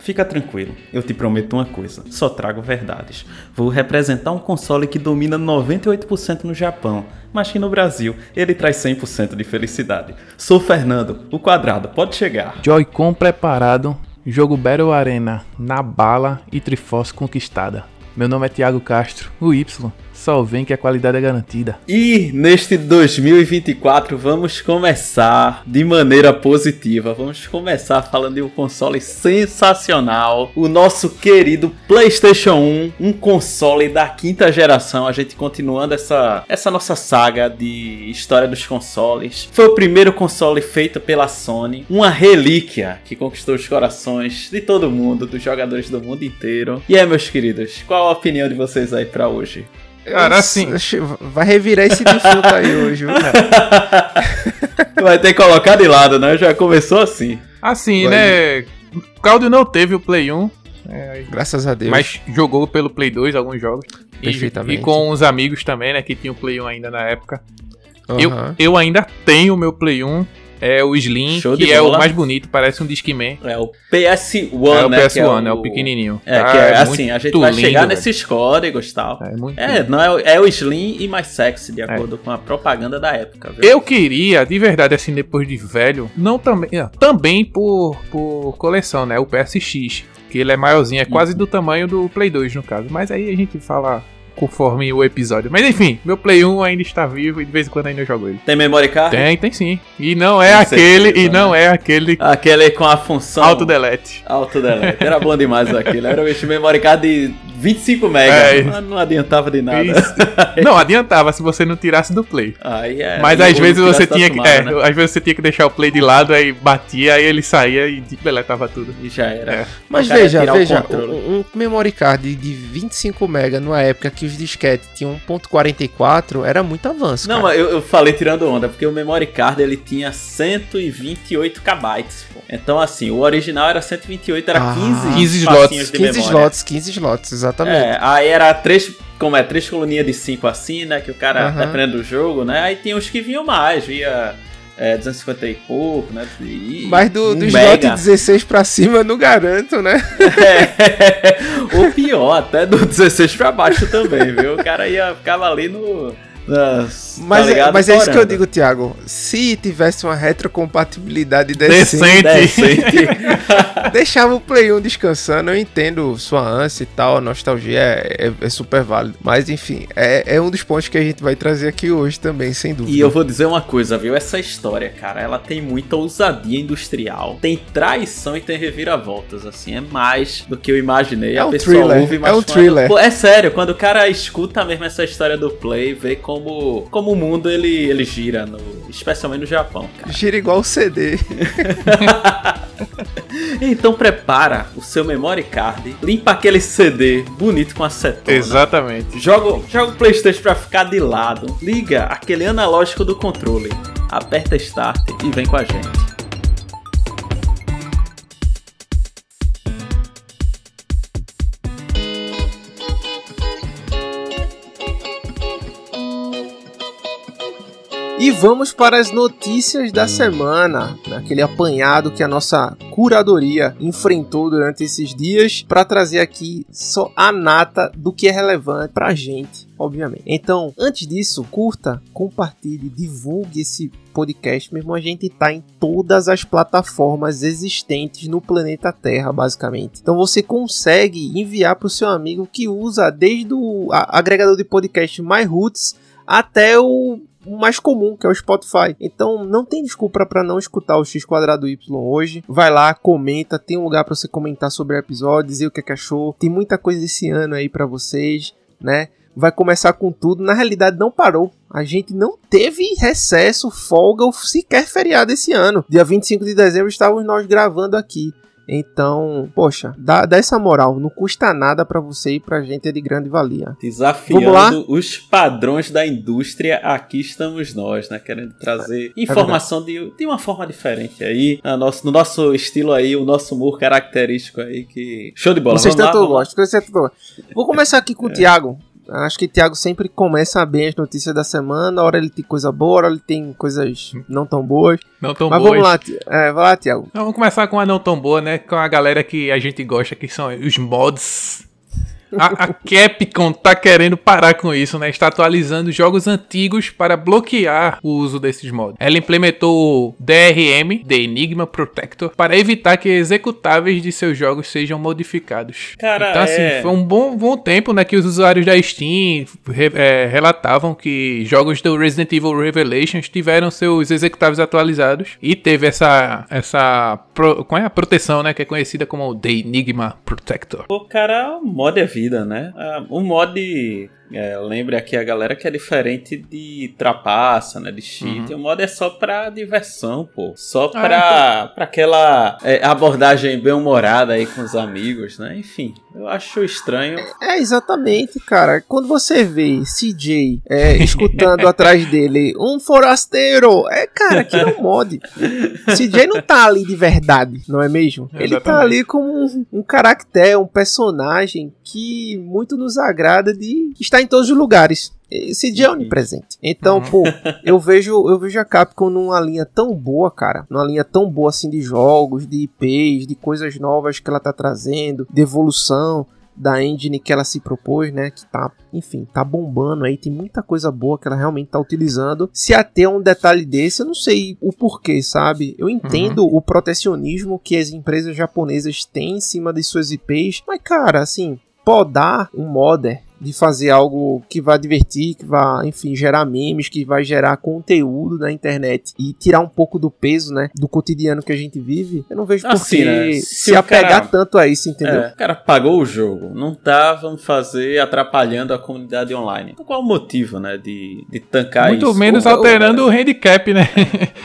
Fica tranquilo, eu te prometo uma coisa, só trago verdades. Vou representar um console que domina 98% no Japão, mas que no Brasil ele traz 100% de felicidade. Sou Fernando, o quadrado, pode chegar. Joy-Con preparado, jogo Battle Arena na bala e Triforce conquistada. Meu nome é Thiago Castro, o Y. Só vem que a qualidade é garantida. E neste 2024 vamos começar de maneira positiva. Vamos começar falando de um console sensacional, o nosso querido PlayStation 1, um console da quinta geração. A gente continuando essa essa nossa saga de história dos consoles. Foi o primeiro console feito pela Sony, uma relíquia que conquistou os corações de todo mundo, dos jogadores do mundo inteiro. E é, meus queridos, qual a opinião de vocês aí para hoje? Cara, assim. Vai revirar esse defunto aí hoje, viu, cara? Vai ter que colocar de lado, né? Já começou assim. Assim, Vai. né? Claudio não teve o Play 1. É, Graças a Deus. Mas jogou pelo Play 2 alguns jogos. Perfeitamente. E, e com os amigos também, né? Que tinham o Play 1 ainda na época. Uhum. Eu, eu ainda tenho o meu Play 1 é o Slim, Show que é o mais bonito, parece um Discman. É o PS1, é o né? PS1, é, o... é, o... pequenininho. É, que é, ah, é assim, a gente vai lindo, chegar velho. nesses códigos e tal. É, muito é não é, é o Slim e mais sexy, de é. acordo com a propaganda da época. Viu? Eu queria, de verdade, assim, depois de velho, não também, também por, por coleção, né? O PSX, que ele é maiorzinho, é quase do tamanho do Play 2, no caso. Mas aí a gente fala conforme o episódio. Mas enfim, meu Play 1 ainda está vivo e de vez em quando ainda eu jogo ele. Tem memory card? Tem, tem sim. E não é aquele, certeza, e não né? é aquele. Aquele com a função. Auto delete. Auto delete. Era bom demais aquilo. Era um memory card de 25 mega. É, não, não adiantava de nada. não, adiantava se você não tirasse do play. Aí é. Mas às vezes você tinha que. É, né? às vezes você tinha que deixar o play de lado, aí batia, aí ele saía e deletava tudo. E já era. É. Mas veja, veja, um, um memory card de 25 mega numa época que os disquetes tinham 1.44 era muito avanço. Não, cara. Eu, eu falei tirando onda, porque o memory card ele tinha 128 KB. Então, assim, o original era 128, era ah, 15, 15 slots. 15 slots, 15 slots, exatamente. É, aí era três, como é, três coluninhas de 5 assim, né? Que o cara, uhum. dependendo do jogo, né? Aí tem os que vinham mais, via é, 250 e pouco, né? E Mas do, um do slot 16 pra cima eu não garanto, né? É, o pior, até do 16 pra baixo também, viu? O cara ia, ficava ali no mas, tá é, mas é isso que eu digo, Thiago. Se tivesse uma retrocompatibilidade decente, decente. deixava o Play 1 descansando. Eu entendo sua ânsia e tal, a nostalgia é, é, é super válido. Mas enfim, é, é, um dos pontos que a gente vai trazer aqui hoje também, sem dúvida. E eu vou dizer uma coisa, viu? Essa história, cara, ela tem muita ousadia industrial, tem traição e tem reviravoltas, assim. É mais do que eu imaginei. É a um thriller. Ouve, é um thriller. Pô, é sério, quando o cara escuta mesmo essa história do Play, vê como como, como o mundo ele, ele gira, no, especialmente no Japão. Cara. Gira igual o CD. então prepara o seu memory card, limpa aquele CD bonito com acetona. Exatamente. Joga, joga o Playstation pra ficar de lado, liga aquele analógico do controle, aperta Start e vem com a gente. E vamos para as notícias da semana, aquele apanhado que a nossa curadoria enfrentou durante esses dias para trazer aqui só a nata do que é relevante para a gente, obviamente. Então, antes disso, curta, compartilhe, divulgue esse podcast, mesmo a gente está em todas as plataformas existentes no planeta Terra, basicamente. Então você consegue enviar para o seu amigo que usa desde o agregador de podcast MyRoots até o mais comum, que é o Spotify. Então não tem desculpa para não escutar o X Quadrado Y hoje. Vai lá, comenta, tem um lugar para você comentar sobre o episódio, dizer o que, é que achou. Tem muita coisa esse ano aí para vocês, né? Vai começar com tudo. Na realidade, não parou. A gente não teve recesso, folga ou sequer feriado esse ano. Dia 25 de dezembro estávamos nós gravando aqui. Então, poxa, dá, dá essa moral. Não custa nada para você e pra gente é de grande valia. Desafiando os padrões da indústria, aqui estamos nós, né? Querendo trazer é informação de, de uma forma diferente aí. No nosso, no nosso estilo aí, o nosso humor característico aí. que Show de bola. Vocês tanto gostam. Vou começar aqui com o é. Thiago. Acho que o Thiago sempre começa bem as notícias da semana. Hora ele tem coisa boa, hora ele tem coisas não tão boas. Não tão Mas boas. vamos lá, é, vai lá, Thiago. Vamos começar com a não tão boa, né? Com a galera que a gente gosta, que são os mods a, a, Capcom tá querendo parar com isso, né? Está atualizando jogos antigos para bloquear o uso desses mods. Ela implementou o DRM, The Enigma Protector, para evitar que executáveis de seus jogos sejam modificados. Cara, então, assim, é... foi um bom, bom tempo, né? Que os usuários da Steam re, é, relatavam que jogos do Resident Evil Revelations tiveram seus executáveis atualizados e teve essa, essa pro, qual é a proteção, né? Que é conhecida como The Enigma Protector. O cara, mod é vida, né? o ah, mod é, lembre aqui a galera que é diferente de trapaça, né? De cheat. Uhum. O modo é só pra diversão, pô. Só ah, pra, ah, então... pra aquela é, abordagem bem humorada aí com os amigos, né? Enfim, eu acho estranho. É, exatamente, cara. Quando você vê CJ é, escutando atrás dele um forasteiro, é, cara, que é um mod. CJ não tá ali de verdade, não é mesmo? Exatamente. Ele tá ali como um, um caractere, um personagem que muito nos agrada de estar em todos os lugares. Esse dia é onipresente. Então, uhum. pô, eu vejo, eu vejo a Capcom numa linha tão boa, cara. Numa linha tão boa assim de jogos, de IPs, de coisas novas que ela tá trazendo, de evolução da engine que ela se propôs, né? Que tá, enfim, tá bombando aí. Tem muita coisa boa que ela realmente tá utilizando. Se até um detalhe desse, eu não sei o porquê, sabe? Eu entendo uhum. o protecionismo que as empresas japonesas têm em cima de suas IPs, mas, cara, assim, podar um modder de fazer algo que vai divertir, que vai, enfim, gerar memes, que vai gerar conteúdo na internet e tirar um pouco do peso, né, do cotidiano que a gente vive, eu não vejo assim, por que né? se, se apegar cara, tanto a isso, entendeu? É, o cara pagou o jogo, não tá, vamos fazer, atrapalhando a comunidade online. Então, qual o motivo, né, de, de tancar Muito isso? Muito menos o, alterando o, o handicap, né?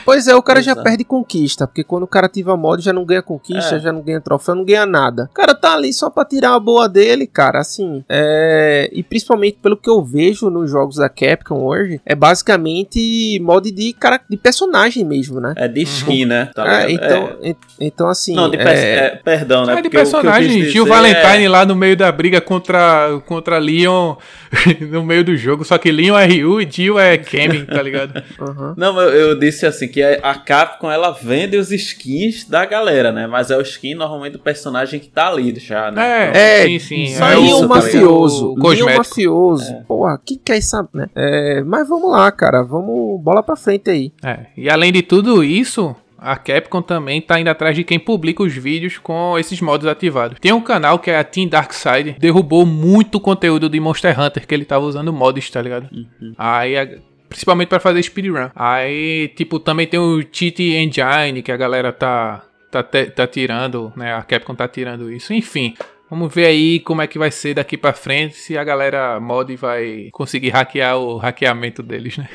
pois é, o cara Exato. já perde conquista, porque quando o cara ativa mod já não ganha conquista, é. já não ganha troféu, não ganha nada. O cara tá ali só pra tirar a boa dele, cara, assim, é e principalmente pelo que eu vejo nos jogos da Capcom hoje, é basicamente mod de, cara, de personagem mesmo, né? É de skin, uhum. né? Tá é, então, é... então, assim. Não, de é... é... perdão, né? É de personagem. O Valentine lá no meio da briga contra, contra Leon no meio do jogo, só que Leon é Ryu e Dio é Kemi, tá ligado? Uhum. Não, eu, eu, disse assim que a Capcom ela vende os skins da galera, né? Mas é o skin normalmente do personagem que tá ali já, né? É, então, é sim, sim. Só é o mafioso. Tá Leon mafioso. É. Porra, quem quer saber, né? É, mas vamos lá, cara. Vamos bola pra frente aí. É, e além de tudo isso, a Capcom também tá indo atrás de quem publica os vídeos com esses modos ativados. Tem um canal que é a Team Darkside, derrubou muito conteúdo de Monster Hunter que ele tava usando mods, tá ligado? Uhum. Aí a, principalmente para fazer speedrun. Aí, tipo, também tem o Cheat Engine que a galera tá tá, tá tirando, né? A Capcom tá tirando isso. Enfim, Vamos ver aí como é que vai ser daqui para frente, se a galera mod vai conseguir hackear o hackeamento deles, né?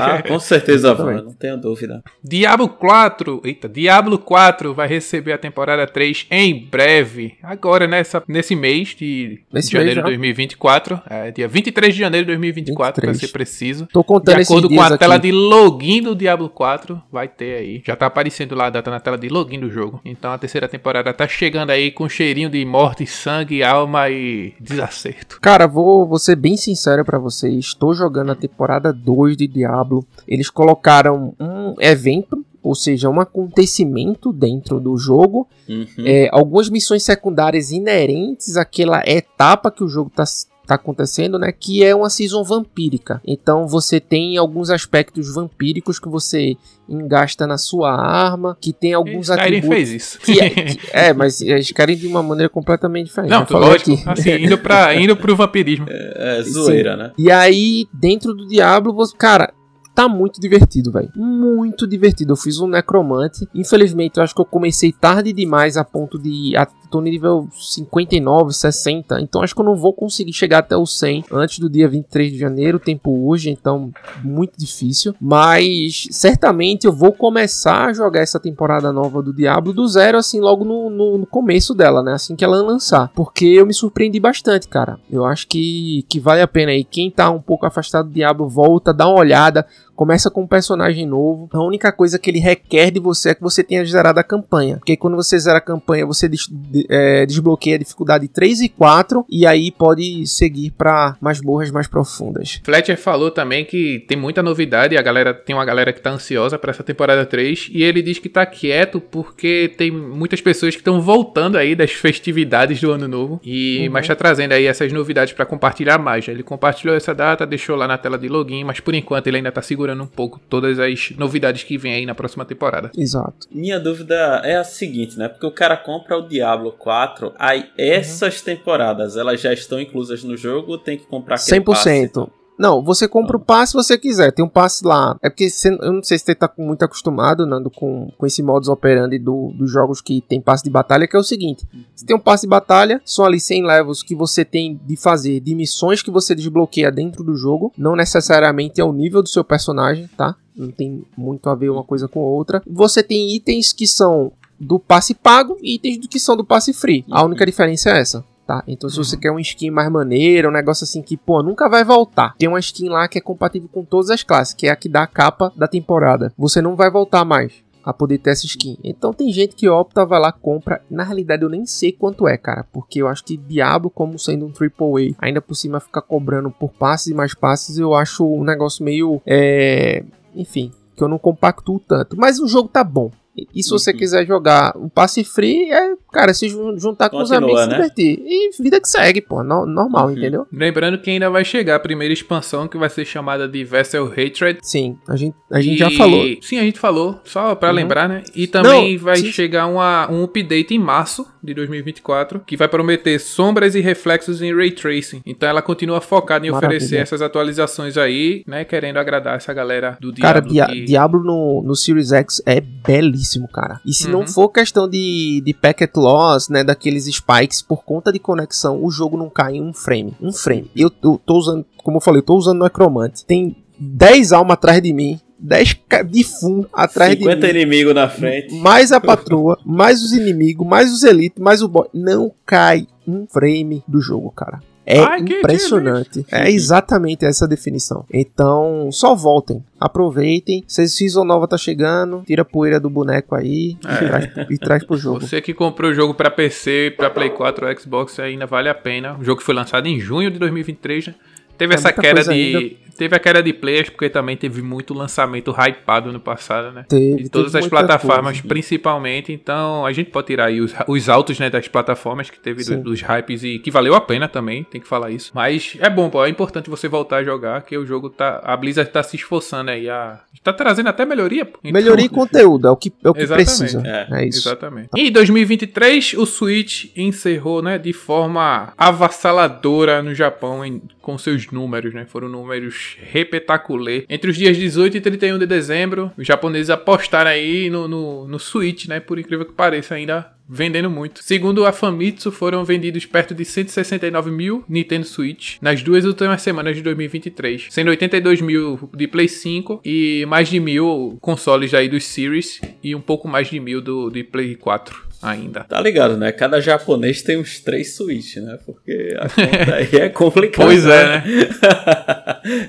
Ah, com certeza vai, não tenho dúvida. Diablo 4, eita, Diablo 4 vai receber a temporada 3 em breve, agora nessa, nesse mês de nesse janeiro de 2024, é, dia 23 de janeiro de 2024, para ser preciso. Tô contando De acordo com a aqui. tela de login do Diablo 4, vai ter aí. Já tá aparecendo lá a data na tela de login do jogo. Então a terceira temporada tá chegando aí com cheirinho de morte sangue, alma e desacerto. Cara, vou, vou ser bem sincero para vocês. Estou jogando a temporada 2 de Diablo. Eles colocaram um evento ou seja, um acontecimento dentro do jogo, uhum. é, algumas missões secundárias inerentes àquela etapa que o jogo está tá acontecendo, né? Que é uma season vampírica. Então você tem alguns aspectos vampíricos que você engasta na sua arma, que tem alguns Skyrim atributos. fez isso. Que é, que, é, mas eles querem de uma maneira completamente diferente. Não, tu, lógico. Aqui. Assim, indo, pra, indo pro vampirismo. É, é zoeira, Sim. né? E aí, dentro do Diablo, você, cara, tá muito divertido, velho. Muito divertido. Eu fiz um necromante. Infelizmente, eu acho que eu comecei tarde demais a ponto de. A, tô no nível 59, 60. Então acho que eu não vou conseguir chegar até o 100 antes do dia 23 de janeiro. Tempo hoje, então muito difícil. Mas certamente eu vou começar a jogar essa temporada nova do Diablo do zero, assim, logo no, no, no começo dela, né? Assim que ela lançar. Porque eu me surpreendi bastante, cara. Eu acho que, que vale a pena aí. Quem tá um pouco afastado do Diablo, volta, dá uma olhada começa com um personagem novo. A única coisa que ele requer de você é que você tenha zerado a campanha. Porque quando você zera a campanha, você des é, desbloqueia a dificuldade 3 e 4 e aí pode seguir para masmorras mais profundas. Fletcher falou também que tem muita novidade, a galera tem uma galera que tá ansiosa para essa temporada 3 e ele diz que tá quieto porque tem muitas pessoas que estão voltando aí das festividades do ano novo e uhum. mas tá trazendo aí essas novidades para compartilhar mais. Ele compartilhou essa data, deixou lá na tela de login, mas por enquanto ele ainda tá segurando segurando um pouco todas as novidades que vem aí na próxima temporada. Exato. Minha dúvida é a seguinte, né? Porque o cara compra o Diablo 4, aí essas uhum. temporadas, elas já estão inclusas no jogo ou tem que comprar aquele 100%. Passe? Não, você compra o passe se você quiser. Tem um passe lá. É porque você, eu não sei se você tá muito acostumado, Nando, com, com esse modus operandi do, dos jogos que tem passe de batalha, que é o seguinte: você tem um passe de batalha, são ali 100 levels que você tem de fazer, de missões que você desbloqueia dentro do jogo. Não necessariamente é o nível do seu personagem, tá? Não tem muito a ver uma coisa com outra. Você tem itens que são do passe pago e itens que são do passe free. A única diferença é essa tá? Então se você uhum. quer uma skin mais maneira, um negócio assim que, pô, nunca vai voltar. Tem uma skin lá que é compatível com todas as classes, que é a que dá a capa da temporada. Você não vai voltar mais a poder ter essa skin. Então tem gente que opta, vai lá, compra. Na realidade eu nem sei quanto é, cara, porque eu acho que Diablo, como sendo um AAA, ainda por cima ficar cobrando por passes e mais passes, eu acho um negócio meio, é... enfim, que eu não compactuo tanto. Mas o jogo tá bom. E se você uhum. quiser jogar o passe free, é, cara, se juntar com Continua, os amigos né? se divertir. E vida que segue, pô, no, normal, uhum. entendeu? Lembrando que ainda vai chegar a primeira expansão que vai ser chamada de Vessel Hatred. Sim, a gente, a gente e... já falou. Sim, a gente falou, só pra uhum. lembrar, né? E também Não, vai sim. chegar uma, um update em março de 2024 que vai prometer sombras e reflexos em Ray Tracing. Então ela continua focada em Maravilha. oferecer essas atualizações aí, né? Querendo agradar essa galera do Diablo. Cara, Dia que... Diablo no, no Series X é belíssimo cara. E se uhum. não for questão de, de packet loss, né, daqueles spikes por conta de conexão, o jogo não cai em um frame. Um frame. Eu, eu tô usando, como eu falei, eu tô usando o Necromante. Tem 10 almas atrás de mim, 10 de fundo atrás de mim. 50 inimigos na frente. Mais a patroa, mais os inimigos, mais os elites, mais o boy. Não cai um frame do jogo, cara. É Ai, impressionante. É exatamente essa definição. Então, só voltem. Aproveitem. Season nova tá chegando. Tira a poeira do boneco aí é. e, traz, e traz pro jogo. Você que comprou o jogo para PC, para Play 4 ou Xbox ainda vale a pena. O jogo foi lançado em junho de 2023, né? Teve é essa queda de. Ainda. Teve a queda de players, porque também teve muito lançamento hypado no passado, né? Teve. De todas teve as plataformas, coisa. principalmente. Então, a gente pode tirar aí os, os altos né, das plataformas que teve do, dos hypes e que valeu a pena também, tem que falar isso. Mas é bom, pô, é importante você voltar a jogar, que o jogo tá. A Blizzard tá se esforçando aí a. Tá trazendo até melhoria, pô. Então, melhoria e conteúdo, é o que, é o que precisa. É, é isso. Exatamente. Em 2023, o Switch encerrou, né, de forma avassaladora no Japão em, com seus números, né? Foram números repetaculê. Entre os dias 18 e 31 de dezembro, os japoneses apostaram aí no, no, no Switch, né? Por incrível que pareça, ainda vendendo muito. Segundo a Famitsu, foram vendidos perto de 169 mil Nintendo Switch nas duas últimas semanas de 2023, sendo 82 mil de Play 5 e mais de mil consoles aí dos Series e um pouco mais de mil do de Play 4 ainda. Tá ligado, né? Cada japonês tem uns três Switch, né? Porque a conta aí é complicada. pois é, né?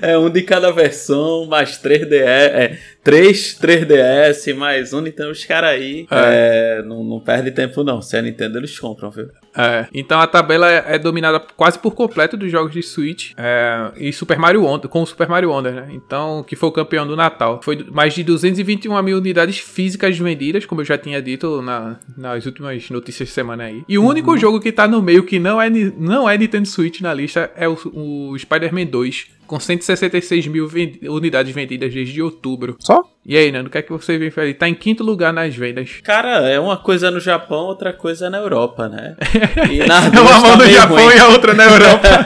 é um de cada versão, mais 3DS, é, 3 3DS, mais um Nintendo. Os caras aí é. É, não, não perde tempo, não. Se é Nintendo, eles compram, viu? É, então a tabela é, é, dominada quase por completo dos jogos de Switch é, e Super Mario Wonder, com o Super Mario Wonder, né? Então, que foi o campeão do Natal. Foi mais de 221 mil unidades físicas vendidas, como eu já tinha dito na, nas últimas notícias de semana aí. E o uhum. único jogo que tá no meio que não é, não é Nintendo Switch na lista é o, o Spider-Man 2 com 166 mil unidades vendidas desde outubro. Só? E aí, Nando, o que é que você vem fazer? Tá em quinto lugar nas vendas. Cara, é uma coisa no Japão, outra coisa na Europa, né? E nas É duas uma mão tá no Japão ruim. e a outra na Europa.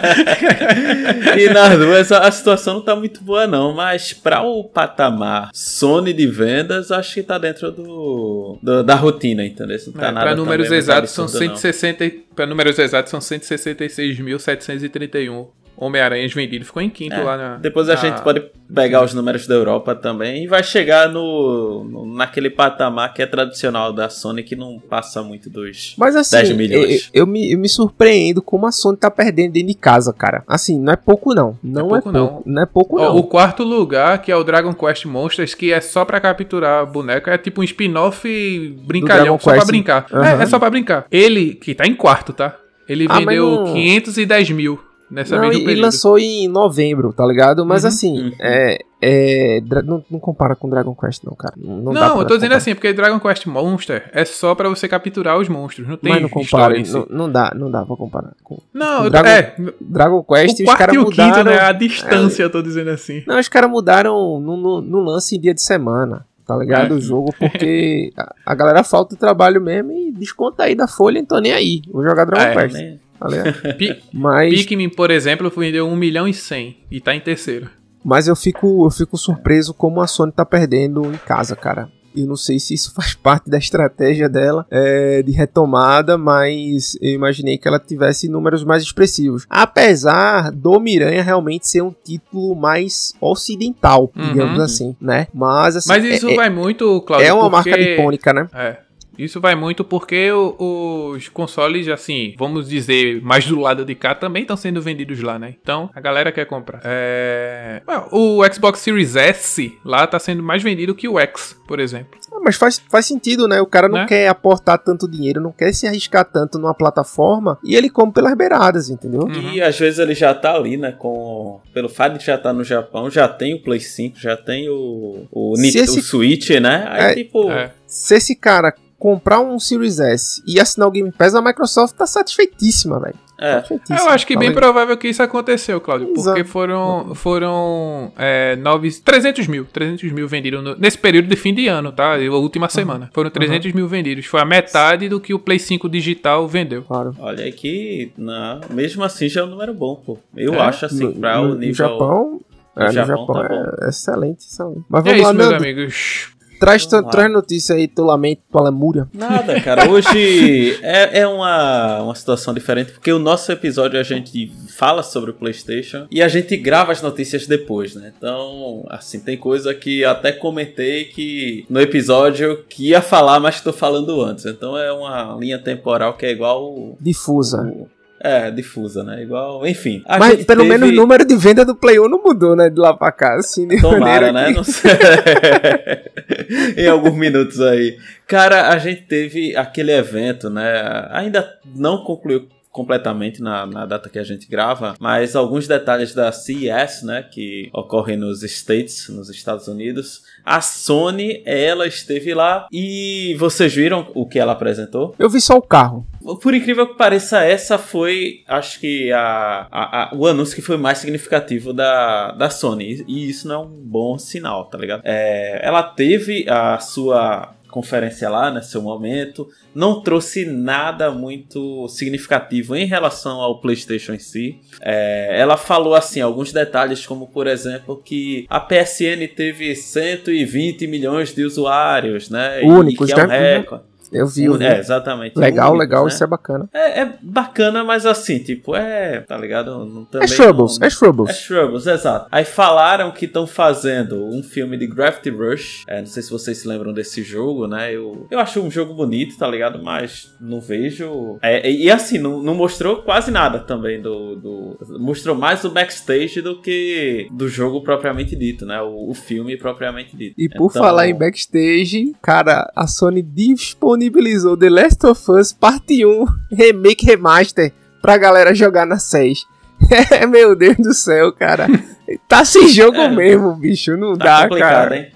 E nas duas a situação não tá muito boa, não. Mas pra o patamar Sony de vendas, acho que tá dentro do, do- da rotina, entendeu? Isso Não tá É, nada para números exatos são absurdo, não. 160, para números exatos são 166.731 Homem-Aranhas vendidos. Ficou em quinto É, lá na Depois a na- gente pode pegar os números da Europa também e vai chegar no, no- naquele patamar que é tradicional da Sony que não passa muito dos. Mas assim, 10 milhões. Eu, eu me, eu me surpreendo como a Sony tá perdendo dentro de casa, cara. Assim, não é pouco não. Não é pouco, pouco. Não, é pouco não. o quarto lugar, que é o Dragon Quest Monsters, que é só pra capturar boneco, é tipo um spin-off brincalhão, só pra Quest. brincar. Aham. É, é só pra brincar. Ele, que tá em quarto, tá? Ele Ah, vendeu não- 510 mil nessa Não, mesmo e, e lançou em novembro, tá ligado? Mas Uhum. assim, Uhum. é. é não, não compara com Dragon Quest, não, cara. Não, não, Não, eu tô dizendo assim, porque Dragon Quest Monster é só pra você capturar os monstros, não tem Mas não história compara. si. Não, não dá, não dá pra comparar. Com Não, eu, Dragon- é, Dragon Quest, o os quarto caras e o mudaram. quinto, né? A distância, eu tô dizendo assim. Não, os caras mudaram no, no, no lance em dia de semana, tá ligado? É. O jogo, porque a, a galera falta de trabalho mesmo e desconta aí da folha, então nem aí. Vou jogar Dragon É, Quest, né? Pi- Mas, Pikmin, por exemplo, vendeu 1 milhão e 100 e tá em terceiro. mas eu fico, eu fico surpreso como a Sony tá perdendo em casa, cara. Eu não sei se isso faz parte da estratégia dela é, de retomada, mas eu imaginei que ela tivesse números mais expressivos. Apesar do Miranha realmente ser um título mais ocidental, Uhum. digamos assim, né? Mas assim, Mas isso é, vai muito, Claudio, é uma marca icônica, né? É. Isso vai muito porque o- os consoles, assim, vamos dizer, mais do lado de cá, também estão sendo vendidos lá, né? Então, a galera quer comprar. É... O Xbox Series S lá tá sendo mais vendido que o X, por exemplo. Ah, Mas faz, faz sentido, né? O cara não Né? quer aportar tanto dinheiro, não quer se arriscar tanto numa plataforma e ele come pelas beiradas, entendeu? Uhum. E às vezes ele já tá ali, né? Com. Pelo fato de já estar no Japão, já tem o Play 5, já tem o. O, Nit- esse- o Switch, né? Aí, É. tipo. É. Se esse cara comprar um Series S e assinar o Game Pass, a Microsoft tá satisfeitíssima, velho. É. Satisfeitíssima, Eu acho que tá bem provável que isso aconteceu, Claudio. Porque foram, foram é, nove, 300 mil. 300 mil vendidos no- nesse período de fim de ano, tá? A última semana. Foram 300 mil vendidos. Foi a metade do que o Play 5 digital vendeu. Claro. Olha aí que. Não, mesmo assim já é um número bom, pô. Eu É? acho assim, no, pra no- o no nível. Japão, no é, no Japão Japão tá é excelente, excelente. Mas é vamos lá, isso, meus Nando. amigos. Traz, traz notícia aí, teu lamento, tua lemúria. Nada, cara. Hoje é, é uma, uma situação diferente, porque o nosso episódio a gente fala sobre o PlayStation e a gente grava as notícias depois, né? Então, assim, tem coisa que até comentei que no episódio que ia falar, mas tô falando antes. Então é uma linha temporal que é igual. Difusa. o- é, difusa, né? Igual. Enfim. a Mas pelo teve- menos o número de venda do Play 1 não mudou, né? De lá pra cá, assim, Tomara, né? que- Não sei. em alguns minutos aí. Cara, a gente teve aquele evento, né? Ainda não concluiu completamente na, na data que a gente grava, mas alguns detalhes da CES, né, que ocorrem nos States, nos Estados Unidos. A Sony, ela esteve lá e vocês viram o que ela apresentou? Eu vi só o carro. Por incrível que pareça, essa foi, acho que, a, a- a- o anúncio que foi mais significativo da, da Sony. E isso não é um bom sinal, tá ligado? É, ela teve a sua conferência lá, né, seu momento, não trouxe nada muito significativo em relação ao PlayStation em si. É, ela falou assim alguns detalhes, como por exemplo que a PSN teve 120 milhões de usuários, né? e Únicos, que é um né? recorde. Eu vi, eu vi. É, exatamente. legal, Únicos, legal, né? isso é bacana. É, é bacana, mas assim, tipo, é, tá ligado? Não, também É Shrubbles, não- é Shrubbles. É Shrubbles, exato. Aí falaram que estão fazendo um filme de Gravity Rush. É, não sei se vocês se lembram desse jogo, né? Eu, eu acho um jogo bonito, tá ligado? Mas não vejo. É, e e assim, não, não mostrou quase nada também do, do. Mostrou mais o backstage do que do jogo propriamente dito, né? O, o filme propriamente dito. E por Então- falar em backstage, cara, a Sony disponibilizou The Last of Us Parte 1 Remake Remaster pra galera jogar na 6. Meu Deus do céu, cara. Tá sem jogo É. mesmo, bicho. Não Tá dá, cara. hein?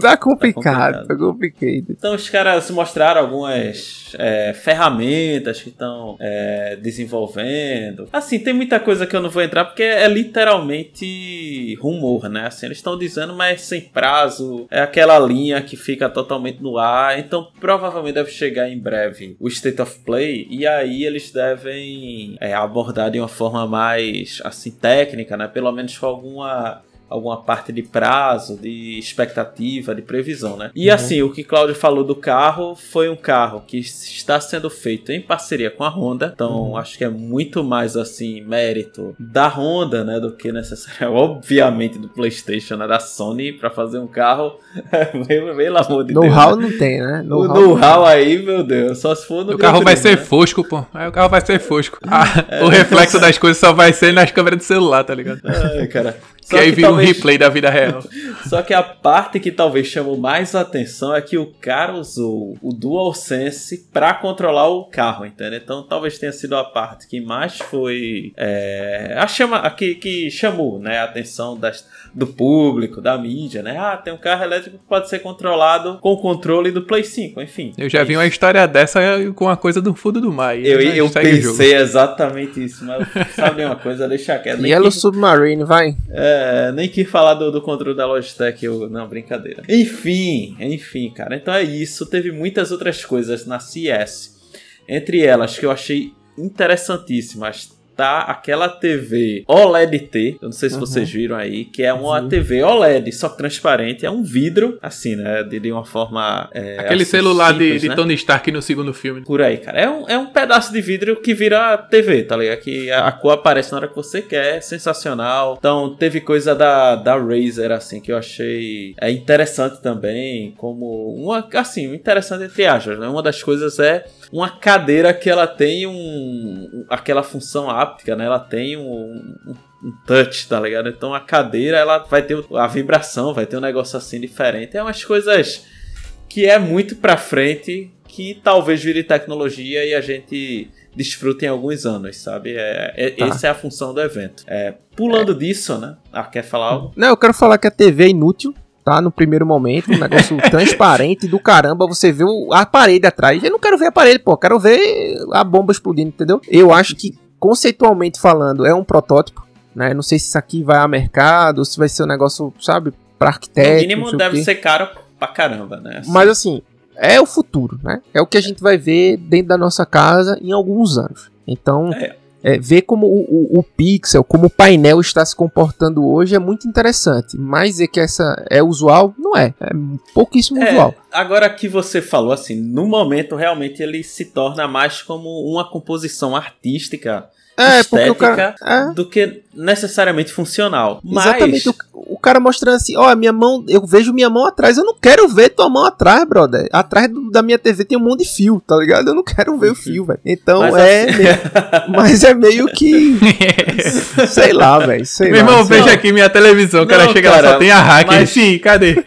Tá complicado, tá complicado. Então os caras mostraram algumas é, ferramentas que estão é, desenvolvendo. Assim, tem muita coisa que eu não vou entrar porque é literalmente rumor, né? Assim, eles estão dizendo, mas sem prazo. É aquela linha que fica totalmente no ar. Então provavelmente deve chegar em breve o State of Play e aí eles devem é, abordar de uma forma mais assim técnica, né? Pelo menos com alguma alguma parte de prazo, de expectativa, de previsão, né? E uhum. assim, o que Cláudio falou do carro foi um carro que está sendo feito em parceria com a Honda, então uhum. acho que é muito mais assim mérito da Honda, né, do que necessário, obviamente do PlayStation, né, da Sony para fazer um carro. Pelo amor de know Deus. Know-how né? não tem, né? Know o know-how aí, meu Deus, só se for no O carro vai ser né? fosco, pô. Aí o carro vai ser fosco. Ah, é, o reflexo das coisas só vai ser nas câmeras do celular, tá ligado? Ai, cara. Só que aí vira talvez... um replay da vida real. Só que a parte que talvez chamou mais atenção é que o cara usou o DualSense para controlar o carro, entendeu? Então talvez tenha sido a parte que mais foi é, a chama, a que, que chamou né, a atenção das, do público, da mídia, né? Ah, tem um carro elétrico que pode ser controlado com o controle do Play 5, enfim. Eu já vi uma história dessa com a coisa do fundo do mar. Eu, eu pensei exatamente isso, mas sabe uma coisa, deixa quieto. Yellow que... Submarine, vai. É, nem quis falar do, do controle da Logitech, eu... não, brincadeira. Enfim, enfim, cara. Então é isso. Teve muitas outras coisas na CS. Entre elas que eu achei interessantíssimas tá aquela TV OLED T, eu não sei se uhum. vocês viram aí, que é uma uhum. TV OLED, só transparente, é um vidro, assim, né, de, de uma forma... É, Aquele assim, celular simples, de, né? de, Tony Stark no segundo filme. Por aí, cara. É um, é um pedaço de vidro que vira TV, tá ligado? Que a, a cor aparece na hora que você quer, sensacional. Então, teve coisa da, da Razer, assim, que eu achei é interessante também, como uma, assim, interessante entre aspas, né? Uma das coisas é uma cadeira que ela tem um, aquela função áptica, né? Ela tem um, um, um, touch, tá ligado? Então a cadeira ela vai ter a vibração, vai ter um negócio assim diferente. É umas coisas que é muito pra frente, que talvez vire tecnologia e a gente desfrute em alguns anos, sabe? É, é tá. Essa é a função do evento. É, pulando é. disso, né? Ah, quer falar algo? Não, eu quero falar que a TV é inútil tá? No primeiro momento, um negócio transparente do caramba, você vê a parede atrás. Eu não quero ver a parede, pô, quero ver a bomba explodindo, entendeu? Eu acho que, conceitualmente falando, é um protótipo, né? Não sei se isso aqui vai a mercado, se vai ser um negócio, sabe, pra arquiteto. No mínimo deve ser caro pra caramba, né? Assim. Mas assim, é o futuro, né? É o que a gente vai ver dentro da nossa casa em alguns anos. Então, é é, ver como o, o, o, pixel, como o painel está se comportando hoje é muito interessante. Mas dizer que essa é usual, não é. É pouquíssimo é, usual. Agora que você falou assim, no momento realmente ele se torna mais como uma composição artística é, estética cara, é. do que necessariamente funcional. Exatamente. Mas... O, o, cara mostrando assim, ó, oh, minha mão, eu vejo minha mão atrás, eu não quero ver tua mão atrás, brother. Atrás do, da minha TV tem um monte de fio, tá ligado? Eu não quero ver o fio, velho. Então mas é. Assim... Meio, mas é meio que. sei lá, velho. Meu irmão, veja aqui minha televisão. O cara não, chega cara, lá, só tem a hack. Mas... Sim, cadê?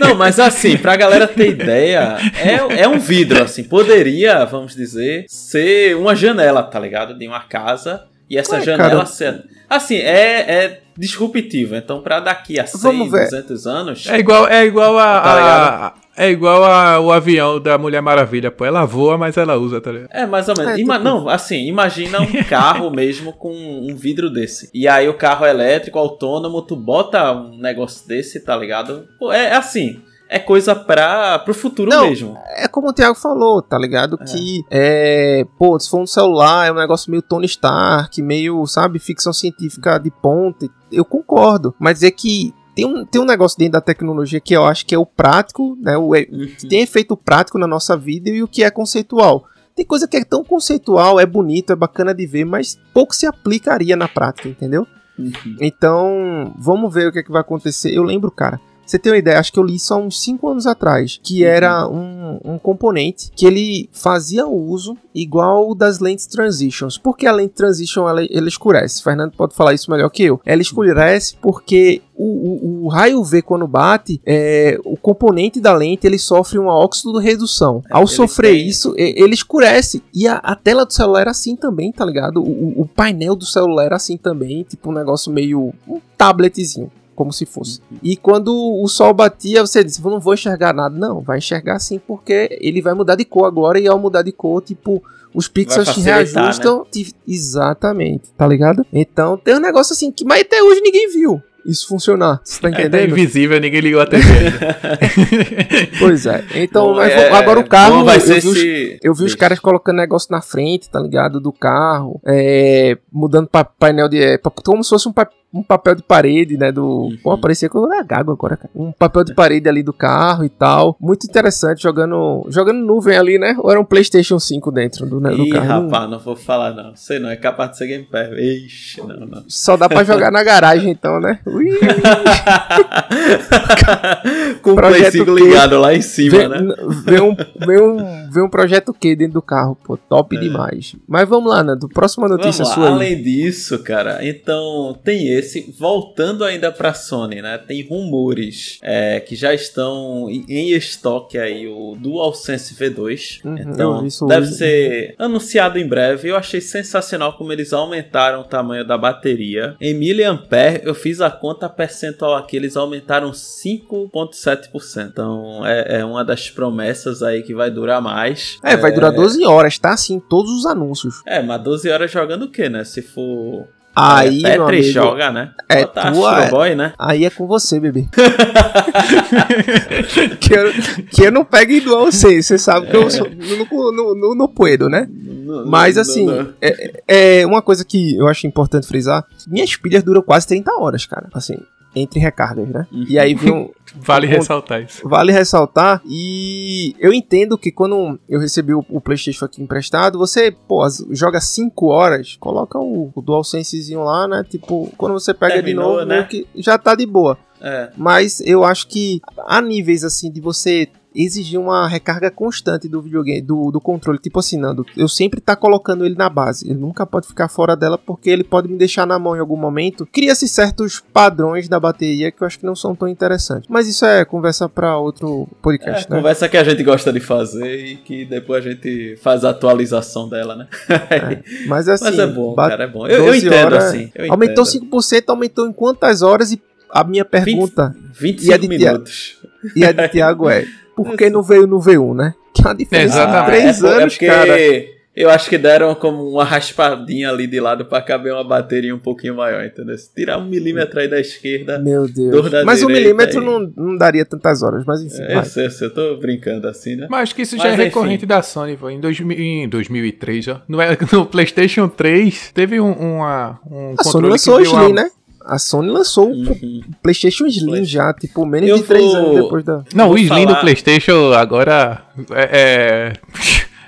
Não, mas assim, pra galera ter ideia, é, é um vidro, assim. Poderia, vamos dizer, ser uma janela, tá ligado? De uma casa. E essa janela. Cara... Assim, é, é disruptiva. Então, para daqui a 100, 200 anos. É igual, é igual a. Tá a é igual a, o avião da Mulher Maravilha, pô. Ela voa, mas ela usa, tá ligado? É, mais ou menos. É, Ima tipo... Não, assim, imagina um carro mesmo com um vidro desse. E aí o carro elétrico, autônomo, tu bota um negócio desse, tá ligado? Pô, é, é assim é coisa para pro futuro não, mesmo. É como o Thiago falou, tá ligado? É. Que é, pô, se for um celular, é um negócio meio Tony Stark, meio, sabe, ficção científica de ponta. Eu concordo, mas é que tem um, tem um negócio dentro da tecnologia que eu acho que é o prático, né? O, é, uhum. tem efeito prático na nossa vida e o que é conceitual. Tem coisa que é tão conceitual, é bonito, é bacana de ver, mas pouco se aplicaria na prática, entendeu? Uhum. Então, vamos ver o que, é que vai acontecer. Eu lembro, cara, você tem uma ideia, acho que eu li só uns 5 anos atrás, que uhum. era um, um componente que ele fazia uso igual das lentes transitions. Por que a lente transition ela, ela escurece? Fernando pode falar isso melhor que eu. Ela escurece porque o, o, o, raio V quando bate, é, o componente da lente ele sofre uma óxido redução. É, Ao sofrer tem... isso, ele escurece. E a, a, tela do celular era assim também, tá ligado? O, o, painel do celular era assim também, tipo um negócio meio um tabletzinho como se fosse. E quando o sol batia, você disse, não vou enxergar nada. Não, vai enxergar sim, porque ele vai mudar de cor agora, e ao mudar de cor, tipo, os pixels se reajustam. Né? Exatamente, tá ligado? Então tem um negócio assim que, mas até hoje ninguém viu isso funcionar. Você tá entendendo? É, tá invisível, ninguém ligou a TV. pois é. Então, Bom, é, agora o carro. Vai eu, vi, os, eu vi os caras colocando negócio na frente, tá ligado? Do carro. É, mudando pa painel de. É, como se fosse um, um papel de parede, né? Do. Uhum. Pô, parecia que eu era gago agora, cara. Um papel de parede ali do carro e tal. Muito interessante, jogando. Jogando nuvem ali, né? Ou era um PlayStation 5 dentro do, né, do Ih, carro? rapaz, não vou falar, não. Sei não, é capaz de ser Game Pass. Ixi, não, não. Só dá pra jogar na garagem, então, né? Ui. Com o Play 5 ligado lá em cima, né? Vê um, vê, um, vê um projeto Q dentro do carro, pô. Top é. demais. Mas vamos lá, Nando. Próxima notícia sua. Além disso, cara, então tem esse esse, voltando ainda para Sony, né? Tem rumores é, que já estão em estoque aí o DualSense V2. Uhum, então deve ser anunciado em breve. Eu achei sensacional como eles aumentaram o tamanho da bateria. Em miliampere, eu fiz a conta percentual aqui, eles aumentaram 5.7%. Então é, é, uma das promessas aí que vai durar mais. É, vai durar 12 é. horas, tá? Assim, todos os anúncios. É, mas 12 horas jogando o que, né? Se for Aí, é, Petri joga, né? É tua, é, Boy, né? Aí é com você, bebê. que, eu, que eu não pego igual você. Você sabe que eu sou, no, no, no, no puedo, né? Mas assim, é, é uma coisa que eu acho importante frisar: minhas pilhas duram quase 30 horas, cara. Assim, entre recargas, né? Uhum. E aí vem um. vale um, ressaltar isso. Vale ressaltar. E eu entendo que quando eu recebi o, o PlayStation aqui emprestado, você, pô, joga 5 horas, coloca o, o DualSensezinho lá, né? Tipo, quando você pega Terminou, de novo, né? que já tá de boa. É. Mas eu acho que há níveis assim de você exigir uma recarga constante do videogame, do, do controle. Tipo assim, Nando, eu sempre tá colocando ele na base. Ele nunca pode ficar fora dela porque ele pode me deixar na mão em algum momento. Cria-se certos padrões da bateria que eu acho que não são tão interessantes. Mas isso é conversa para outro podcast, é, né? Conversa que a gente gosta de fazer e que depois a gente faz a atualização dela, né? É, mas assim, mas é bom, cara, é bom. Eu, eu entendo horas, assim. Eu aumentou entendo. 5%, aumentou em quantas horas? E a minha pergunta. 20, 25 e minutos. E a de Tiago é: por que não veio no V1, né? Que é uma diferença Exatamente. de 3 é, anos, é cara. Eu acho que deram como uma raspadinha ali de lado para caber uma bateria um pouquinho maior, entendeu? Se tirar um milímetro aí da esquerda. Meu Deus. mas um milímetro não, não daria tantas horas, mas enfim. É, eu, sei, eu tô brincando assim, né? Mas acho que isso mas, já é enfim. recorrente da Sony, pô. Em, dois, em 2003, já. No, no PlayStation 3, teve um, uma, um A Sony lançou o Slim, né? A Sony lançou uhum. o PlayStation Slim já, tipo, menos eu de 3 vou... anos depois da. Não, o Slim falar... do PlayStation agora é...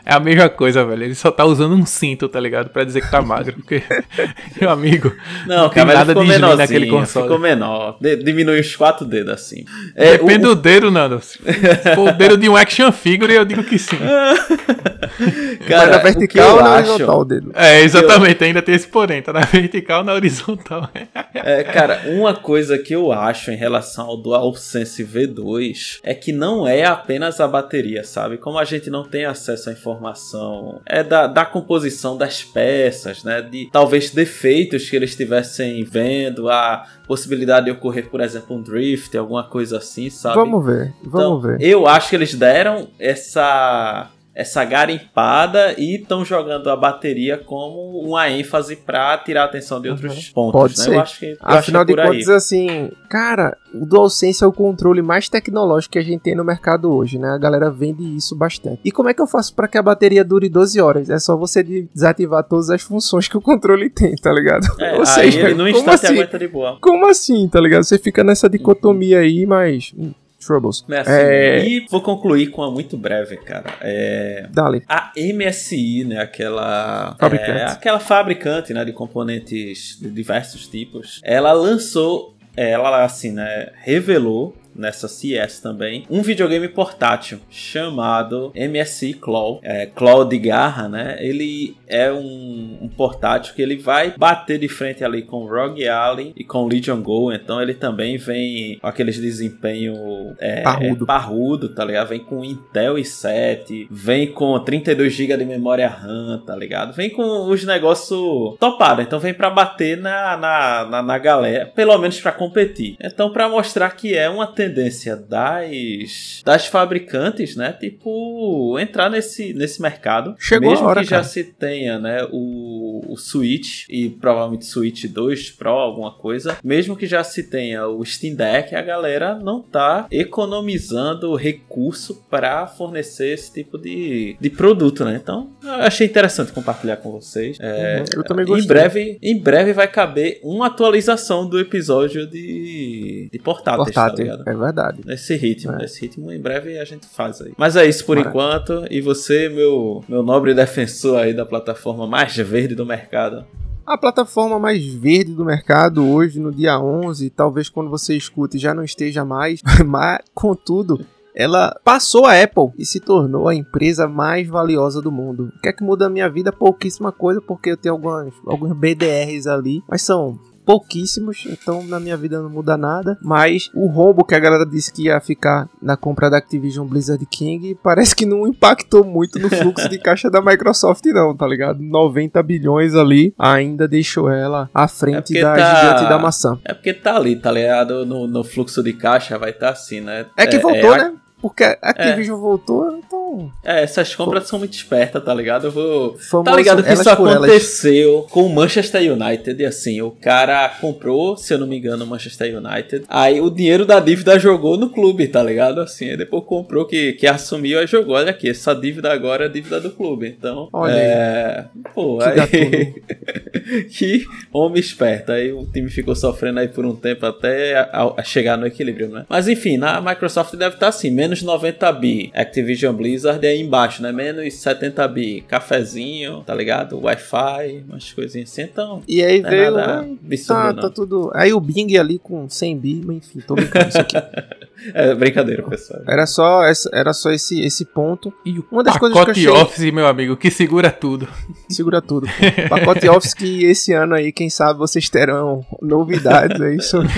é... A mesma coisa, velho. Ele só tá usando um cinto, tá ligado? Pra dizer que tá magro. Porque, meu amigo, não, não cara, nada de slim naquele console. Ficou menor. De diminui os quatro dedos assim. É, Depende o... do dedo, Nando. Se for o dedo de um action figure, eu digo que sim. cara, na vertical ou na horizontal o dedo? É, exatamente. Eu... Ainda tem esse porém. Tá na vertical ou na horizontal. é, cara, uma coisa que eu acho em relação ao DualSense V2 é que não é apenas a bateria, sabe? Como a gente não tem acesso à informação informação é da, da composição das peças, né? De talvez defeitos que eles estivessem vendo, a possibilidade de ocorrer, por exemplo, um drift, alguma coisa assim, sabe? Vamos ver, vamos então, ver. Eu acho que eles deram essa essa garimpada e estão jogando a bateria como uma ênfase para tirar a atenção de outros uhum. pontos. Pode né? ser. Eu acho que, eu Afinal é de contas, assim, cara, o DualSense é o controle mais tecnológico que a gente tem no mercado hoje, né? A galera vende isso bastante. E como é que eu faço para que a bateria dure 12 horas? É só você desativar todas as funções que o controle tem, tá ligado? É, Ou seja, aí, no instante assim? aguenta de boa. Como assim, tá ligado? Você fica nessa dicotomia aí, mas Troubles. É assim, é... E vou concluir com uma muito breve, cara. É... Dale. A MSI, né? Aquela. Fabricante. É, aquela fabricante né, de componentes de diversos tipos. Ela lançou. Ela, assim, né? Revelou nessa CS também, um videogame portátil chamado MSI Claw, é, Claw de garra, né? Ele é um, um, portátil que ele vai bater de frente ali com Rogue Allen e com Legion Go, então ele também vem com aqueles desempenho é, parrudo. É, parrudo, tá ligado? Vem com Intel i7, vem com 32 GB de memória RAM, tá ligado? Vem com os negócios topados, então vem para bater na, na, na, na galera, pelo menos para competir. Então para mostrar que é uma tendência das das fabricantes, né? Tipo, entrar nesse, nesse mercado. Chegou mesmo hora, que cara. já se tenha, né, o, o Switch e provavelmente Switch 2 Pro, alguma coisa. Mesmo que já se tenha o Steam Deck, a galera não tá economizando recurso para fornecer esse tipo de, de produto, né? Então, eu achei interessante compartilhar com vocês. É, uhum, eu também gostei. Em breve, em breve vai caber uma atualização do episódio de, de portáteis, tá Portátil, ligado? É verdade. Nesse ritmo, É. nesse ritmo, em breve a gente faz aí. Mas é isso por enquanto. E você, meu, meu nobre defensor aí da plataforma mais verde do mercado. A plataforma mais verde do mercado hoje, no dia 11, talvez quando você escute já não esteja mais, mas contudo, ela passou a Apple e se tornou a empresa mais valiosa do mundo. O que é que muda a minha vida? Pouquíssima coisa, porque eu tenho algumas, alguns BDRs ali, mas são pouquíssimos, então na minha vida não muda nada. Mas o rombo que a galera disse que ia ficar na compra da Activision Blizzard King parece que não impactou muito no fluxo de caixa da Microsoft, não, tá ligado? 90 bilhões ali ainda deixou ela à É frente porque da tá- gigante da maçã. É porque tá ali, tá ligado? No, no fluxo de caixa vai estar assim, né? É que voltou, a- né? Porque a Activision voltou, então. É, essas compras são muito espertas, tá ligado? Eu vou. Famoso, Tá ligado que isso por elas. aconteceu com o Manchester United. E assim, o cara comprou, se eu não me engano, o Manchester United. Aí o dinheiro da dívida jogou no clube, tá ligado? Assim, aí depois comprou que, que assumiu, aí jogou. Olha aqui, essa dívida agora é dívida do clube. Então, Olha é. Pô, Que aí. que homem esperto. Aí o time ficou sofrendo aí por um tempo até a, a chegar no equilíbrio, né? Mas enfim, na Microsoft deve estar assim, menos 90 bi. Activision Blizzard é aí embaixo, né? Menos 70 bi. Cafezinho, tá ligado? Wi-Fi, umas coisinhas assim. Então, E aí é veio. nada ai, absurdo, Tá, tá tudo. Aí o Bing ali com 100 bi, mas enfim, tô brincando isso aqui. É brincadeira, pessoal. Era só, essa- era só esse, esse ponto. E o Uma das coisas que eu pacote achei- Office, meu amigo, que segura tudo. Segura tudo. pô. Pacote Office que esse ano aí, quem sabe vocês terão novidades aí sobre.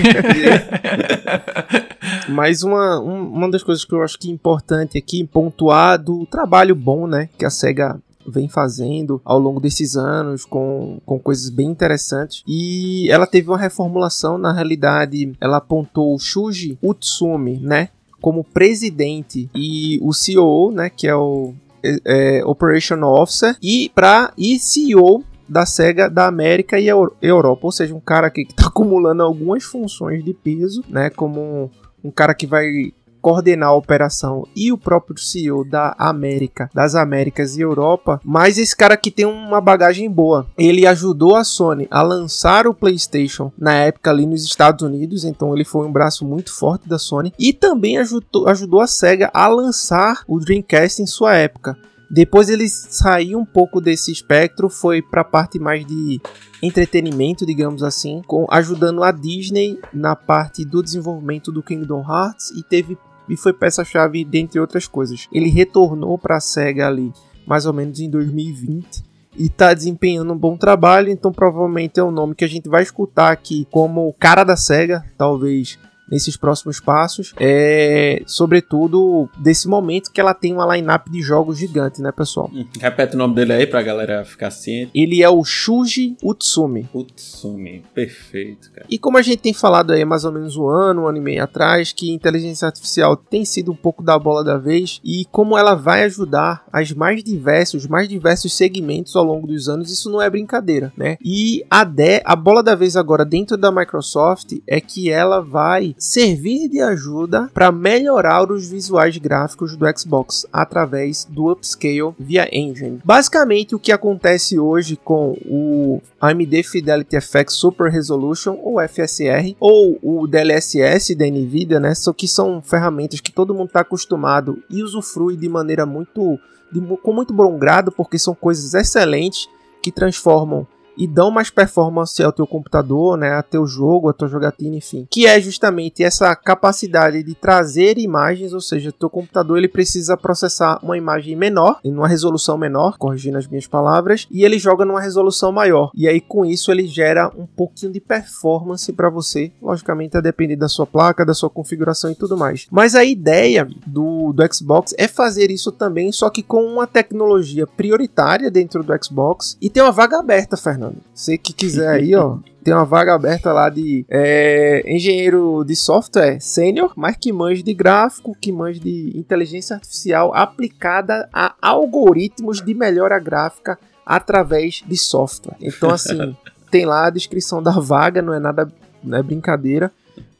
Mas uma, um- uma das coisas que eu acho que é importante aqui pontuar do trabalho bom, né, que a SEGA vem fazendo ao longo desses anos com, com coisas bem interessantes. E ela teve uma reformulação na realidade ela apontou o Shuji Utsumi né como presidente e o CEO né que é o é, é, Operational Officer e para e CEO da SEGA da América e Euro- Europa, ou seja, um cara que está acumulando algumas funções de peso, né, como um, um cara que vai coordenar a operação e o próprio CEO da América, das Américas e Europa, mas esse cara aqui tem uma bagagem boa. Ele ajudou a Sony a lançar o PlayStation na época ali nos Estados Unidos, então ele foi um braço muito forte da Sony e também ajudou, ajudou a Sega a lançar o Dreamcast em sua época. Depois ele saiu um pouco desse espectro, foi para a parte mais de entretenimento, digamos assim, com ajudando a Disney na parte do desenvolvimento do Kingdom Hearts e teve e foi peça-chave dentre outras coisas. Ele retornou para a Sega ali mais ou menos em 2020 e tá desempenhando um bom trabalho, então provavelmente é um nome que a gente vai escutar aqui como o cara da Sega, talvez nesses próximos passos, é sobretudo desse momento que ela tem uma lineup de jogos gigante, né, pessoal? Hum, Repete o nome dele aí pra galera ficar ciente. Ele é o Shuji Utsumi. Utsumi, perfeito, cara. E como a gente tem falado aí há mais ou menos um ano, um ano e meio atrás, que inteligência artificial tem sido um pouco da bola da vez e como ela vai ajudar as mais diversos, mais diversos segmentos ao longo dos anos, isso não é brincadeira, né? E a, de, a bola da vez agora dentro da Microsoft é que ela vai servir de ajuda para melhorar os visuais gráficos do Xbox através do upscale via engine. Basicamente o que acontece hoje com o AMD Fidelity FX Super Resolution ou FSR ou o DLSS da Nvidia, né? Só que são ferramentas que todo mundo está acostumado e usufrui de maneira muito de com muito bom grado porque são coisas excelentes que transformam e dão mais performance ao teu computador, né, a teu jogo, a tua jogatina, enfim. Que é justamente essa capacidade de trazer imagens, ou seja, teu computador ele precisa processar uma imagem menor, em uma resolução menor, corrigindo as minhas palavras, e ele joga numa resolução maior. E aí com isso ele gera um pouquinho de performance para você, logicamente a depender da sua placa, da sua configuração e tudo mais. Mas a ideia do, do Xbox é fazer isso também, só que com uma tecnologia prioritária dentro do Xbox e tem uma vaga aberta, Fernando. Fernando. Você que quiser aí, ó, tem uma vaga aberta lá de é, engenheiro de software sênior, mas que manja de gráfico, que manja de inteligência artificial aplicada a algoritmos de melhora gráfica através de software. Então, assim, tem lá a descrição da vaga, não é nada, não é brincadeira.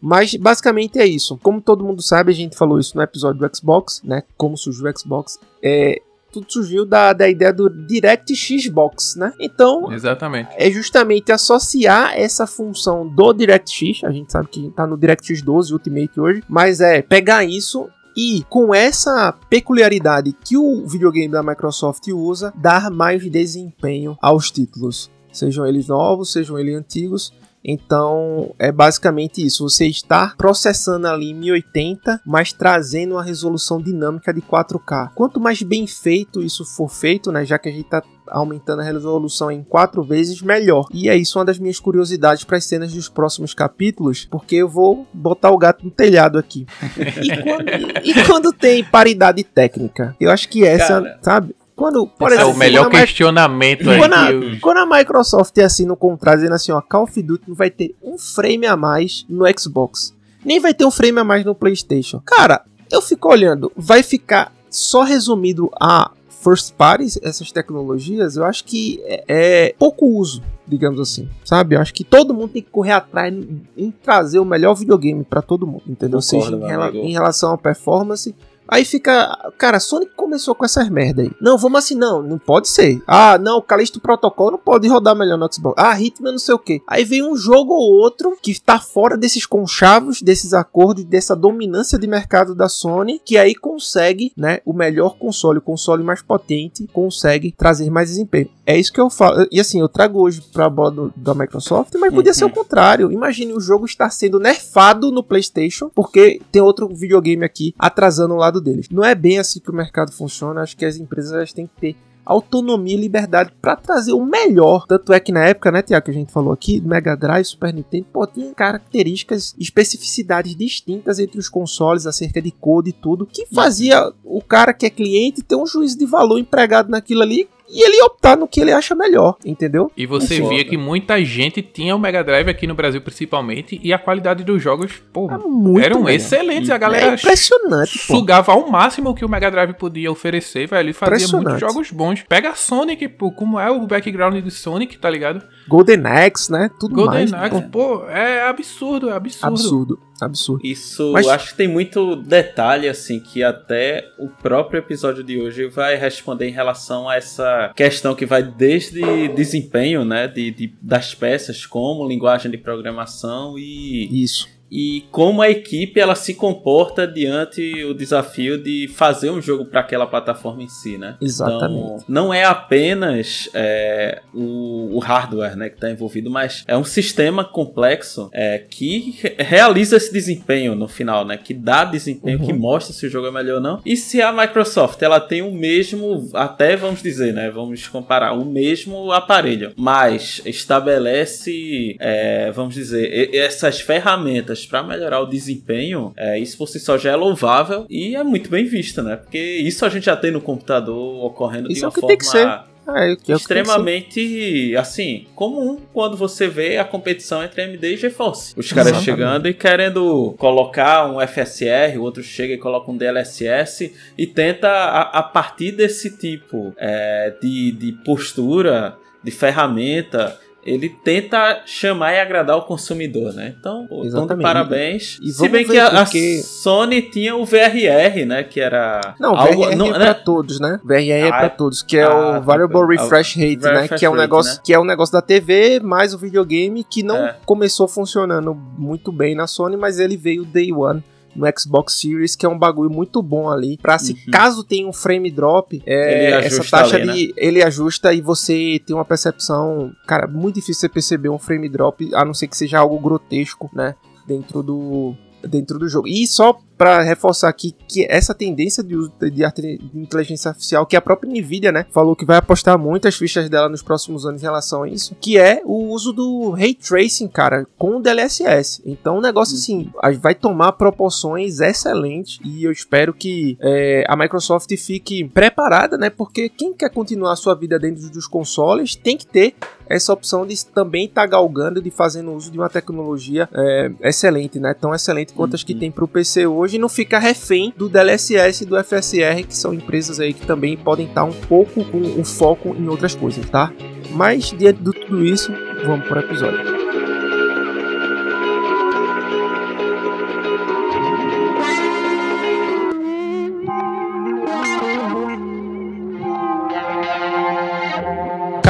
Mas basicamente é isso. Como todo mundo sabe, a gente falou isso no episódio do Xbox, né? Como surgiu o Xbox. É, tudo surgiu da, da ideia do DirectX Box, né? Então, Exatamente. é justamente associar essa função do DirectX, a gente sabe que tá no DirectX 12 Ultimate hoje, mas é pegar isso e com essa peculiaridade que o videogame da Microsoft usa, dar mais desempenho aos títulos, sejam eles novos, sejam eles antigos. Então é basicamente isso. Você está processando ali em 1080, mas trazendo uma resolução dinâmica de 4K. Quanto mais bem feito isso for feito, né, já que a gente está aumentando a resolução em quatro vezes, melhor. E é isso uma das minhas curiosidades para as cenas dos próximos capítulos, porque eu vou botar o gato no telhado aqui. e, quando, e quando tem paridade técnica? Eu acho que essa, Cara, sabe? Quando, por Esse é exemplo, o melhor quando a Mi- questionamento aí. quando, a, quando a Microsoft assina um contrato dizendo assim, ó, Call of Duty não vai ter um frame a mais no Xbox, nem vai ter um frame a mais no PlayStation. Cara, eu fico olhando, vai ficar só resumido a first parties, essas tecnologias, eu acho que é, é pouco uso, digamos assim, sabe? Eu acho que todo mundo tem que correr atrás em, em trazer o melhor videogame pra todo mundo, entendeu? Concordo, Seja em, em relação à performance Aí fica. Cara, a Sonic começou com essas merda aí. Não, vamos assim, não. Não pode ser. Ah, não, o Calixto Protocol não pode rodar melhor no Xbox. Ah, Hitman não sei o que. Aí vem um jogo ou outro que tá fora desses conchavos, desses acordos, dessa dominância de mercado da Sony, que aí consegue, né? O melhor console, o console mais potente, consegue trazer mais desempenho. É isso que eu falo. E assim, eu trago hoje pra bola do- da Microsoft, mas podia ser o contrário. Imagine o jogo estar sendo nerfado no PlayStation, porque tem outro videogame aqui atrasando o lado deles. Não é bem assim que o mercado funciona. Acho que as empresas têm que ter autonomia e liberdade pra trazer o melhor. Tanto é que na época, né, Tiago, que a gente falou aqui, Mega Drive, Super Nintendo, pô, tinha características, especificidades distintas entre os consoles acerca de cor e tudo, que fazia o cara que é cliente ter um juízo de valor empregado naquilo ali e ele optar no que ele acha melhor, entendeu? E você Concordo. via que muita gente tinha o Mega Drive aqui no Brasil principalmente e a qualidade dos jogos, pô, É muito eram melhor. excelentes. A É galera impressionante, pô. sugava ao máximo o que o Mega Drive podia oferecer, velho, e fazia muitos Impressionante. jogos bons. Pega a Sonic, pô, como é o background de Sonic, tá ligado? Golden Axe, né? Tudo Golden mais. Axe, pô. pô, é absurdo, é absurdo. Absurdo, absurdo. Isso, Mas- acho que tem muito detalhe, assim, que até o próprio episódio de hoje vai responder em relação a essa questão que vai desde desempenho, né, de, de- das peças, como linguagem de programação e, Isso. E como a equipe ela se comporta diante o desafio de fazer um jogo para aquela plataforma em si, né? Exatamente. Então, não é apenas é, o, o hardware né, que está envolvido, mas é um sistema complexo é, que re- realiza esse desempenho no final, né? Que dá desempenho, Uhum. que mostra se o jogo é melhor ou não. E se a Microsoft ela tem o mesmo, até vamos dizer, né? Vamos comparar, o mesmo aparelho, mas estabelece, é, vamos dizer, essas ferramentas para melhorar o desempenho, é, isso por si só já é louvável e é muito bem visto, né? Porque isso a gente já tem no computador ocorrendo Isso de é uma o que forma tem que ser. É, é o que tem que ser. extremamente assim comum quando você vê a competição entre AMD e GeForce. Os caras Exatamente. chegando e querendo colocar um FSR, o outro chega e coloca um DLSS e tenta a, a partir desse tipo é, de, de postura, de ferramenta. Ele tenta chamar e agradar o consumidor, né? Então, pô, tão de Exatamente. parabéns. E Se bem que a, a porque- Sony tinha o VRR, né? Que era Não, algo, VRR não, é né? pra todos, né? VRR é Ah, pra todos, que é ah, o Variable tá. Refresh Rate, né? Refresh Que é um rate, negócio, né? que é um negócio da TV mais o videogame que não É. começou funcionando muito bem na Sony, mas ele veio day one no Xbox Series, que é um bagulho muito bom ali. Pra se Uhum. caso tenha um frame drop, é, essa taxa ali, né? Ele ajusta e você tem uma percepção. Cara, muito difícil você perceber um frame drop, a não ser que seja algo grotesco, né? Dentro do. Dentro do jogo. E só pra reforçar aqui que essa tendência de uso de inteligência artificial, que a própria Nvidia, né, falou que vai apostar muitas fichas dela nos próximos anos em relação a isso, que é o uso do ray tracing, cara, com o DLSS. Então o negócio assim vai tomar proporções excelentes e eu espero que é, a Microsoft fique preparada, né, porque quem quer continuar a sua vida dentro dos consoles tem que ter essa opção de também estar galgando, de fazendo uso de uma tecnologia é, excelente, né? Tão excelente quanto as que Uhum. tem para o PC hoje e não ficar refém do DLSS e do FSR, que são empresas aí que também podem estar um pouco com o foco em outras coisas, tá? Mas diante de tudo isso, vamos para o episódio.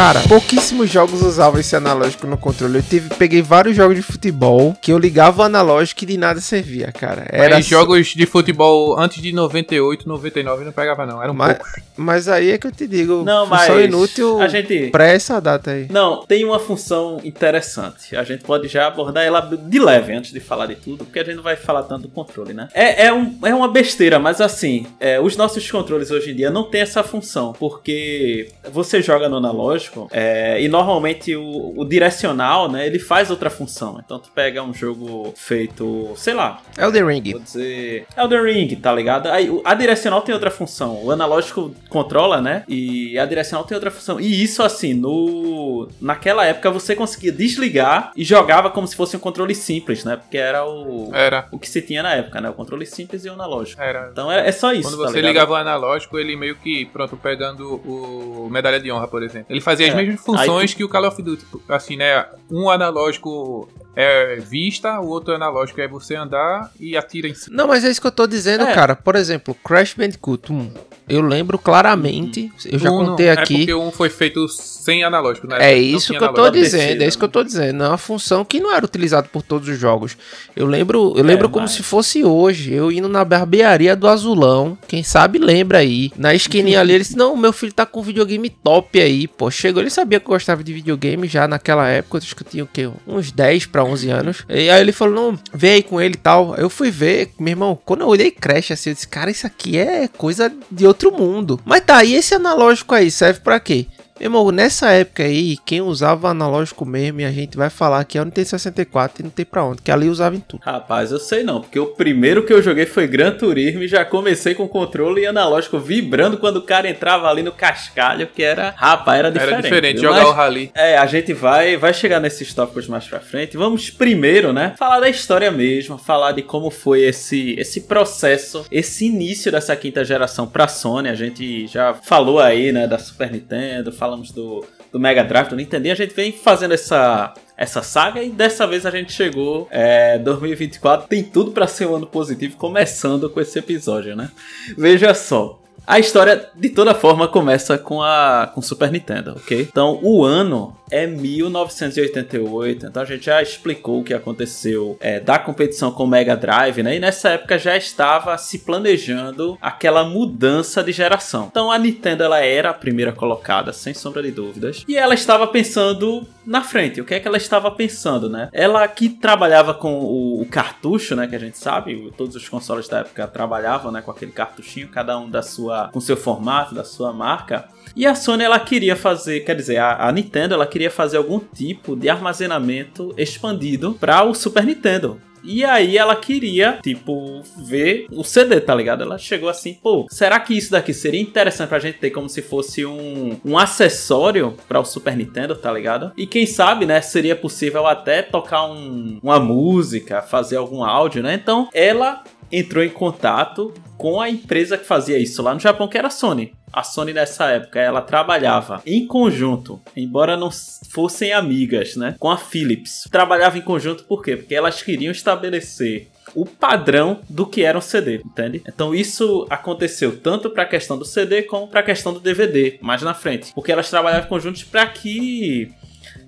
Cara, pouquíssimos jogos usavam esse analógico no controle. Eu tive, peguei vários jogos de futebol que eu ligava o analógico e de nada servia, cara. Era Mas jogos de futebol antes de 98, 99 não pegava não, eram Mas- poucos. Mas aí é que eu te digo, Não, mas função inútil a gente pra essa data aí. Não, tem uma função interessante. A gente pode já abordar ela de leve antes de falar de tudo, porque a gente não vai falar tanto do controle, né? É, é, um, é uma besteira, mas assim, é, os nossos controles hoje em dia não tem essa função, porque você joga no analógico é, e normalmente o, o direcional, né, ele faz outra função. Então tu pega um jogo feito, sei lá, Elden Ring. Vou dizer. Elden Ring, tá ligado? Aí, a direcional tem outra função. O analógico controla, né? E a direcional tem outra função. E isso, assim, no. Naquela época você conseguia desligar e jogava como se fosse um controle simples, né? Porque era o. Era, O que se tinha na época, né? O controle simples e o analógico. era. Então é, é só isso. Quando tá você ligado? ligava o analógico, ele meio que, pronto, pegando o medalha de honra, por exemplo. Ele fazia as É. mesmas funções tu- que o Call of Duty. Assim, né? Um analógico é vista, o outro analógico é você andar e atira em cima. Não, mas é isso que eu tô dizendo, É. cara. Por exemplo, Crash Bandicoot 1. Eu lembro claramente, eu já Um não- contei É aqui. porque um foi feito sem analógico, né? É isso que eu tô dizendo, é isso que eu tô dizendo. É uma função que não era utilizada por todos os jogos. Eu lembro, eu lembro como mas- se fosse hoje, eu indo na barbearia do Azulão, quem sabe lembra aí. Na esquininha ali, ele disse: "Não, meu filho tá com um videogame top aí, pô". Chegou, ele sabia que eu gostava de videogame já naquela época, acho que eu tinha o quê? Uns 10 pra 11 anos. E aí ele falou: "Não, vê aí com ele e tal". Eu fui ver, meu irmão, quando eu olhei Crash assim, eu disse: "Cara, isso aqui é coisa de outro mundo". Mas tá, e esse analógico aí serve pra quê? Meu irmão, nessa época aí, quem usava analógico mesmo, e a gente vai falar que é o Nintendo 64 e não tem pra onde, que ali usava em tudo. Rapaz, eu sei não, porque o primeiro que eu joguei foi Gran Turismo e já comecei com controle e analógico vibrando quando o cara entrava ali no cascalho, que era, rapaz, era diferente. Era diferente, viu? jogar Mas- o rally. É, a gente vai, vai chegar nesses tópicos mais pra frente. Vamos primeiro, né, falar da história mesmo, falar de como foi esse, esse processo, esse início dessa quinta geração pra Sony. A gente já falou aí, né, da Super Nintendo, falamos do, do Mega Drive, do Nintendo, a gente vem fazendo essa essa saga e dessa vez a gente chegou é, 2024 tem tudo pra ser um ano positivo começando com esse episódio né veja só a história, de toda forma, começa com a com Super Nintendo, ok? Então, o ano é 1988. Então, a gente já explicou o que aconteceu é, da competição com o Mega Drive, né? E nessa época já estava se planejando aquela mudança de geração. Então, a Nintendo ela era a primeira colocada, sem sombra de dúvidas. E ela estava pensando na frente. O que é que ela estava pensando, né? Ela que trabalhava com o, o cartucho, né? Que a gente sabe, todos os consoles da época trabalhavam, né? Com aquele cartuchinho, cada um da sua, com seu formato, da sua marca. E a Sony ela queria fazer, quer dizer, a, a Nintendo ela queria fazer algum tipo de armazenamento expandido para o Super Nintendo. E aí ela queria, tipo, ver o CD, tá ligado? Ela chegou assim, pô, será que isso daqui seria interessante pra gente ter como se fosse um, um acessório para o Super Nintendo, tá ligado? E quem sabe, né, seria possível até tocar um- uma música, fazer algum áudio, né? Então ela entrou em contato com a empresa que fazia isso lá no Japão, que era a Sony. A Sony nessa época, ela trabalhava em conjunto, embora não fossem amigas, né, com a Philips. Trabalhava em conjunto por quê? Porque elas queriam estabelecer o padrão do que era um CD, entende? Então isso aconteceu tanto para a questão do CD como para a questão do DVD, mais na frente, porque elas trabalhavam conjunto para que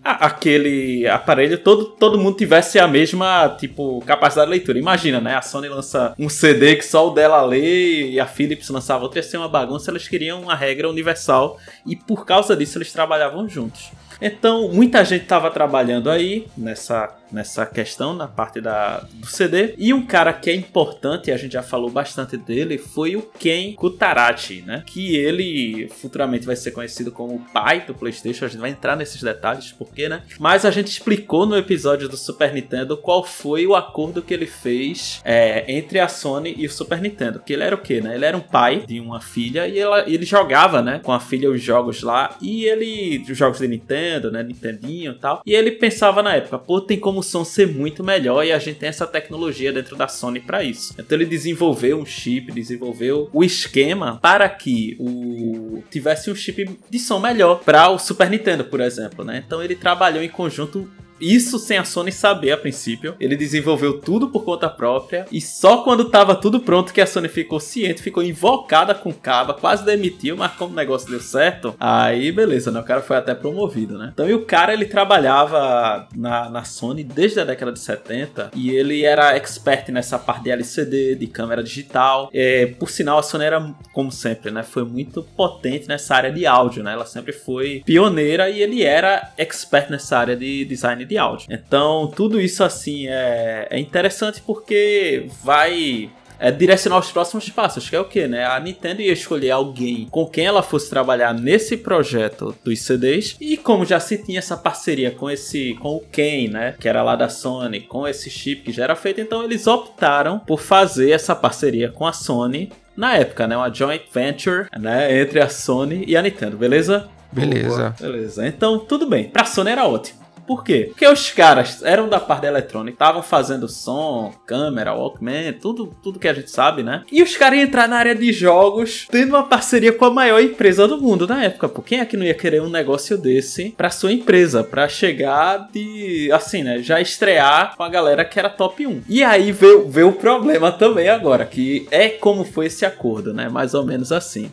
aquele aparelho todo, todo mundo tivesse a mesma, tipo, capacidade de leitura. Imagina, né? A Sony lança um CD que só o dela lê e a Philips lançava outro, ia ser uma bagunça. Eles queriam uma regra universal e por causa disso eles trabalhavam juntos. Então, muita gente estava trabalhando aí nessa nessa questão, na parte da, do CD. E um cara que é importante, a gente já falou bastante dele, foi o Ken Kutaragi, né? Que ele futuramente vai ser conhecido como o pai do PlayStation. A gente vai entrar nesses detalhes, porque, né? Mas a gente explicou no episódio do Super Nintendo qual foi o acordo que ele fez é, entre a Sony e o Super Nintendo. Que ele era o quê, né? Ele era um pai de uma filha e ela, ele jogava, né? Com a filha os jogos lá. E ele. Os jogos de Nintendo, né? Nintendinho e tal. E ele pensava na época, pô, tem como som ser muito melhor e a gente tem essa tecnologia dentro da Sony para isso. Então ele desenvolveu um chip, desenvolveu o esquema para que o tivesse um chip de som melhor para o Super Nintendo, por exemplo, né? Então ele trabalhou em conjunto isso sem a Sony saber a princípio. Ele desenvolveu tudo por conta própria. E só quando tava tudo pronto que a Sony ficou ciente, ficou invocada com caba, quase demitiu, mas como o negócio deu certo, aí beleza, né? O cara foi até promovido, né? Então, e o cara ele trabalhava na, na Sony desde a década de 70 e ele era expert nessa parte de LCD, de câmera digital. É, por sinal, a Sony era, como sempre, né? Foi muito potente nessa área de áudio, né? Ela sempre foi pioneira e ele era expert nessa área de design de de áudio. Então, tudo isso assim é, é interessante porque vai é, direcionar os próximos passos, que é o que, né? A Nintendo ia escolher alguém com quem ela fosse trabalhar nesse projeto dos CDs e como já se tinha essa parceria com esse, com o Ken, né? Que era lá da Sony, com esse chip que já era feito, então eles optaram por fazer essa parceria com a Sony na época, né? Uma joint venture, né? Entre a Sony e a Nintendo, beleza? Beleza. Boa, beleza. Então, tudo bem. Pra Sony era ótimo. Por quê? Porque os caras eram da parte da eletrônica, estavam fazendo som, câmera, Walkman, tudo, tudo que a gente sabe, né? E os caras iam entrar na área de jogos, tendo uma parceria com a maior empresa do mundo na época. Por quem é que não ia querer um negócio desse pra sua empresa? Pra chegar de, assim, né? Já estrear com a galera que era top 1. E aí veio, veio o problema também agora, que é como foi esse acordo, né? Mais ou menos assim.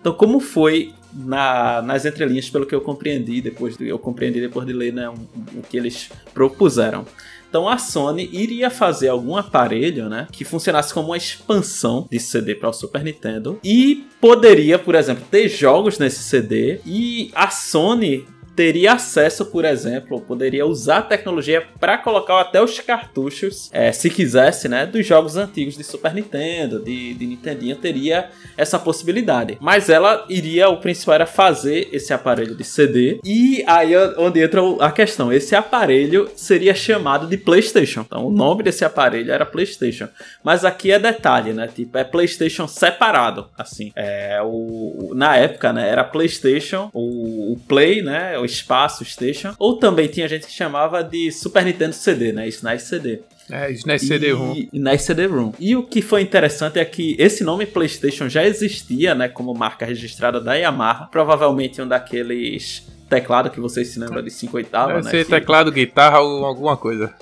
Então, como foi na, nas entrelinhas, pelo que eu compreendi depois de, eu compreendi depois de ler né, o um, que eles propuseram. Então a Sony iria fazer algum aparelho, né, que funcionasse como uma expansão de CD para o Super Nintendo e poderia, por exemplo, ter jogos nesse CD e a Sony teria acesso, por exemplo, poderia usar a tecnologia para colocar até os cartuchos, é, se quisesse, né, dos jogos antigos de Super Nintendo, de, de Nintendinho, teria essa possibilidade. Mas ela iria, o principal era fazer esse aparelho de CD e aí é onde entra a questão, esse aparelho seria chamado de PlayStation. Então o nome desse aparelho era PlayStation. Mas aqui é detalhe, né? Tipo, é PlayStation separado, assim. É o na época, né, era PlayStation, o, o Play, né, o espaço Station, ou também tinha gente que chamava de Super Nintendo CD, né? SNES CD. É, SNES CD-ROM. E, SNES CD-ROM. E o que foi interessante é que esse nome PlayStation já existia, né, como marca registrada da Yamaha, provavelmente um daqueles teclado que vocês se lembram de 5 oitavas, né? ser teclado, guitarra ou alguma coisa.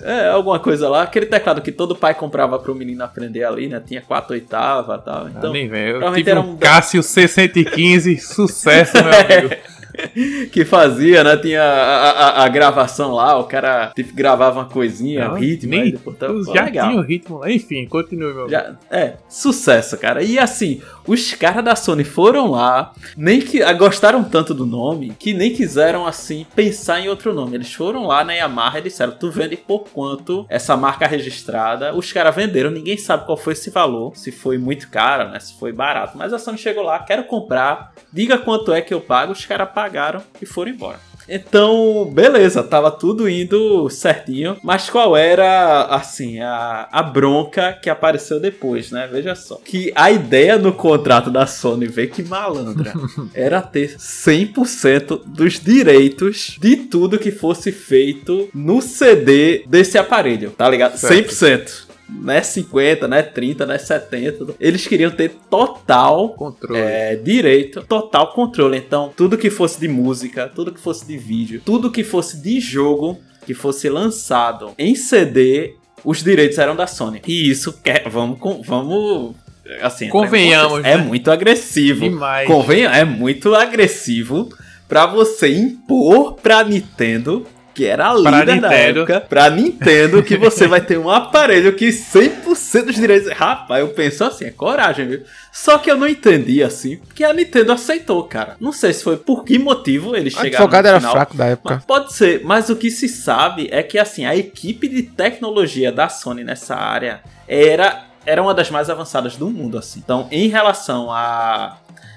É, alguma coisa lá. Aquele teclado que todo pai comprava pro menino aprender ali, né? Tinha 4 oitavas e tal. Então, ah, nem vem. Eu tive um, um Cássio C115, sucesso, meu amigo. que fazia, né? Tinha a, a, a, gravação lá, o cara tipo, gravava uma coisinha, não, ritmo, nem, depois, tava, já legal. tinha o ritmo lá. Enfim, continue, meu já, É, sucesso, cara. E assim, os caras da Sony foram lá, nem que ah, gostaram tanto do nome, que nem quiseram, assim, pensar em outro nome. Eles foram lá na Yamaha e disseram, tu vende por quanto essa marca registrada? Os caras venderam, ninguém sabe qual foi esse valor, se foi muito caro, né? Se foi barato. Mas a Sony chegou lá, quero comprar, diga quanto é que eu pago, os caras pagaram e foram embora. Então, beleza, tava tudo indo certinho. Mas qual era, assim, a, a bronca que apareceu depois, né? Veja só. Que a ideia no contrato da Sony, vê que malandra, era ter 100% dos direitos de tudo que fosse feito no CD desse aparelho, tá ligado? Certo. 100% não é 50, não é 30, não é 70. Eles queriam ter total controle. É, direito, total controle. Então, tudo que fosse de música, tudo que fosse de vídeo, tudo que fosse de jogo que fosse lançado em CD, os direitos eram da Sony. E isso quer, vamos vamos assim, convenhamos, é né? muito agressivo. Demais. Convenha, é muito agressivo pra você impor pra Nintendo que era a líder da época, pra Nintendo, que você vai ter um aparelho que 100% dos direitos... Rapaz, eu penso assim, é coragem, viu? Só que eu não entendi, assim, porque a Nintendo aceitou, cara. Não sei se foi por que motivo eles chegaram O advogado era fraco da época. Pode ser, mas o que se sabe é que, assim, a equipe de tecnologia da Sony nessa área era, era uma das mais avançadas do mundo, assim. Então, em relação a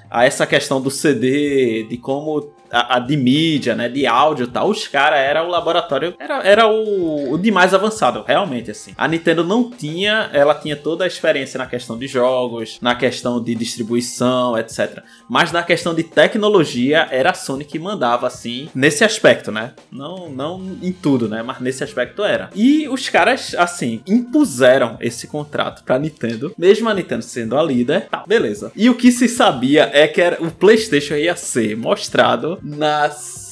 a essa questão do CD, de como a, a, de mídia, né, de áudio e tal, os caras era o laboratório, era, era o, o de mais avançado, realmente, assim. A Nintendo não tinha, ela tinha toda a experiência na questão de jogos, na questão de distribuição, etc. Mas na questão de tecnologia, era a Sony que mandava, assim, nesse aspecto, né? Não, não em tudo, né? Mas nesse aspecto era. E os caras, assim, impuseram esse contrato pra Nintendo, mesmo a Nintendo sendo a líder, tá, beleza. E o que se sabia é que era, o PlayStation ia ser mostrado na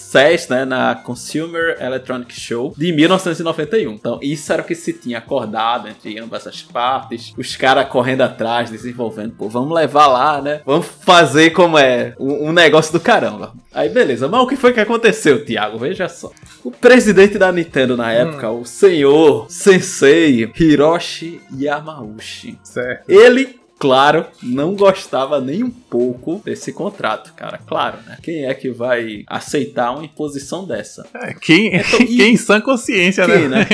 CES, né, na Consumer Electronic Show de 1991. Então, isso era o que se tinha acordado entre ambas as partes. Os caras correndo atrás, desenvolvendo, pô, vamos levar lá, né? Vamos fazer como é um, um, negócio do caramba. Aí, beleza. Mas o que foi que aconteceu, Thiago? Veja só. O presidente da Nintendo na época, hum. o senhor Sensei Hiroshi Yamauchi. Certo. Ele claro, não gostava nem um pouco desse contrato, cara. Claro, né? Quem é que vai aceitar uma imposição dessa? É, quem, então, quem em sã consciência, quem, né? né?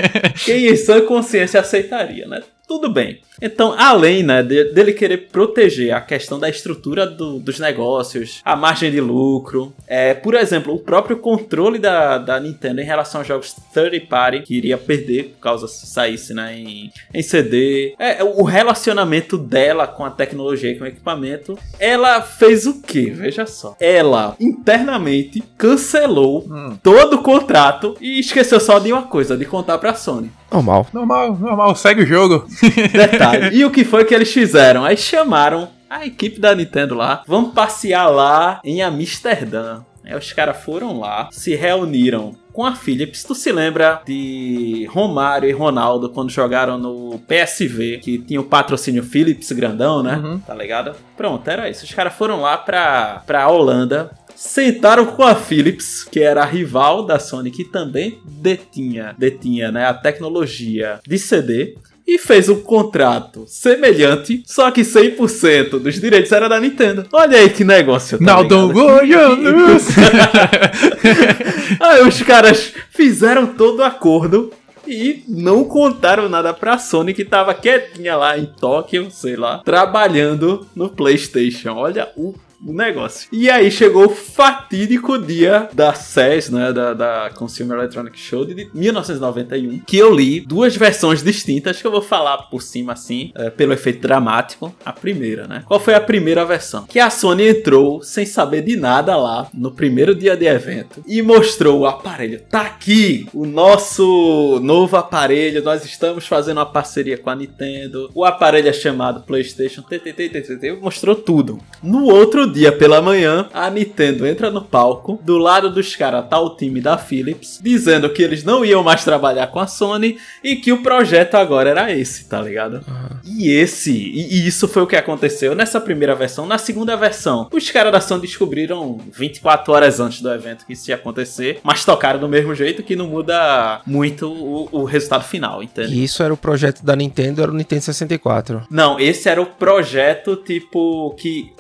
Quem em sã consciência aceitaria, né? Tudo bem. Então, além né, de, dele querer proteger a questão da estrutura do, dos negócios, a margem de lucro, é, por exemplo, o próprio controle da, da Nintendo em relação aos jogos third party, que iria perder por causa se saísse né, em, em CD, é, o relacionamento dela com a tecnologia e com o equipamento, ela fez o que? Veja só. Ela internamente cancelou hum. todo o contrato e esqueceu só de uma coisa, de contar pra Sony. Normal. Normal, normal, segue o jogo. Detalhe. E o que foi que eles fizeram? Aí chamaram a equipe da Nintendo lá. Vamos passear lá em Amsterdã. Aí os caras foram lá, se reuniram com a Philips. Tu se lembra de Romário e Ronaldo quando jogaram no PSV, que tinha o patrocínio Philips grandão, né? Uhum. Tá ligado? Pronto, era isso. Os caras foram lá pra, pra Holanda sentaram com a Philips, que era a rival da Sony, que também detinha, detinha né, a tecnologia de CD e fez um contrato semelhante, só que 100% dos direitos era da Nintendo. Olha aí que negócio. Tá Now don't go Aí os caras fizeram todo o acordo e não contaram nada pra Sony que tava quietinha lá em Tóquio, sei lá, trabalhando no PlayStation. Olha o o negócio. E aí chegou o fatídico dia da CES, né, da, da Consumer Electronic Show de 1991, que eu li duas versões distintas que eu vou falar por cima assim, é, pelo efeito dramático. A primeira, né? Qual foi a primeira versão? Que a Sony entrou sem saber de nada lá no primeiro dia de evento e mostrou o aparelho. Tá aqui o nosso novo aparelho. Nós estamos fazendo uma parceria com a Nintendo. O aparelho é chamado PlayStation TTT, mostrou tudo. No outro dia pela manhã, a Nintendo entra no palco, do lado dos caras tá o time da Philips, dizendo que eles não iam mais trabalhar com a Sony e que o projeto agora era esse, tá ligado? Uhum. E esse, e, e, isso foi o que aconteceu nessa primeira versão. Na segunda versão, os caras da Sony descobriram 24 horas antes do evento que isso ia acontecer, mas tocaram do mesmo jeito que não muda muito o, o resultado final, entende? E isso era o projeto da Nintendo, era o Nintendo 64. Não, esse era o projeto tipo que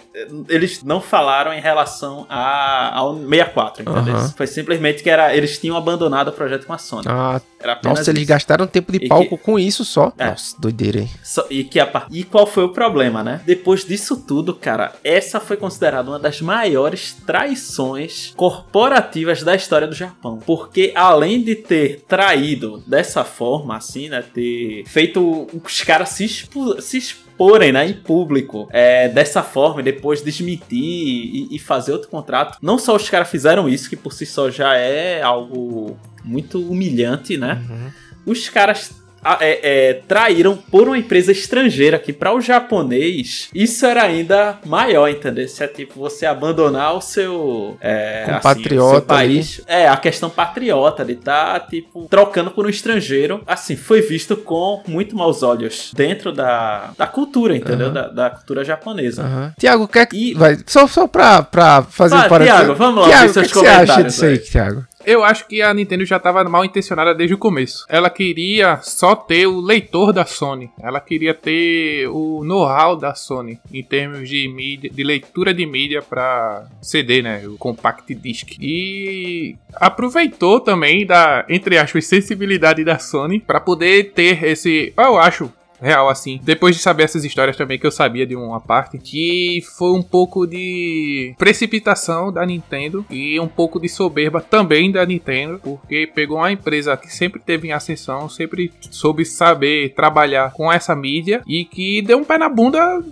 eles não falaram em relação a, ao 64, entendeu? Uhum. Foi simplesmente que era, eles tinham abandonado o projeto com a Sony. Ah, nossa, isso. eles gastaram tempo de palco que, com isso só. É, nossa, doideira, hein? So, e, que a, e qual foi o problema, né? Depois disso tudo, cara, essa foi considerada uma das maiores traições corporativas da história do Japão. Porque além de ter traído dessa forma, assim, né? Ter feito os caras se, expu se exporem né, em público é, dessa forma e depois desmentir e, e fazer outro contrato. Não só os caras fizeram isso, que por si só já é algo muito humilhante, né? Uhum. Os caras é, é, traíram por uma empresa estrangeira que para o japonês isso era ainda maior, entendeu? Se é tipo você abandonar o seu é, compatriota assim, país, é a questão patriota de estar tá, tipo trocando por um estrangeiro, assim foi visto com muito maus olhos dentro da, da cultura, entendeu? Uhum. Da, da, cultura japonesa. Uhum. Tiago, quer que e... vai só só para para fazer um parênteses. Tiago, vamos lá, Tiago, o que, que você acha disso aí, Tiago? Eu acho que a Nintendo já estava mal intencionada desde o começo. Ela queria só ter o leitor da Sony. Ela queria ter o know-how da Sony em termos de mídia, de leitura de mídia para CD, né, o compact disc. E aproveitou também da entre aspas sensibilidade da Sony para poder ter esse, eu acho, real, assim. Depois de saber essas histórias também, que eu sabia de uma parte, que foi um pouco de precipitação da Nintendo e um pouco de soberba também da Nintendo, porque pegou uma empresa que sempre teve em ascensão, sempre soube saber trabalhar com essa mídia e que deu um pé na bunda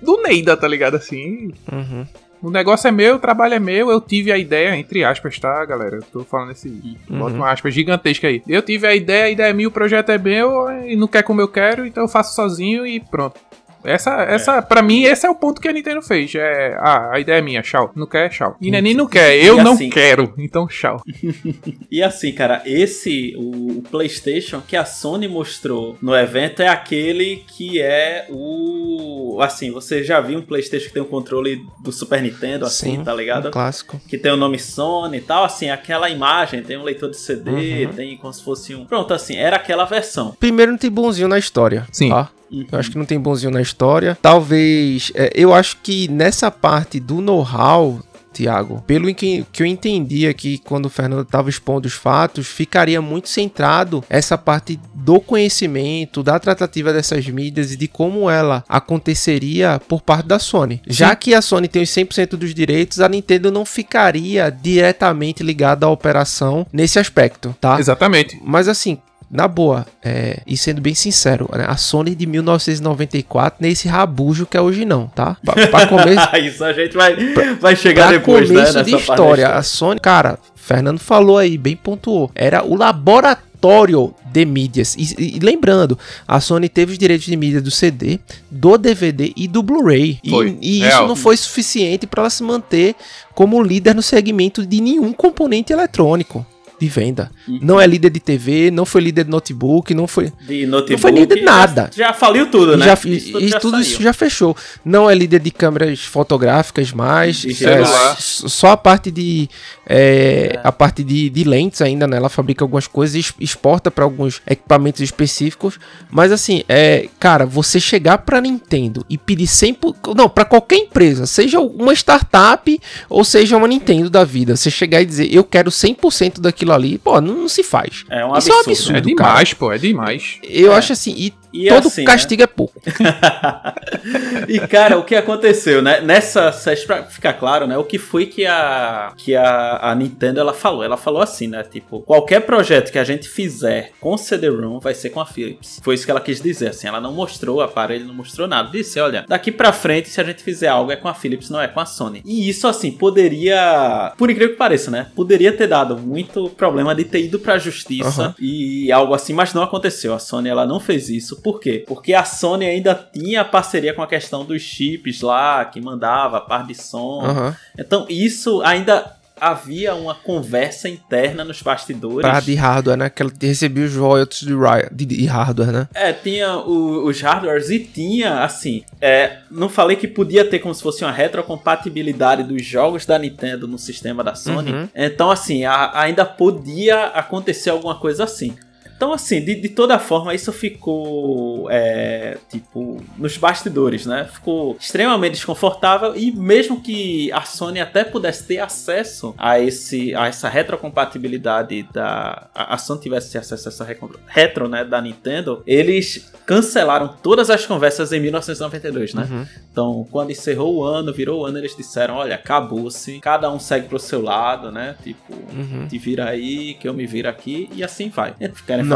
do Neida, tá ligado? Assim. Uhum. O negócio é meu, o trabalho é meu, eu tive a ideia, entre aspas, tá, galera? Eu tô falando esse. Uhum. Bota uma aspas gigantesca aí. Eu tive a ideia, a ideia é minha, o projeto é meu, e não quer como eu quero, então eu faço sozinho e pronto. Essa, essa, é. pra mim, esse é o ponto que a Nintendo fez. É, ah, a ideia é minha, tchau. Não quer, tchau. E nem não quer, eu não assim, quero, então tchau. e assim, cara, esse, o, o, PlayStation que a Sony mostrou no evento é aquele que é o. Assim, você já viu um PlayStation que tem um controle do Super Nintendo, assim, Sim, tá ligado? Um clássico. Que tem o nome Sony e tal, assim, aquela imagem, tem um leitor de CD, uhum. tem como se fosse um. Pronto, assim, era aquela versão. Primeiro não tem bonzinho na história. Sim. Tá? Uhum. Eu acho que não tem bonzinho na história. Talvez. É, eu acho que nessa parte do know-how. Tiago, pelo que, que eu entendi aqui quando o Fernando estava expondo os fatos, ficaria muito centrado essa parte do conhecimento, da tratativa dessas mídias e de como ela aconteceria por parte da Sony. Sim. Já que a Sony tem os 100% dos direitos, a Nintendo não ficaria diretamente ligada à operação nesse aspecto, tá? Exatamente. Mas assim, na boa, é, e sendo bem sincero, né, a Sony de 1994 nem esse rabujo que é hoje não, tá? Pra, pra começo, Isso a gente vai, vai chegar depois, né? Nessa de história, a Sony, cara, Fernando falou aí, bem pontuou, era o laboratório de mídias. E, e, lembrando, a Sony teve os direitos de mídia do CD, do DVD e do Blu-ray. E, e isso não foi suficiente para ela se manter como líder no segmento de nenhum componente eletrônico de venda. Uhum. Não é líder de TV, não foi líder de notebook, não foi. De notebook, não foi líder de nada. Já, já faliu tudo, né? Já, isso tudo, e, já tudo isso já fechou. Não é líder de câmeras fotográficas mais. É, só a parte de. É, é. A parte de, de, lentes ainda, né? Ela fabrica algumas coisas e exporta para alguns equipamentos específicos. Mas assim, é, cara, você chegar para Nintendo e pedir 100%. Não, para qualquer empresa, seja uma startup ou seja uma Nintendo da vida, você chegar e dizer, eu quero 100% daquilo ali, pô, não, não, se faz. É um Isso absurdo. é um absurdo. É demais, cara. pô, é demais. Eu é. acho assim, e, e todo assim, castigo né? é pouco. e cara, o que aconteceu, né? Nessa, pra ficar claro, né? O que foi que a que a, a Nintendo ela falou? Ela falou assim, né? Tipo, qualquer projeto que a gente fizer com CD-ROM vai ser com a Philips. Foi isso que ela quis dizer, assim. Ela não mostrou o aparelho, não mostrou nada. Disse, olha, daqui pra frente, se a gente fizer algo é com a Philips, não é com a Sony. E isso, assim, poderia, por incrível que pareça, né? Poderia ter dado muito problema de ter ido pra justiça uhum. e algo assim, mas não aconteceu. A Sony, ela não fez isso. Por quê? Porque a Sony ainda tinha parceria com a questão dos chips lá, que mandava par de som. Uhum. Então, isso ainda havia uma conversa interna nos bastidores. Pra de hardware, né? Que ela recebia os royalties de, de, de hardware, né? É, tinha o, os hardwares e tinha, assim, é, não falei que podia ter como se fosse uma retrocompatibilidade dos jogos da Nintendo no sistema da Sony. Uhum. Então, assim, a, ainda podia acontecer alguma coisa assim. Então, assim, de, de toda forma, isso ficou, é, tipo, nos bastidores, né? Ficou extremamente desconfortável e mesmo que a Sony até pudesse ter acesso a, esse, a essa retrocompatibilidade da... A, a Sony tivesse acesso a essa retro, né, da Nintendo, eles cancelaram todas as conversas em 1992, né? Uhum. Então, quando encerrou o ano, virou o ano, eles disseram, olha, acabou-se, cada um segue pro seu lado, né? Tipo, uhum. te vira aí, que eu me viro aqui, e assim vai.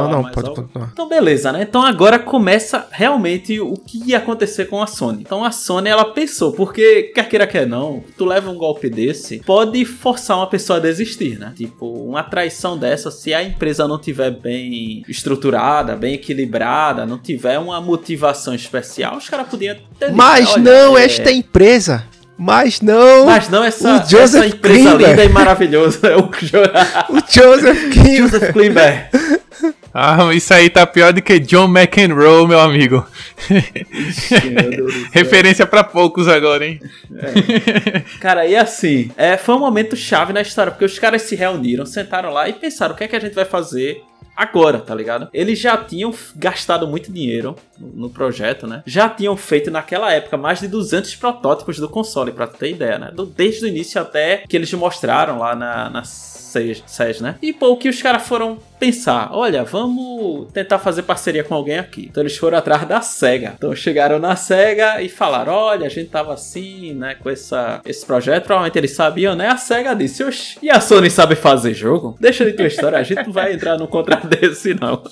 Não, não, pode algo? continuar. Então, beleza, né? Então agora começa realmente o que ia acontecer com a Sony. Então a Sony, ela pensou, porque quer queira, quer não, tu leva um golpe desse, pode forçar uma pessoa a desistir, né? Tipo, uma traição dessa, se a empresa não tiver bem estruturada, bem equilibrada, não tiver uma motivação especial, os caras podiam ter dito, Mas "Olha, não é- esta empresa. Mas não Mas não essa, O Joseph essa empresa Klimber. linda e maravilhosa. É o Jo- o Joseph Kim. Joseph Klimber. Ah, isso aí tá pior do que John McEnroe, meu amigo. Meu céu. Referência pra poucos agora, hein? Cara, e assim, é, foi um momento chave na história, porque os caras se reuniram, sentaram lá e pensaram o que é que a gente vai fazer agora, tá ligado? Eles já tinham gastado muito dinheiro no, projeto, né? Já tinham feito naquela época mais de 200 protótipos do console, pra tu ter ideia, né? Desde o início até que eles mostraram lá na, na SES, né? E pô, o que os caras foram pensar? Olha, vamos tentar fazer parceria com alguém aqui. Então eles foram atrás da SEGA. Então chegaram na SEGA e falaram: olha, a gente tava assim, né, com essa, esse projeto. Provavelmente eles sabiam, né? A SEGA disse: Oxi, e a Sony sabe fazer jogo? Deixa de tua história, a gente não vai entrar num contrato desse, não.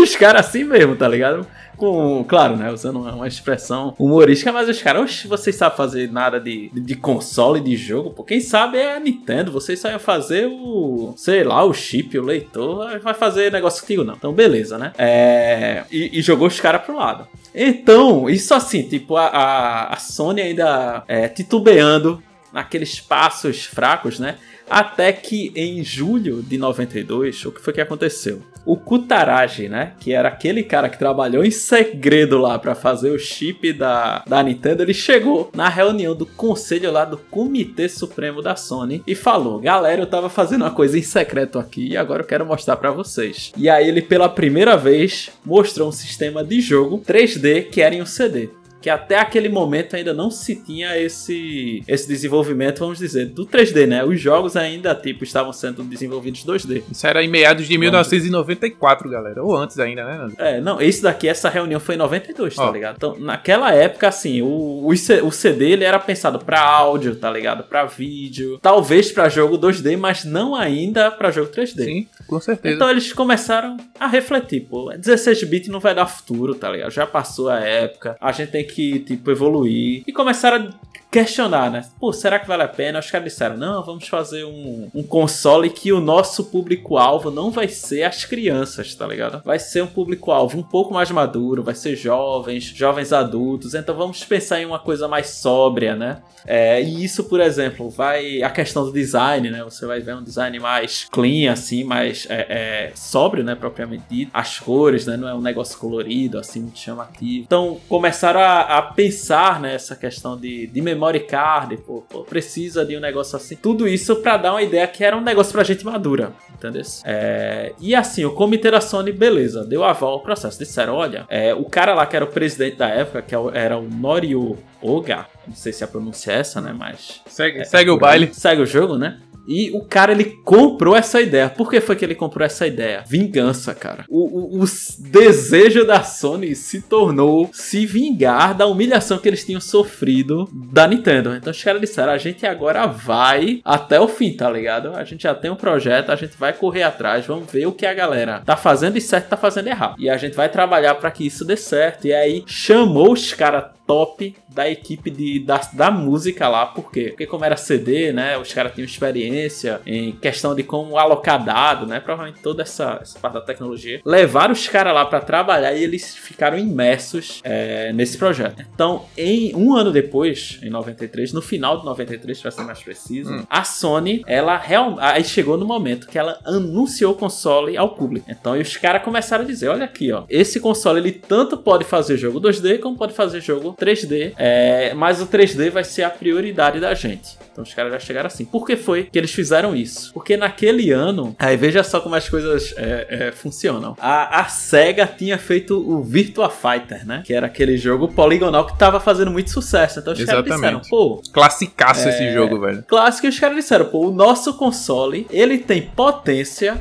Os caras assim mesmo, tá ligado? Com, claro, né? Usando uma, expressão humorística, mas os caras, oxe, vocês sabem fazer nada de, de console, de jogo, pô. Quem sabe é a Nintendo, vocês sabem fazer o, sei lá, o chip, o leitor, vai fazer negócio contigo, não. Então, beleza, né? É, e, e jogou os caras pro lado. Então, isso assim, tipo, a, a, Sony ainda é, titubeando naqueles passos fracos, né? Até que em julho de 92, o que foi que aconteceu? O Kutaragi, né? Que era aquele cara que trabalhou em segredo lá pra fazer o chip da, da Nintendo, ele chegou na reunião do conselho lá do Comitê Supremo da Sony e falou: Galera, eu tava fazendo uma coisa em secreto aqui e agora eu quero mostrar pra vocês. E aí ele, pela primeira vez, mostrou um sistema de jogo 3D que era em um CD que até aquele momento ainda não se tinha esse, esse desenvolvimento, vamos dizer, do 3D, né? Os jogos ainda, tipo, estavam sendo desenvolvidos 2D. Isso era em meados de 1994, galera. Ou antes ainda, né, Nando? É, não, esse daqui, essa reunião foi em 92, tá Ó. ligado? Então, naquela época, assim, o, o, CD, ele era pensado pra áudio, tá ligado? Pra vídeo, talvez pra jogo 2D, mas não ainda pra jogo 3D. Sim, com certeza. Então eles começaram a refletir, pô, 16-bit não vai dar futuro, tá ligado? Já passou a época, a gente tem que, tipo, evoluir. E começaram a questionar, né? Pô, será que vale a pena? Os caras disseram, não, vamos fazer um, um console que o nosso público-alvo não vai ser as crianças, tá ligado? Vai ser um público-alvo um pouco mais maduro, vai ser jovens, jovens adultos, então vamos pensar em uma coisa mais sóbria, né? É, e isso, por exemplo, vai. A questão do design, né? Você vai ver um design mais clean, assim, mais é, é, sóbrio, né? Propriamente dito. As cores, né? Não é um negócio colorido, assim, muito chamativo. Então, começaram a, a pensar nessa questão de, de memory card, pô, pô, precisa de um negócio assim. Tudo isso pra dar uma ideia que era um negócio pra gente madura, entendeu? É, e assim, o comitê da Sony, beleza, deu aval ao processo. Disseram: olha, é, o cara lá que era o presidente da época, que é era o Norio Oga, não sei se a pronúncia é essa, né? Mas Segue, segue o baile. Segue o jogo, né? E o cara, ele comprou essa ideia. Por que foi que ele comprou essa ideia? Vingança, cara. O, o, o desejo da Sony se tornou se vingar da humilhação que eles tinham sofrido da Nintendo. Então os caras disseram, a gente agora vai até o fim, tá ligado? A gente já tem um projeto, a gente vai correr atrás, vamos ver o que a galera tá fazendo e certo tá fazendo errado. E a gente vai trabalhar para que isso dê certo. E aí chamou os caras top da equipe de, da, da música lá, por quê? Porque como era CD, né, os caras tinham experiência em questão de como alocar dado, né, provavelmente toda essa, essa parte da tecnologia. Levaram os caras lá para trabalhar e eles ficaram imersos é, nesse projeto. Então, em um ano depois, em 93, no final de 93, para ser mais preciso, a Sony, ela real, aí chegou no momento que ela anunciou o console ao público. Então, e os caras começaram a dizer, olha aqui, ó, esse console ele tanto pode fazer jogo 2D como pode fazer jogo 3D, é, mas o 3D vai ser a prioridade da gente. Então os caras já chegaram assim. Por que foi que eles fizeram isso? Porque naquele ano, aí veja só como as coisas é, é, funcionam. A, a SEGA tinha feito o Virtua Fighter, né? Que era aquele jogo poligonal que tava fazendo muito sucesso. Então os caras disseram, pô, Classicaço É. esse jogo, velho. clássico, e os caras disseram, pô, o nosso console, ele tem potência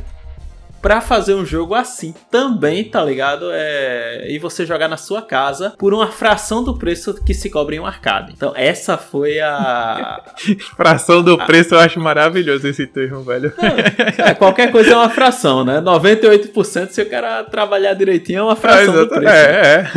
pra fazer um jogo assim também, tá ligado? É... E você jogar na sua casa por uma fração do preço que se cobra em um arcade. Então, essa foi a. fração do preço, eu acho maravilhoso esse termo, velho. É, qualquer coisa é uma fração, né? 98% se o cara trabalhar direitinho é uma fração é, do preço. É, é.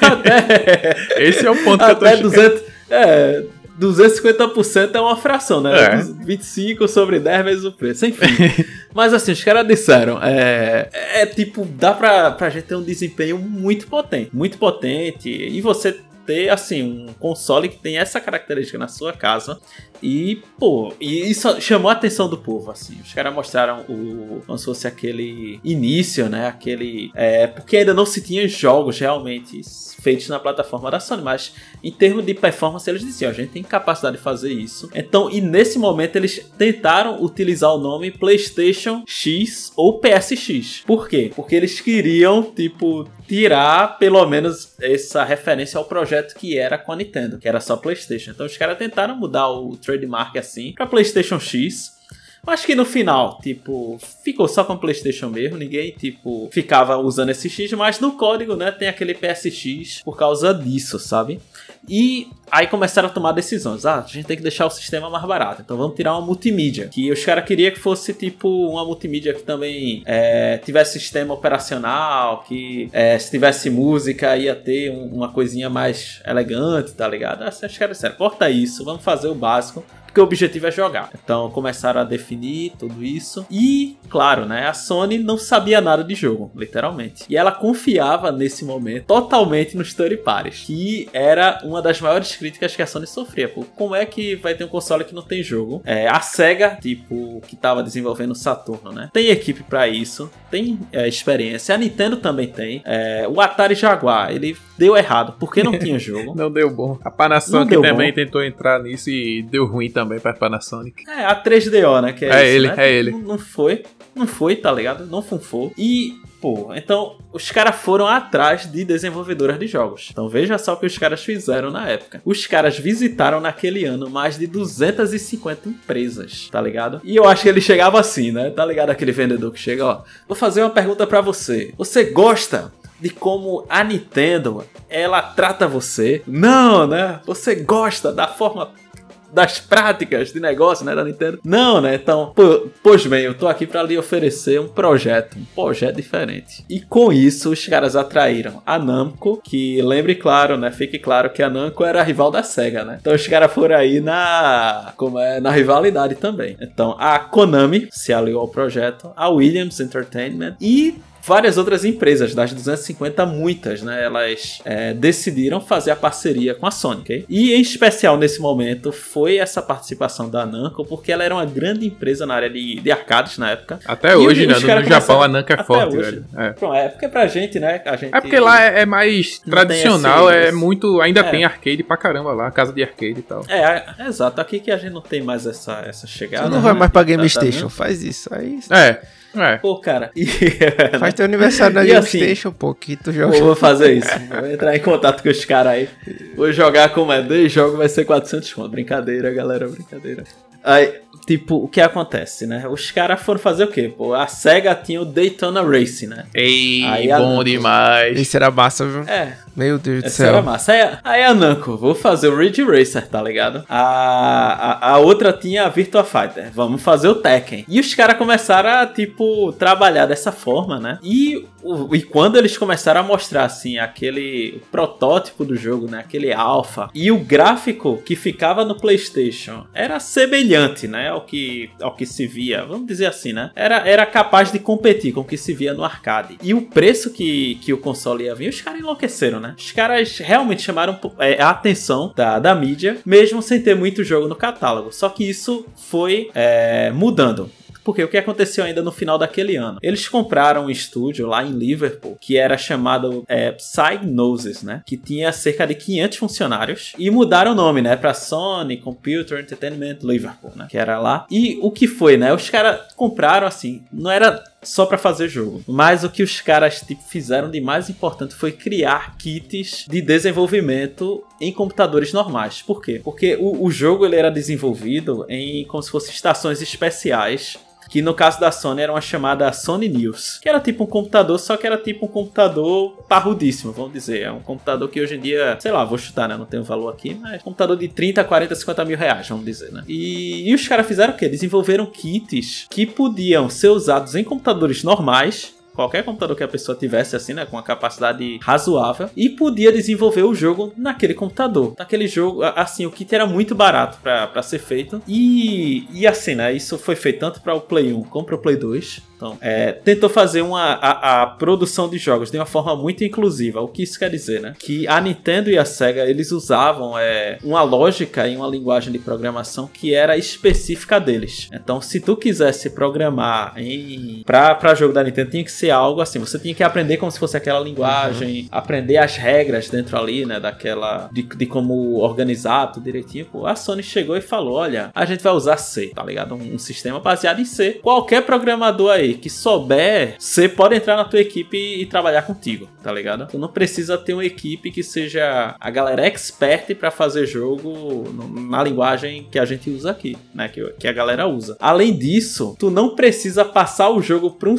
Até... Esse é o ponto que eu tô 200, é, 250% é uma fração, né? É. 25 sobre 10 vezes o preço, enfim. Mas assim, os caras disseram, é, é tipo, dá pra, pra gente ter um desempenho muito potente, muito potente, e você ter assim um console que tem essa característica na sua casa e, pô, e isso chamou a atenção do povo, assim. Os caras mostraram o. como se fosse aquele início, né? Aquele. É, porque ainda não se tinha jogos realmente feitos na plataforma da Sony, mas em termos de performance eles diziam, a gente tem capacidade de fazer isso. Então, e nesse momento eles tentaram utilizar o nome PlayStation X ou PSX. Por quê? Porque eles queriam, tipo, tirar pelo menos essa referência ao projeto que era com a Nintendo, que era só PlayStation. Então os caras tentaram mudar o trademark assim para PlayStation X. Acho que no final, tipo, ficou só com PlayStation mesmo, ninguém, tipo, ficava usando esse X, mas no código, né, tem aquele PSX por causa disso, sabe? E aí começaram a tomar decisões. Ah, a gente tem que deixar o sistema mais barato. Então vamos tirar uma multimídia. Que os caras queriam que fosse tipo uma multimídia que também é, tivesse sistema operacional, que é, se tivesse música ia ter uma coisinha mais elegante, tá ligado? Ah, os caras disseram, corta isso, vamos fazer o básico porque o objetivo é jogar. Então começaram a definir tudo isso e, claro, né, a Sony não sabia nada de jogo, literalmente. E ela confiava nesse momento totalmente nos third parties, que era uma das maiores críticas que a Sony sofria. Pô, como é que vai ter um console que não tem jogo? É, a Sega, tipo, que estava desenvolvendo o Saturno, né, tem equipe para isso, tem é, experiência. A Nintendo também tem. É, o Atari Jaguar, ele deu errado porque não tinha jogo. não deu bom. A Panasonic também bom. tentou entrar nisso e deu ruim também pra Panasonic. É, a 3DO, né? Que é, é isso, ele, né? é ele. Não, não foi. Não foi, tá ligado? Não funfou. E Pô, então os caras foram atrás de desenvolvedoras de jogos. Então veja só o que os caras fizeram na época. Os caras visitaram naquele ano mais de 250 empresas, tá ligado? E eu acho que ele chegava assim, né? Tá ligado aquele vendedor que chega, ó. Vou fazer uma pergunta para você. Você gosta de como a Nintendo ela trata você. Não, né? Você gosta da forma das práticas de negócio, né, da Nintendo. Não, né? Então, pois bem, eu tô aqui para lhe oferecer um projeto, um projeto diferente. E com isso, os caras atraíram a Namco, que lembre claro, né? Fique claro que a Namco era a rival da Sega, né? Então os caras foram aí na como é, na rivalidade também. Então, a Konami se aliou ao projeto, a Williams Entertainment e várias outras empresas, das 250, muitas, né? Elas é, decidiram fazer a parceria com a Sony, okay? E em especial nesse momento foi essa participação da Namco, porque ela era uma grande empresa na área de, de arcades na época. Até e hoje, né? No Japão a Namco é forte, hoje. velho. É. Pronto, é porque pra gente, né? A gente é porque lá é, é mais tradicional, é muito. Ainda é. tem arcade pra caramba lá, casa de arcade e tal. É, é, exato. Aqui que a gente não tem mais essa, essa chegada. Você não né? vai mais pra Game Station, faz isso. Aí. É. É. Pô, cara. E, Faz teu aniversário na PlayStation, assim, pô, que tu joga. Vou fazer isso. Vou entrar em contato com os caras aí. Vou jogar como é dois jogos, vai ser 400 conto. Brincadeira, galera, brincadeira. Aí, tipo, o que acontece, né? Os caras foram fazer o quê? Pô, a SEGA tinha o Daytona Racing, né? Ei, aí bom demais. Esse era massa, viu? É. Meu Deus do céu. era massa. Aí, aí a Namco, vou fazer o Ridge Racer, tá ligado? A, a, a, outra tinha a Virtua Fighter. Vamos fazer o Tekken. E os caras começaram a, tipo, trabalhar dessa forma, né? E, o, e quando eles começaram a mostrar, assim, aquele protótipo do jogo, né? Aquele alpha. E o gráfico que ficava no PlayStation era semelhante, né? Ao que, ao que se via. Vamos dizer assim, né? Era, era capaz de competir com o que se via no arcade. E o preço que, que o console ia vir, os caras enlouqueceram, né? Os caras realmente chamaram é, a atenção da, da mídia, mesmo sem ter muito jogo no catálogo. Só que isso foi é, mudando. Porque o que aconteceu ainda no final daquele ano? Eles compraram um estúdio lá em Liverpool que era chamado é, Psygnosis, né? Que tinha cerca de 500 funcionários e mudaram o nome, né? Pra Sony Computer Entertainment Liverpool, né? Que era lá. E o que foi, né? Os caras compraram assim, não era só para fazer jogo. Mas o que os caras tipo, fizeram de mais importante foi criar kits de desenvolvimento em computadores normais. Por quê? Porque o, o jogo ele era desenvolvido em como se fossem estações especiais que no caso da Sony era uma chamada Sony News, que era tipo um computador, só que era tipo um computador parrudíssimo, vamos dizer. É um computador que hoje em dia, sei lá, vou chutar, né? Não tenho valor aqui, mas computador de 30, 40, 50 mil reais, vamos dizer, né? E, e os caras fizeram o quê? Desenvolveram kits que podiam ser usados em computadores normais qualquer computador que a pessoa tivesse assim, né, com uma capacidade razoável e podia desenvolver o jogo naquele computador. Naquele jogo, assim, o kit era muito barato para ser feito e, e assim, né, isso foi feito tanto para o Play 1 como para o Play 2. Então, é, tentou fazer uma, a, a, produção de jogos de uma forma muito inclusiva. O que isso quer dizer, né? Que a Nintendo e a Sega eles usavam é, uma lógica e uma linguagem de programação que era específica deles. Então, se tu quisesse programar em para jogo da Nintendo, tinha que ser algo assim. Você tinha que aprender como se fosse aquela linguagem, uhum. aprender as regras dentro ali, né? Daquela de, de como organizar tudo direitinho. Pô, a Sony chegou e falou: olha, a gente vai usar C, tá ligado? Um, um sistema baseado em C. Qualquer programador aí que souber, você pode entrar na tua equipe e trabalhar contigo, tá ligado? Tu não precisa ter uma equipe que seja a galera expert para fazer jogo na linguagem que a gente usa aqui, né? Que, que a galera usa. Além disso, tu não precisa passar o jogo para um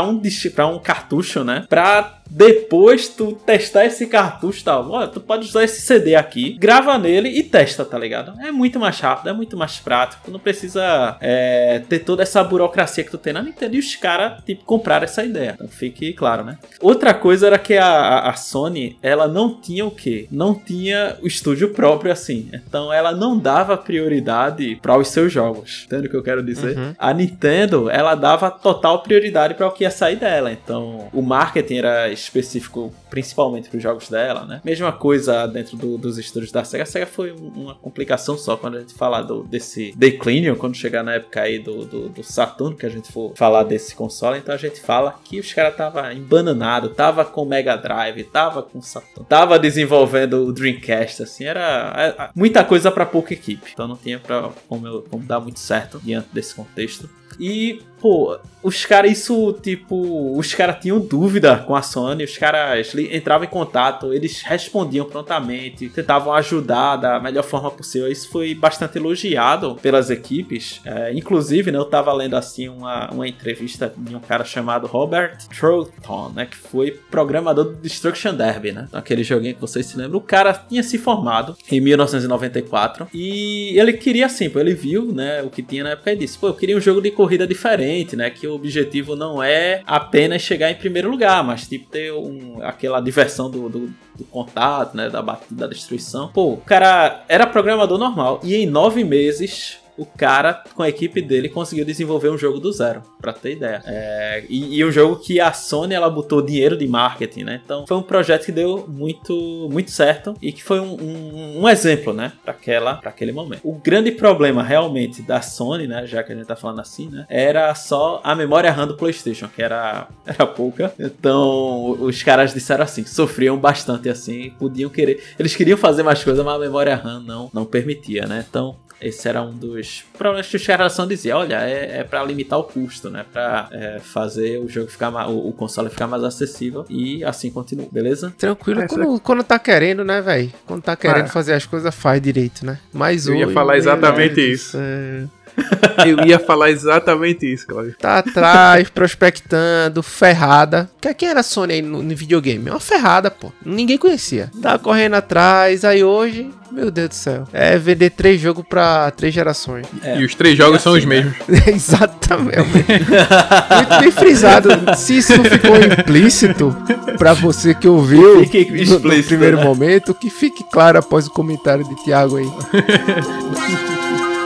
um para um cartucho, né? Para depois tu testar esse cartucho tal, olha, tu pode usar esse CD aqui, grava nele e testa, tá ligado? É muito mais rápido, é muito mais prático. Tu não precisa é, ter toda essa burocracia que tu tem na Nintendo e os caras, tipo, compraram essa ideia. Então fique claro, né? Outra coisa era que a, a Sony, ela não tinha o quê? Não tinha o estúdio próprio assim. Então ela não dava prioridade para os seus jogos. Entende o que eu quero dizer? Uhum. A Nintendo, ela dava total prioridade para o que ia sair dela. Então o marketing era específico principalmente para os jogos dela, né? Mesma coisa dentro do, dos estúdios da SEGA. A SEGA foi uma complicação só quando a gente falar do, desse declínio, quando chegar na época aí do, do, do, Saturn, que a gente for falar desse console, então a gente fala que os caras tava embananado, tava com Mega Drive, tava com Saturn, tava desenvolvendo o Dreamcast, assim, era é, é, muita coisa para pouca equipe. Então não tinha pra, como, como dar muito certo diante desse contexto. E, pô, os caras, isso, tipo, os caras tinham dúvida com a Sony, os caras entravam em contato, eles respondiam prontamente, tentavam ajudar da melhor forma possível. Isso foi bastante elogiado pelas equipes. É, inclusive, né, eu tava lendo assim uma, uma entrevista de um cara chamado Robert Troughton, né, que foi programador do Destruction Derby, né, aquele joguinho que vocês se lembram. O cara tinha se formado em 1994 e ele queria assim, pô, ele viu, né, o que tinha na época e disse, pô, eu queria um jogo de corrida diferente, né, que o objetivo não é apenas chegar em primeiro lugar, mas tipo ter um, aquela diversão do, do, do contato, né, da da destruição. Pô, o cara era programador normal e em nove meses o cara, com a equipe dele, conseguiu desenvolver um jogo do zero, pra ter ideia. É, e, e, um jogo que a Sony, ela botou dinheiro de marketing, né? Então, foi um projeto que deu muito, muito certo e que foi um, um, um exemplo, né? Pra, aquela, pra aquele momento. O grande problema, realmente, da Sony, né? Já que a gente tá falando assim, né? Era só a memória RAM do PlayStation, que era, era pouca. Então, os caras disseram assim, sofriam bastante assim, podiam querer... Eles queriam fazer mais coisas, mas a memória RAM não, não permitia, né? Então, esse era um dos problemas que a geração dizia, olha, é, é para limitar o custo, né? Para é, fazer o jogo ficar mais, o, o, console ficar mais acessível e assim continua, beleza? Tranquilo, é, quando, quando tá querendo, né, velho? Quando tá querendo ah. fazer as coisas, faz direito, né? Mas Eu ia falar exatamente isso. É... Eu ia falar exatamente isso, Cláudio. Tá atrás, prospectando, ferrada. Quem era a Sony aí no, no videogame? É uma ferrada, pô. Ninguém conhecia. Tá correndo atrás, aí hoje meu Deus do céu. É vender três jogos pra três gerações. É. E os três jogos assim, são os né? mesmos. Exatamente. Muito bem frisado. Se isso não ficou implícito pra você que ouviu no, no primeiro né? momento, que fique claro após o comentário de Thiago aí.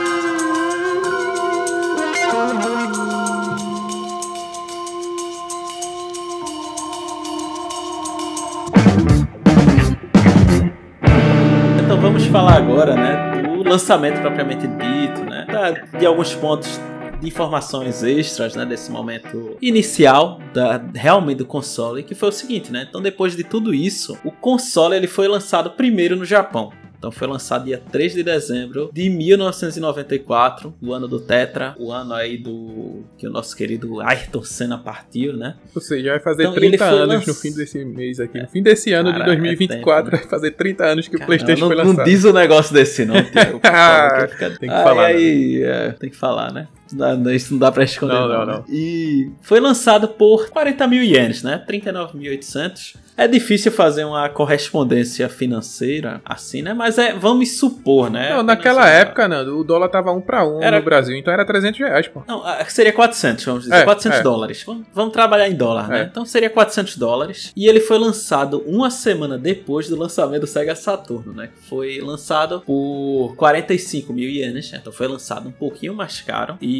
lançamento propriamente dito, né, de alguns pontos de informações extras, né, desse momento inicial da realmente do console, que foi o seguinte, né? Então depois de tudo isso, o console ele foi lançado primeiro no Japão. Então foi lançado dia 3 de dezembro de 1994, o ano do Tetra, o ano aí do que o nosso querido Ayrton Senna partiu, né? Ou seja, vai fazer então, 30 anos lanç... no fim desse mês aqui. No fim desse ano Cara, de 2024 é tempo, né? vai fazer 30 anos que Cara, o PlayStation não, foi lançado. Não diz o negócio desse não, Tem que falar. Aí, né? é, tem que falar, né? Não, isso não dá pra esconder. Não, Não, não, né? E foi lançado por 40 mil ienes, né? 39.800. É difícil fazer uma correspondência financeira assim, né? Mas é, vamos supor, né? Não, naquela época, Nando, o dólar tava um pra um Era- no Brasil, então era 300 reais, pô. Não, ah, seria 400, vamos dizer. É, 400 é. dólares. Vamos, vamos trabalhar em dólar, né? É. Então seria 400 dólares. E ele foi lançado uma semana depois do lançamento do Sega Saturno, né? Foi lançado por 45 mil ienes. né? Então foi lançado um pouquinho mais caro. E,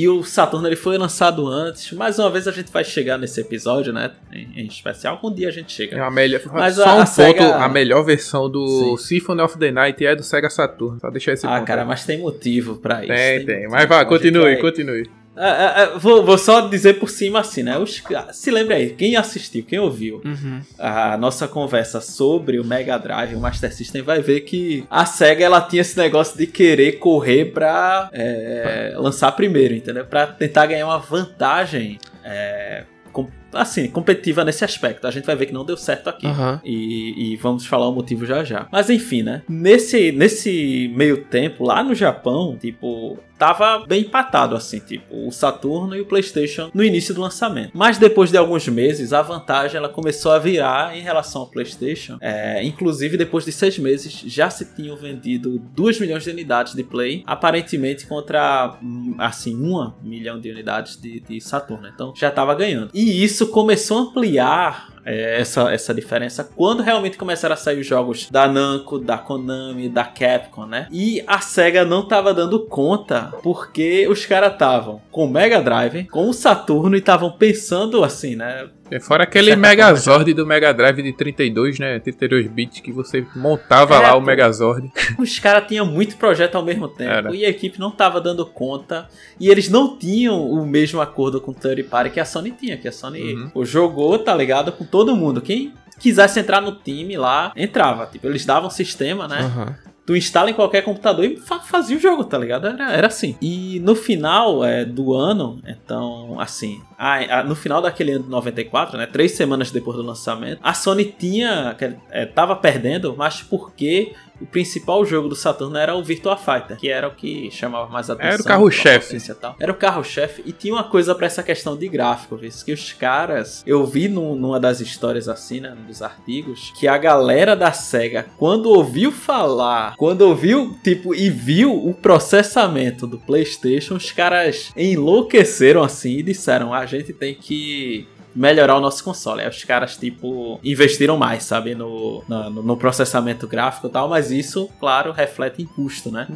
e o Saturno ele foi lançado antes. Mais uma vez a gente vai chegar nesse episódio, né? Em, em especial. Um dia a gente chega. É a melhor, Mas só a- um a ponto, Sega- a melhor versão do Sim. Symphony of the Night é do Sega Saturn. Só deixar esse Ah, ponto. cara, aí. mas tem motivo pra isso. tem, tem. motivo. Mas vá, continue, vai- continue. Ah, ah, ah, vou, vou só dizer por cima assim, né? Os, se lembra aí, quem assistiu, quem ouviu Uhum. a nossa conversa sobre o Mega Drive o Master System vai ver que a SEGA ela tinha esse negócio de querer correr pra é, lançar primeiro, entendeu? Pra tentar ganhar uma vantagem é, com- assim, competitiva nesse aspecto. A gente vai ver que não deu certo aqui. Aham. E, e vamos falar o motivo já já. Mas enfim, né? Nesse, nesse meio tempo, lá no Japão, tipo, tava bem empatado, assim, tipo, o Saturno e o PlayStation no início do lançamento. Mas depois de alguns meses, a vantagem ela começou a virar em relação ao PlayStation. É, inclusive, depois de seis meses, já se tinham vendido 2 milhões de unidades de Play, aparentemente contra, hum, assim, 1 milhão de unidades de, de Saturno. Então, já tava ganhando. E isso começou a ampliar é, essa, essa diferença quando realmente começaram a sair os jogos da Namco, da Konami, da Capcom, né? E a SEGA não tava dando conta porque os caras estavam com o Mega Drive, com o Saturno e estavam pensando assim, né? É, Fora aquele Megazord do Mega Drive de 32, né? 32 bits que você montava É, lá o. Megazord. Os caras tinham muito projeto ao mesmo tempo Era. e a equipe não tava dando conta e eles não tinham o mesmo acordo com o third party que a Sony tinha, que a Sony Uhum. jogou, tá ligado, com todo mundo. Quem quisesse entrar no time lá, entrava. Tipo, eles davam sistema, né? Aham. Tu instala em qualquer computador e fa- fazia o jogo, tá ligado? Era, era assim. E no final é, do ano, então, assim, a- a- no final daquele ano de 94, né? Três semanas depois do lançamento, a Sony tinha. É, tava perdendo, mas porque o principal jogo do Saturno era o Virtua Fighter, que era o que chamava mais atenção. Era o carro-chefe. Era o carro-chefe. E tinha uma coisa pra essa questão de gráfico, viu? que os caras. Eu vi num- numa das histórias assim, né? Dos artigos, que a galera da SEGA, quando ouviu falar, quando ouviu, tipo, e viu o processamento do PlayStation, os caras enlouqueceram assim e disseram: a gente tem que melhorar o nosso console. Aí os caras, tipo, investiram mais, sabe, no, no, no processamento gráfico e tal, mas isso, claro, reflete em custo, né?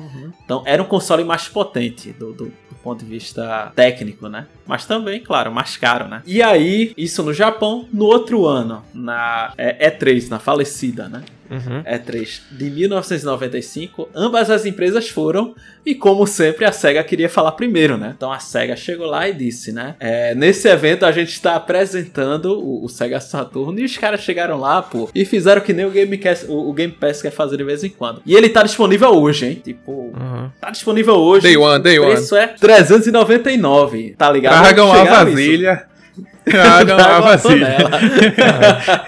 Então era um console mais potente do, do- do ponto de vista técnico, né? Mas também, claro, mais caro, né? E aí, isso no Japão, no outro ano, na é, E3, na falecida, né? Uhum. E3 de 1995, ambas as empresas foram e como sempre a Sega queria falar primeiro, né? Então a Sega chegou lá e disse, né? é, nesse evento a gente está apresentando o, o Sega Saturno e os caras chegaram lá, pô, e fizeram que nem o Game, Pass, o, o Game Pass quer fazer de vez em quando. E ele tá disponível hoje, hein? Tipo, Uhum. tá disponível hoje. Day one, day o one. preço é 399, tá ligado? Tragam a Chegaram isso. Vasilha. Tragam a vasilha. panela.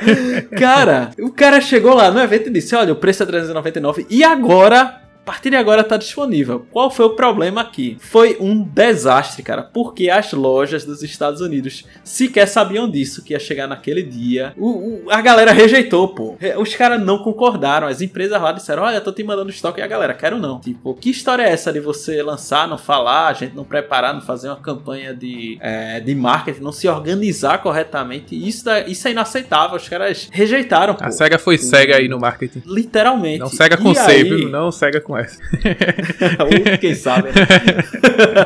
cara, o cara chegou lá no evento e disse: Olha, o preço é 399 e agora. A partir de agora tá disponível. Qual foi o problema aqui? Foi um desastre, cara, porque as lojas dos Estados Unidos sequer sabiam disso, que ia chegar naquele dia. O, o- a galera rejeitou, pô. Os caras não concordaram. As empresas lá disseram: Olha, tô te mandando estoque. E a galera, quero não. Tipo, que história é essa de você lançar, não falar, a gente não preparar, não fazer uma campanha de, é, de marketing, não se organizar corretamente? Isso, da- isso é inaceitável. Os caras rejeitaram, pô. A SEGA foi cega aí no marketing. Literalmente. Não cega com E aí- viu? Não cega com S. Ou quem sabe, né?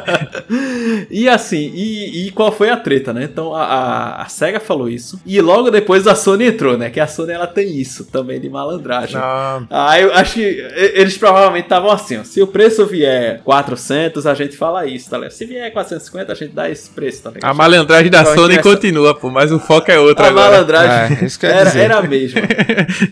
e assim, e, e qual foi a treta, né? Então a, a, a SEGA falou isso. E logo depois a Sony entrou, né? Que a Sony ela tem isso também de malandragem. Ah, eu acho que eles provavelmente estavam assim, ó. Se o preço vier 400, a gente fala isso, tá ligado? Se vier 450, a gente dá esse preço, tá ligado? A malandragem da Então, Sony essa- continua, pô, mas o foco é outro A agora. malandragem É, era, era a mesma.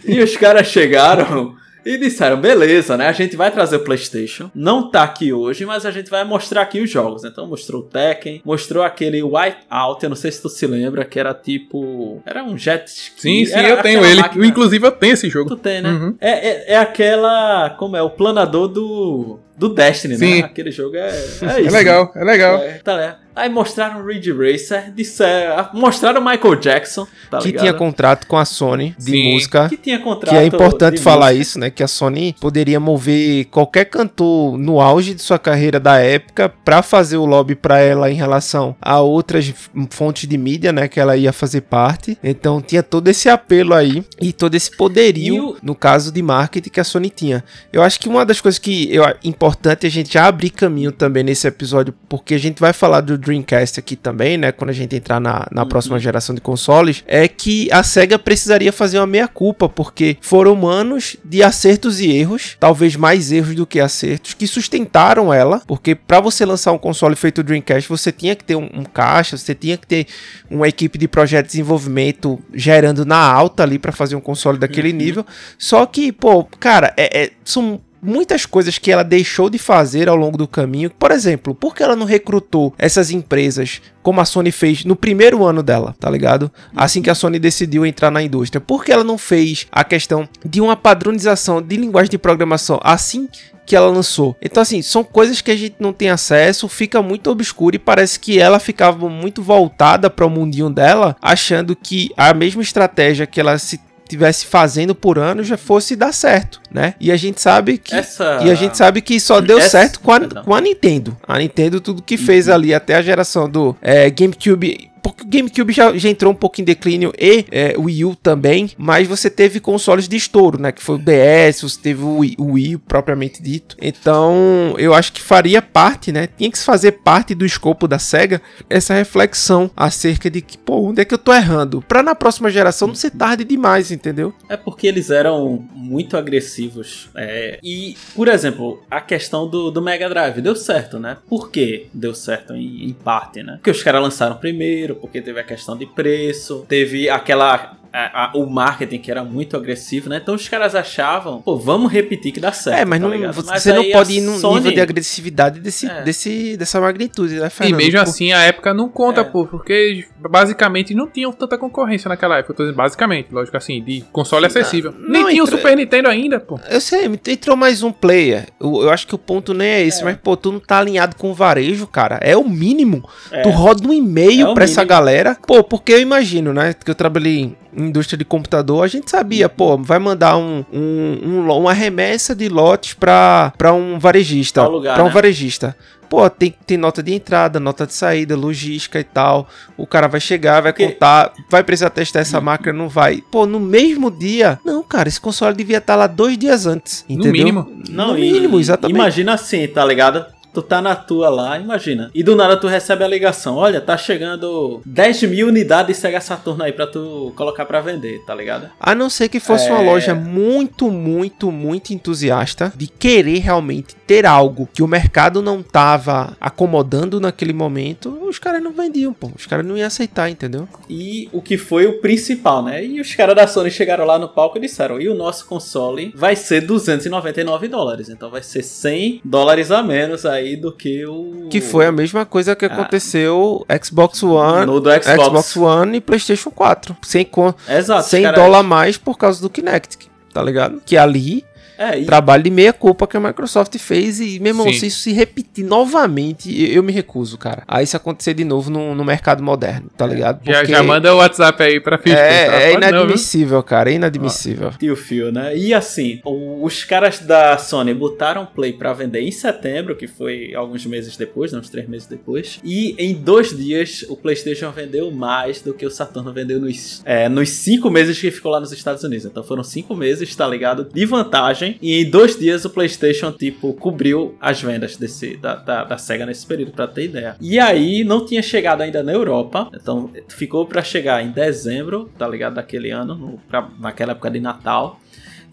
e os caras chegaram e disseram: beleza, né? A gente vai trazer o PlayStation. Não tá aqui hoje, mas a gente vai mostrar aqui os jogos. Então mostrou o Tekken, mostrou aquele Wipeout. Eu não sei se tu se lembra, que era tipo. Era um jet ski. Sim, sim, era eu tenho ele. máquina- Inclusive eu tenho esse jogo. Tu tem, né? Uhum. É, é, é aquela. Como é? O planador do. Do Destiny, Sim. né? Aquele jogo é, é isso. É legal, é legal. É, tá, é. Aí mostraram o Ridge Racer, disseram, mostraram o Michael Jackson, tá que ligado? tinha contrato com a Sony de Sim. música. Que tinha contrato Que é importante de falar música. isso, né? Que a Sony poderia mover qualquer cantor no auge de sua carreira da época pra fazer o lobby pra ela em relação a outras fontes de mídia, né? Que ela ia fazer parte. Então tinha todo esse apelo aí e todo esse poderio, o- no caso de marketing que a Sony tinha. Eu acho que uma das coisas que eu, é importante a gente abrir caminho também nesse episódio, porque a gente vai falar do Dreamcast aqui também, né? Quando a gente entrar na, na Uhum. próxima geração de consoles, é que a SEGA precisaria fazer uma meia-culpa, porque foram anos de acertos e erros, talvez mais erros do que acertos, que sustentaram ela, porque para você lançar um console feito Dreamcast, você tinha que ter um, um caixa, você tinha que ter uma equipe de projeto de desenvolvimento gerando na alta ali para fazer um console daquele Uhum. nível. Só que, pô, cara, é, é- são muitas coisas que ela deixou de fazer ao longo do caminho. Por exemplo, por que ela não recrutou essas empresas como a Sony fez no primeiro ano dela, tá ligado? Assim que a Sony decidiu entrar na indústria. Por que ela não fez a questão de uma padronização de linguagem de programação assim que ela lançou. Então, assim, são coisas que a gente não tem acesso, fica muito obscuro e parece que ela ficava muito voltada para o mundinho dela, achando que a mesma estratégia que ela se tivesse fazendo por anos já fosse dar certo, né? E a gente sabe que Essa... e a gente sabe que só deu Essa- certo com a, com a Nintendo. A Nintendo, tudo que fez Uhum. ali até a geração do é, GameCube. Porque o GameCube já, já entrou um pouco em declínio e é, o Wii U também, mas você teve consoles de estouro, né? Que foi o DS, você teve o Wii, o Wii propriamente dito. Então, eu acho que faria parte, né? Tinha que fazer parte do escopo da SEGA essa reflexão acerca de que, pô, onde é que eu tô errando? Pra na próxima geração não ser tarde demais, entendeu? É porque eles eram muito agressivos. é, e, por exemplo, a questão do, do Mega Drive deu certo, né? Por que deu certo em, em parte, né? Porque os caras lançaram primeiro, porque teve a questão de preço, teve aquela. A- a- o marketing que era muito agressivo, né? Então os caras achavam, pô, vamos repetir que dá certo. É, mas, tá não, você Mas não aí pode ir num Sony- nível de agressividade desse, É. desse, dessa magnitude, né, E Fernando? mesmo Por- assim, a época não conta, É. pô, porque basicamente não tinham tanta concorrência naquela época. Eu tô dizendo basicamente, lógico assim, de console acessível. não, Nem tinha o Super Nintendo ainda, pô. Eu sei, entrou mais um player. Eu, eu acho que o ponto nem é esse, mas, pô, tu não tá alinhado com o varejo, cara. É o mínimo. É. Tu roda um e-mail É pra essa mínimo. galera. Pô, porque eu imagino, né? Que eu trabalhei em indústria de computador, a gente sabia, pô, vai mandar um, um, um uma remessa de lotes pra, pra um varejista. Pra um né? varejista. Pô, tem, tem nota de entrada, nota de saída, logística e tal. O cara vai chegar, vai Porque- contar, vai precisar testar essa máquina, não vai. Pô, no mesmo dia. Não, cara, esse console devia estar lá dois dias antes. Entendeu? mínimo. Não, no e- mínimo, exatamente. Imagina assim, tá ligado? Tu tá na tua lá, imagina. E do nada tu recebe a ligação. Olha, tá chegando 10 mil unidades de Sega Saturno aí pra tu colocar pra vender, tá ligado? A não ser que fosse uma É. loja muito, muito, muito entusiasta de querer realmente ter algo que o mercado não tava acomodando naquele momento, os caras não vendiam, pô. Os caras não iam aceitar, entendeu? E o que foi o principal, né? E os caras da Sony chegaram lá no palco e disseram: e o nosso console vai ser 299 dólares. Então vai ser 100 dólares a menos aí do que o. Que foi a mesma coisa que Ah. aconteceu Xbox One, no do Xbox. Xbox One e PlayStation 4. 100, con- Exato. 100 cara. dólares a mais por causa do Kinect, tá ligado? Que ali É, e trabalho de meia culpa que a Microsoft fez e, meu irmão, Sim. se isso se repetir novamente, eu, eu me recuso, cara. A isso acontecer de novo no, no mercado moderno, tá ligado? Já, Porque já manda o WhatsApp aí pra Phil Spencer, É, é tá? Viu? inadmissível, cara, é inadmissível. Tio Phil, né? E assim, o- os caras da Sony botaram Play pra vender em setembro, que foi alguns meses depois, né, uns três meses depois. E em dois dias o PlayStation vendeu mais do que o Saturno vendeu nos, é, nos cinco meses que ficou lá nos Estados Unidos. Então foram cinco meses, tá ligado? De vantagem. E em dois dias o PlayStation, tipo, cobriu as vendas desse, da, da, da Sega nesse período, pra ter ideia. E aí não tinha chegado ainda na Europa. Então ficou pra chegar em dezembro, tá ligado? Daquele ano, no- pra- naquela época de Natal.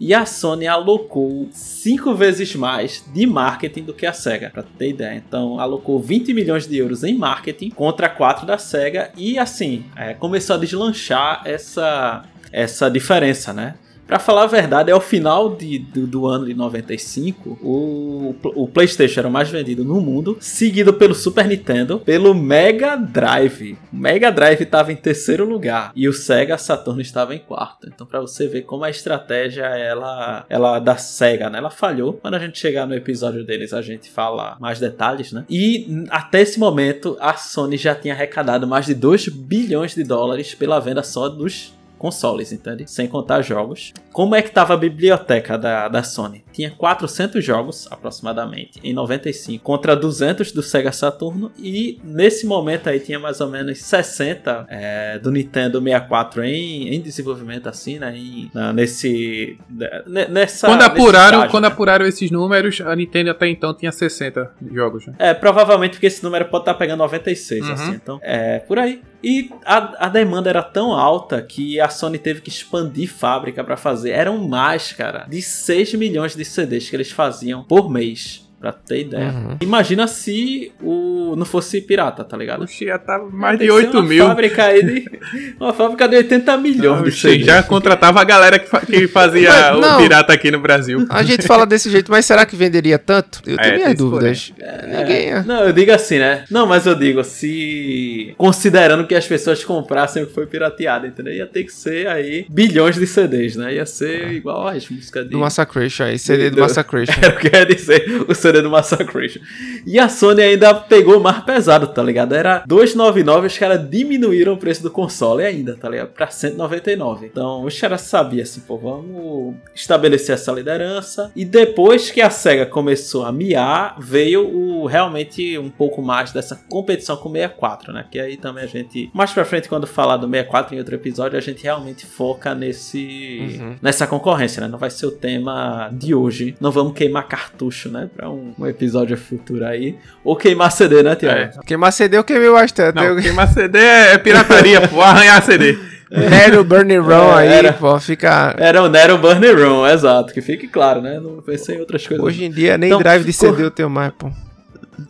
E a Sony alocou cinco vezes mais de marketing do que a Sega, pra ter ideia. Então, alocou 20 milhões de euros em marketing contra 4 da Sega. E assim, é, começou a deslanchar essa, essa diferença, né? Pra falar a verdade, é o final de, do, do ano de 95, o, o PlayStation era o mais vendido no mundo, seguido pelo Super Nintendo, pelo Mega Drive. O Mega Drive estava em terceiro lugar e o Sega Saturn estava em quarto. Então, para você ver como a estratégia ela, ela da Sega, né? Ela falhou. Quando a gente chegar no episódio deles, a gente fala mais detalhes, né? E até esse momento, a Sony já tinha arrecadado mais de 2 bilhões de dólares pela venda só dos consoles, entende? Sem contar jogos. Como é que tava a biblioteca da, da Sony? Tinha 400 jogos, aproximadamente, em 95, contra 200 do Sega Saturno, e nesse momento aí tinha mais ou menos 60 é, do Nintendo 64 em, em desenvolvimento, assim, né? Em, na, nesse. Nessa, quando apuraram, estágio, quando né? apuraram esses números, a Nintendo até então tinha 60 jogos. Né? É, provavelmente porque esse número pode estar tá pegando 96, uhum. assim, então, é por aí. E a, a demanda era tão alta que a Sony teve que expandir fábrica para fazer. Eram mais, cara, de 6 milhões de CDs que eles faziam por mês. Pra ter ideia. Uhum. Imagina se o não fosse pirata, tá ligado? Oxi, já tá mais de 8 uma mil. Fábrica aí de, uma fábrica de 80 milhões Oxi, de CDs. Já contratava a galera que, que fazia mas, não, o pirata aqui no Brasil. A gente fala desse jeito, mas será que venderia tanto? Eu tenho é, minhas dúvidas. É, Ninguém... É. Não, eu digo assim, né? Não, mas eu digo, se. Considerando que as pessoas comprassem o que foi pirateado, entendeu? Ia ter que ser aí bilhões de CDs, né? Ia ser é. igual às músicas de. Do Massacration aí, CD do, do Massacration. Era o que eu ia dizer, o CD do Massacration. E a Sony ainda pegou mais pesado, tá ligado? Era 299, os caras diminuíram o preço do console ainda, tá ligado? Pra 199. Então os caras sabiam assim, pô, vamos estabelecer essa liderança. E depois que a SEGA começou a miar, veio o realmente um pouco mais dessa competição com o 64, né? Que aí também a gente, mais pra frente, quando falar do 64 em outro episódio, a gente realmente foca nesse uhum. nessa concorrência, né? Não vai ser o tema de hoje. Não vamos queimar cartucho, né? Pra um, um episódio futuro aí. Ou queimar CD, né, Tiago? É. Queimar CD eu queimei bastante. Não, queimar CD é pirataria, pô. Arranhar CD. Nero Burning Room é, aí, era, pô, fica. Era o Nero Burning Room, exato. Que fique claro, né? Não pensei em outras coisas. Hoje em dia nem então, drive de CD eu tenho mais, pô.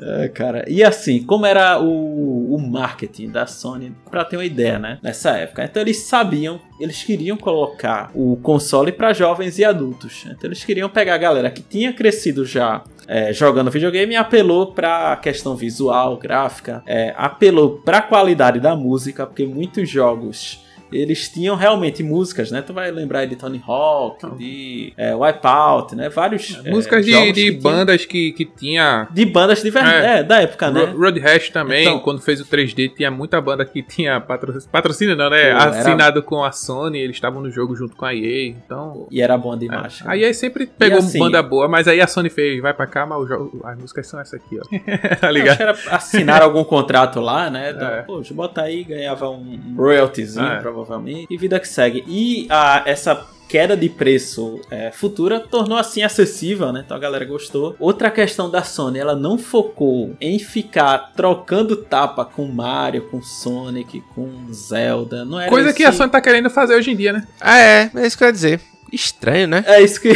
É, cara. E assim, como era o, o marketing da Sony, para ter uma ideia, né? Nessa época. Então eles sabiam, eles queriam colocar o console para jovens e adultos. Então eles queriam pegar a galera que tinha crescido já é, jogando videogame e apelou para a questão visual, gráfica, é, apelou para a qualidade da música, porque muitos jogos eles tinham realmente músicas, né? Tu vai lembrar de Tony Hawk, de é, Wipeout, né? Vários. É, músicas de, de que bandas tinha... que, que tinha. De bandas de verdade, é, é, da época, né? Road Rash também, então, quando fez o 3D, tinha muita banda que tinha patrocínio, patrocínio não, né? Assinado com a Sony, eles estavam no jogo junto com a EA, então. E era bom demais. É. A EA sempre pegou assim, banda boa, mas aí a Sony fez, vai pra cá, mas jogo, as músicas são essa aqui, ó. tá ligado? Não, era assinar algum contrato lá, né? Então, é. Pô, bota aí, ganhava um royaltyzinho, é. provavelmente provavelmente, e vida que segue. E a, essa queda de preço é, futura tornou assim acessível, né? Então a galera gostou. Outra questão da Sony, ela não focou em ficar trocando tapa com Mario, com Sonic, com Zelda. Não era Coisa esse... que a Sony tá querendo fazer hoje em dia, né? Ah, é, é isso que eu ia dizer. Estranho, né? É isso que.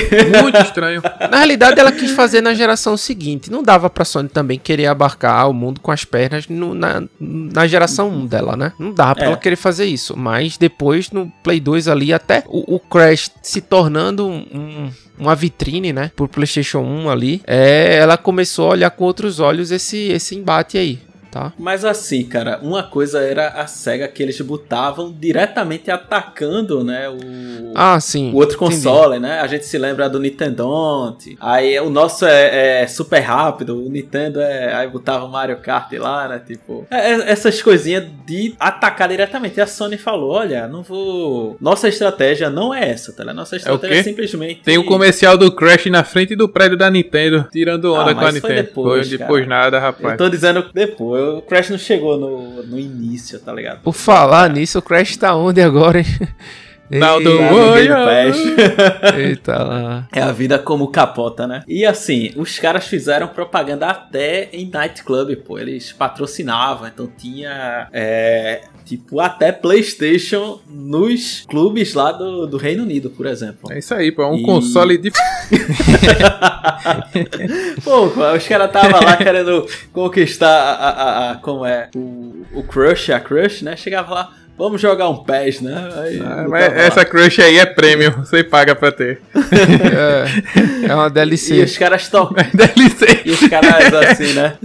Muito estranho. Na realidade, ela quis fazer na geração seguinte. Não dava pra Sony também querer abarcar o mundo com as pernas no, na, na geração 1 dela, né? Não dava pra é. ela querer fazer isso. Mas depois, no Play 2 ali, até o, o Crash se tornando um, um uma vitrine, né, por PlayStation 1 ali, é, ela começou a olhar com outros olhos esse, esse embate aí tá? Mas assim, cara, uma coisa era a SEGA que eles botavam diretamente atacando, né, o, ah, sim, o outro console, entendi. né? A gente se lembra do Nintendo. Aí o nosso é, é, super rápido, o Nintendo é. Aí botava o Mario Kart lá, né? Tipo. É, é, essas coisinhas de atacar diretamente. E a Sony falou: olha, não vou. Nossa estratégia não é essa, tá? Nossa é estratégia é, simplesmente. Tem o comercial do Crash na frente do prédio da Nintendo, tirando onda ah, com a Nintendo. Depois, foi depois nada, rapaz. Eu tô dizendo depois o Crash não chegou no, no início, tá ligado? Por falar nisso, o Crash tá onde agora, hein? Não, do Eita lá. É a vida como capota, né? E assim, os caras fizeram propaganda até em nightclub, pô. Eles patrocinavam, então tinha. É, tipo, até PlayStation nos clubes lá do, do Reino Unido, por exemplo. É isso aí, pô. É um e... console de. pô, os caras estavam lá querendo conquistar a, a, a, como é, o, o Crush, a Crush, né? Chegava lá Vamos jogar um PES, né? Aí, ah, mas essa crush aí é prêmio, você paga pra ter. é, é uma DLC. E os caras tocam. É DLC. E os caras assim, né?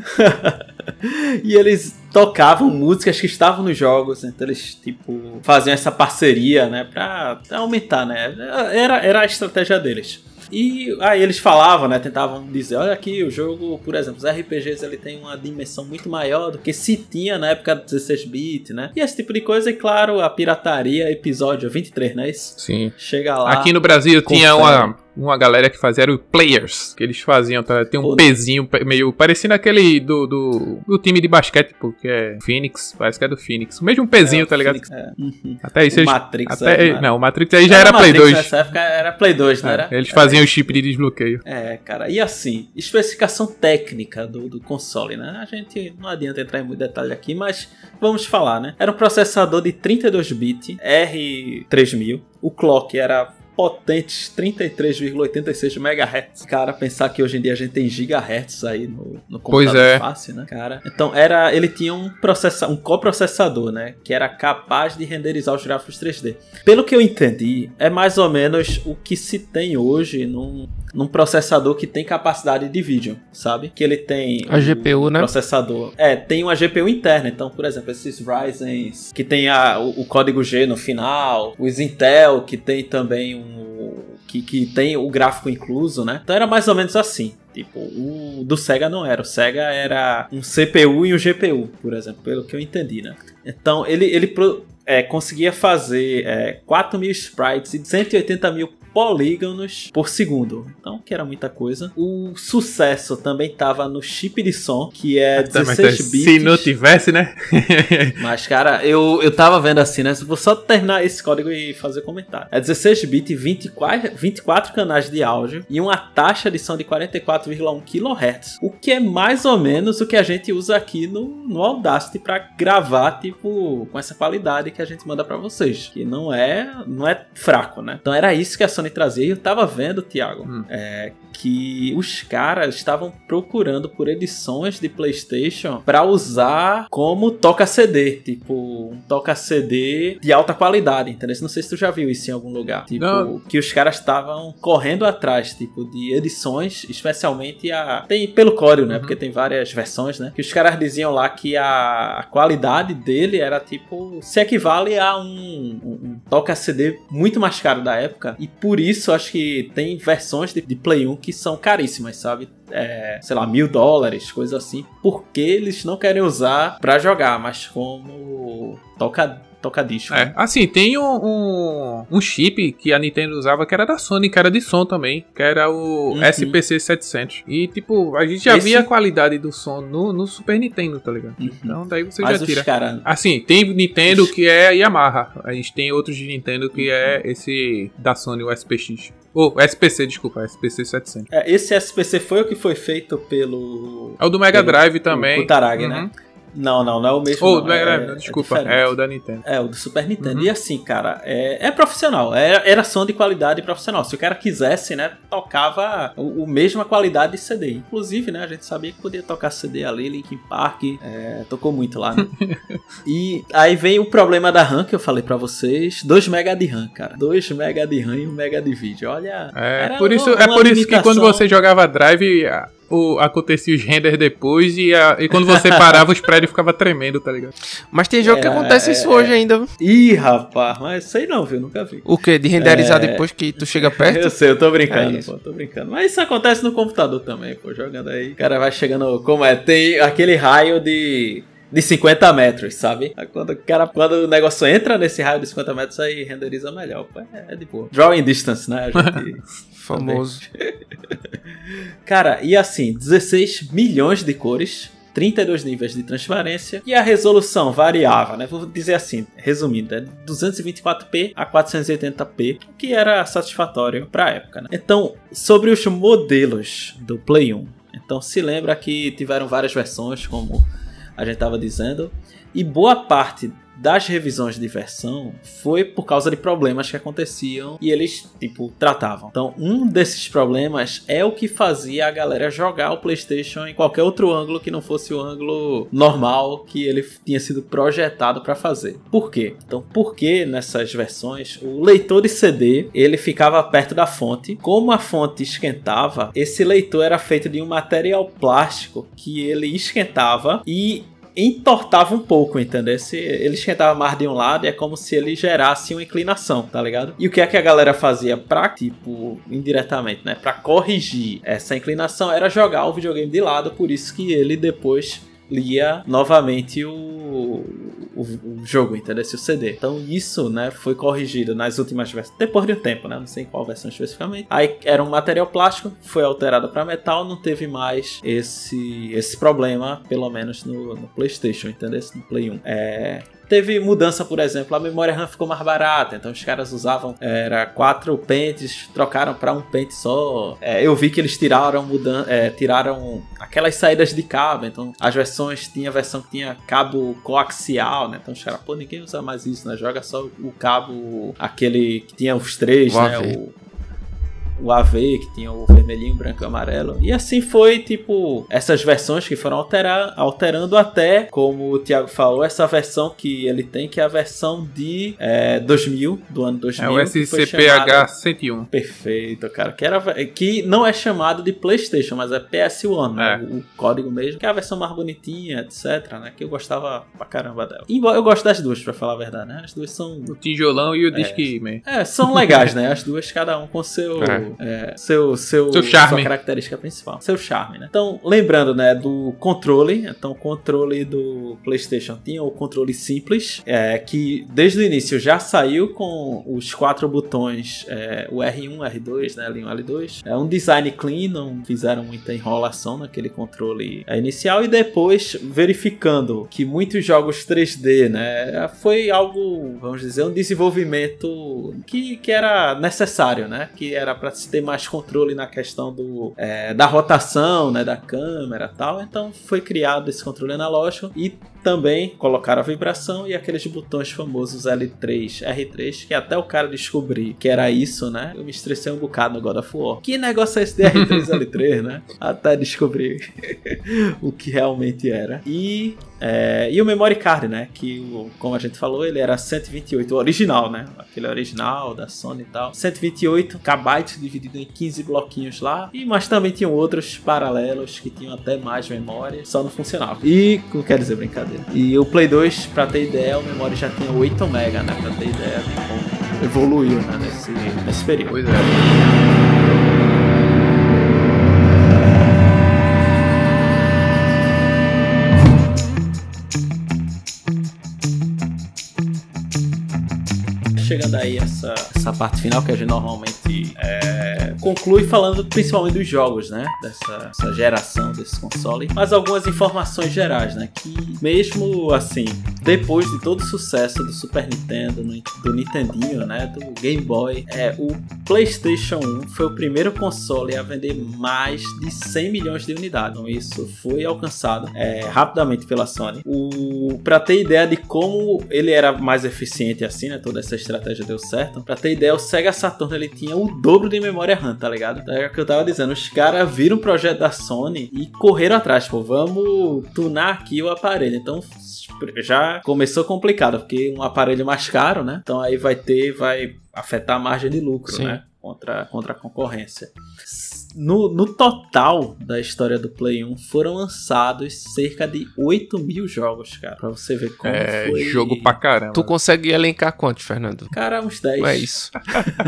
e eles tocavam músicas que estavam nos jogos, então eles, tipo, faziam essa parceria, né, pra aumentar, né? Era, era a estratégia deles. E aí eles falavam, né? Tentavam dizer, olha aqui, o jogo, por exemplo, os RPGs ele tem uma dimensão muito maior do que se tinha na época do 16-bit, né? E esse tipo de coisa, e claro, a pirataria, episódio 23, não é isso? Sim. Chega lá. Aqui no Brasil tinha uma uma galera que fazia era o Players, que eles faziam, tá? tem um pezinho meio parecendo aquele do, do, do, time de basquete, porque é Phoenix, parece que é do Phoenix. O mesmo pezinho, é, tá ligado? Phoenix, é. Uhum. Até isso o eles, Matrix. Até, é, não, o Matrix aí já era, era Play Matrix 2. Nessa época era Play 2, não é, era? Eles faziam o chip de desbloqueio. É, cara. E assim, especificação técnica do, do console, né? A gente não adianta entrar em muito detalhe aqui, mas vamos falar, né? Era um processador de 32 bits R3000. O clock era potentes 33,86 MHz. Cara, pensar que hoje em dia a gente tem gigahertz aí no, no computador é. fácil, né, cara? Então, era, ele tinha um, processa, um coprocessador, né, que era capaz de renderizar os gráficos 3D. Pelo que eu entendi, é mais ou menos o que se tem hoje num, num processador que tem capacidade de vídeo, sabe? Que ele tem a GPU, né? Processador. É, tem uma GPU interna. Então, por exemplo, esses Ryzen que tem a, o, o código G no final, os Intel que tem também um que, que tem o gráfico incluso, né? Então era mais ou menos assim. Tipo, o do Sega não era. O Sega era um CPU e um GPU, por exemplo, pelo que eu entendi, né? Então ele, ele é, conseguia fazer é, 4 mil sprites e 180 mil polígonos por segundo. Então, que era muita coisa. O sucesso também estava no chip de som, que é 16 bits. Se não tivesse, né? Mas, cara, eu, eu tava vendo assim, né? Vou só terminar esse código e fazer comentário. É 16 bits, 24, 24 canais de áudio e uma taxa de som de 44,1 kHz. O que é mais ou menos o que a gente usa aqui no, no Audacity para gravar, tipo, com essa qualidade que a gente manda para vocês. Que não é, não é fraco, né? Então era isso que a Sony trazia. E eu tava vendo, Thiago, hum. é, que os caras estavam procurando por edições de PlayStation para usar como toca CD, tipo um toca CD de alta qualidade, entendeu? Não sei se tu já viu isso em algum lugar, tipo Não. que os caras estavam correndo atrás, tipo de edições, especialmente a tem pelo Corel, né? Uhum. Porque tem várias versões, né? Que os caras diziam lá que a, a qualidade dele era tipo se equivale a um, um, um toca CD muito mais caro da época e por isso acho que tem versões de, de Play 1 que são caríssimas, sabe? É, sei lá, mil dólares, coisa assim, porque eles não querem usar para jogar, mas como toca tocadisco. É, assim, tem um, um, um, chip que a Nintendo usava que era da Sony, que era de som também, que era o uhum. SPC 700. E, tipo, a gente já Esse... via a qualidade do som no, no Super Nintendo, tá ligado? Uhum. Então, daí você Mas já tira. Cara... Assim, tem Nintendo que é Yamaha. A gente tem outros de Nintendo que é esse da Sony, o SPX. Ou oh, SPC, desculpa, SPC 700. É, esse SPC foi o que foi feito pelo. É o do Mega Drive também. O Kutaragi, né? uhum. né? Não, não, não é o mesmo. Oh, não, é, é, desculpa, é, é, o da Nintendo. É, o do Super Nintendo. Uhum. E assim, cara, é, é profissional. Era, som de qualidade profissional. Se o cara quisesse, né, tocava o, o mesma qualidade de CD. Inclusive, né, a gente sabia que podia tocar CD ali, Linkin Park, é, tocou muito lá, né? e aí vem o problema da RAM que eu falei para vocês. 2 MB de RAM, cara. 2 MB de RAM e 1 MB de vídeo. Olha. É, por isso, uma, é por isso que quando você jogava Drive o, acontecia os renders depois e, a, e quando você parava os prédios ficavam tremendo, tá ligado? Mas tem jogo é, que acontece isso é, hoje ainda. Ih, rapaz, mas sei não, viu? Nunca vi. O que? De renderizar é... depois que tu chega perto? Eu sei, eu tô brincando, é pô, tô brincando. Mas isso acontece no computador também, pô, jogando aí. O cara vai chegando, como é? Tem aquele raio de de 50 metros, sabe? Quando o cara, quando o negócio entra nesse raio de 50 metros, aí renderiza melhor. É, é de boa. Drawing distance, né? A gente Famoso. Cara, e assim, 16 milhões de cores. 32 níveis de transparência e a resolução variava, né? Vou dizer assim, resumindo, é 224p a 480p, que era satisfatório para a época. Né? Então, sobre os modelos do Play 1, então se lembra que tiveram várias versões, como a gente estava dizendo. E boa parte das revisões de versão foi por causa de problemas que aconteciam e eles, tipo, tratavam. Então, um desses problemas é o que fazia a galera jogar o PlayStation em qualquer outro ângulo que não fosse o ângulo normal que ele tinha sido projetado para fazer. Por quê? Então, porque nessas versões o leitor de CD ele ficava perto da fonte. Como a fonte esquentava, esse leitor era feito de um material plástico que ele esquentava e entortava um pouco, entendeu? Se ele esquentava mais de um lado, é como se ele gerasse uma inclinação, tá ligado? E o que é que a galera fazia pra, tipo, indiretamente, né? Pra corrigir essa inclinação era jogar o videogame de lado, por isso que ele depois lia novamente o, o, o, jogo, entendeu? Esse o CD. Então isso, né, foi corrigido nas últimas versões, depois de um tempo, né? Não sei em qual versão especificamente. Aí era um material plástico, foi alterado para metal, não teve mais esse esse problema, pelo menos no, no PlayStation, entendeu? No Play 1. É, Teve mudança, por exemplo, a memória RAM ficou mais barata, então os caras usavam era quatro pentes, trocaram para um pente só. É, eu vi que eles tiraram mudan é, tiraram aquelas saídas de cabo, então as versões tinha versão que tinha cabo coaxial, né? Então os caras, pô, ninguém usa mais isso, né? Joga só o cabo aquele que tinha os três, o né? O, o AV, que tinha o vermelhinho, branco e amarelo. E assim foi, tipo, essas versões que foram alterar, alterando até, como o Thiago falou, essa versão que ele tem, que é a versão de é, 2000, do ano 2000. É o SCPH 101. Perfeito, cara. Que, era, que não é chamado de PlayStation, mas é PS1, né? É. O, o, código mesmo, que é a versão mais bonitinha, etc, né? Que eu gostava pra caramba dela. Embora eu gosto das duas, pra falar a verdade, né? As duas são... O tijolão e o é, Discman. É, são legais, né? As duas, cada um com seu... É é, seu, seu, seu charme. sua característica principal, seu charme, né? Então, lembrando, né, do controle, então o controle do PlayStation tinha o controle simples, é, que desde o início já saiu com os quatro botões, é, o R1, R2, né, L1, L2, é um design clean, não fizeram muita enrolação naquele controle inicial e depois verificando que muitos jogos 3D, né, foi algo, vamos dizer, um desenvolvimento que, que era necessário, né, que era para se ter mais controle na questão do, é, da rotação, né, da câmera tal. Então foi criado esse controle analógico e também colocaram a vibração e aqueles botões famosos L3, R3, que até o cara descobrir que era isso, né? Eu me estressei um bocado no God of War. Que negócio é esse de R3 L3, né? Até descobrir o que realmente era. E é, e o memory card, né? Que, como a gente falou, ele era 128, o original, né? Aquele original da Sony e tal. 128 KB dividido em 15 bloquinhos lá. E mas também tinham outros paralelos que tinham até mais memória, só não funcionava. E, não quer dizer brincadeira. E o Play 2, pra ter ideia, o memória já tinha 8 MB, né? Pra ter ideia de como evoluiu né? nesse, nesse período. Pois é. Chegando aí essa, essa parte final que a gente normalmente é, conclui falando principalmente dos jogos, né? Dessa, geração desse console. Mas algumas informações gerais, né? Que mesmo assim, depois de todo o sucesso do Super Nintendo, do Nintendinho, né? Do Game Boy, é, o PlayStation 1 foi o primeiro console a vender mais de 100 milhões de unidades. Então isso foi alcançado é, rapidamente pela Sony. O, pra ter ideia de como ele era mais eficiente assim, né? Toda essa estratégia estratégia deu certo. Pra ter ideia, o Sega Saturn ele tinha o dobro de memória RAM, tá ligado? Então, é o que eu tava dizendo. Os caras viram o projeto da Sony e correram atrás, pô, vamos tunar aqui o aparelho. Então já começou complicado, porque um aparelho mais caro, né? Então aí vai ter, vai afetar a margem de lucro, Sim. né? Contra, contra a concorrência no, no total da história do Play 1 foram lançados cerca de 8 mil jogos, cara. Pra você ver como é, foi. jogo pra caramba. Tu consegue elencar quantos, Fernando? Cara, uns 10. É isso.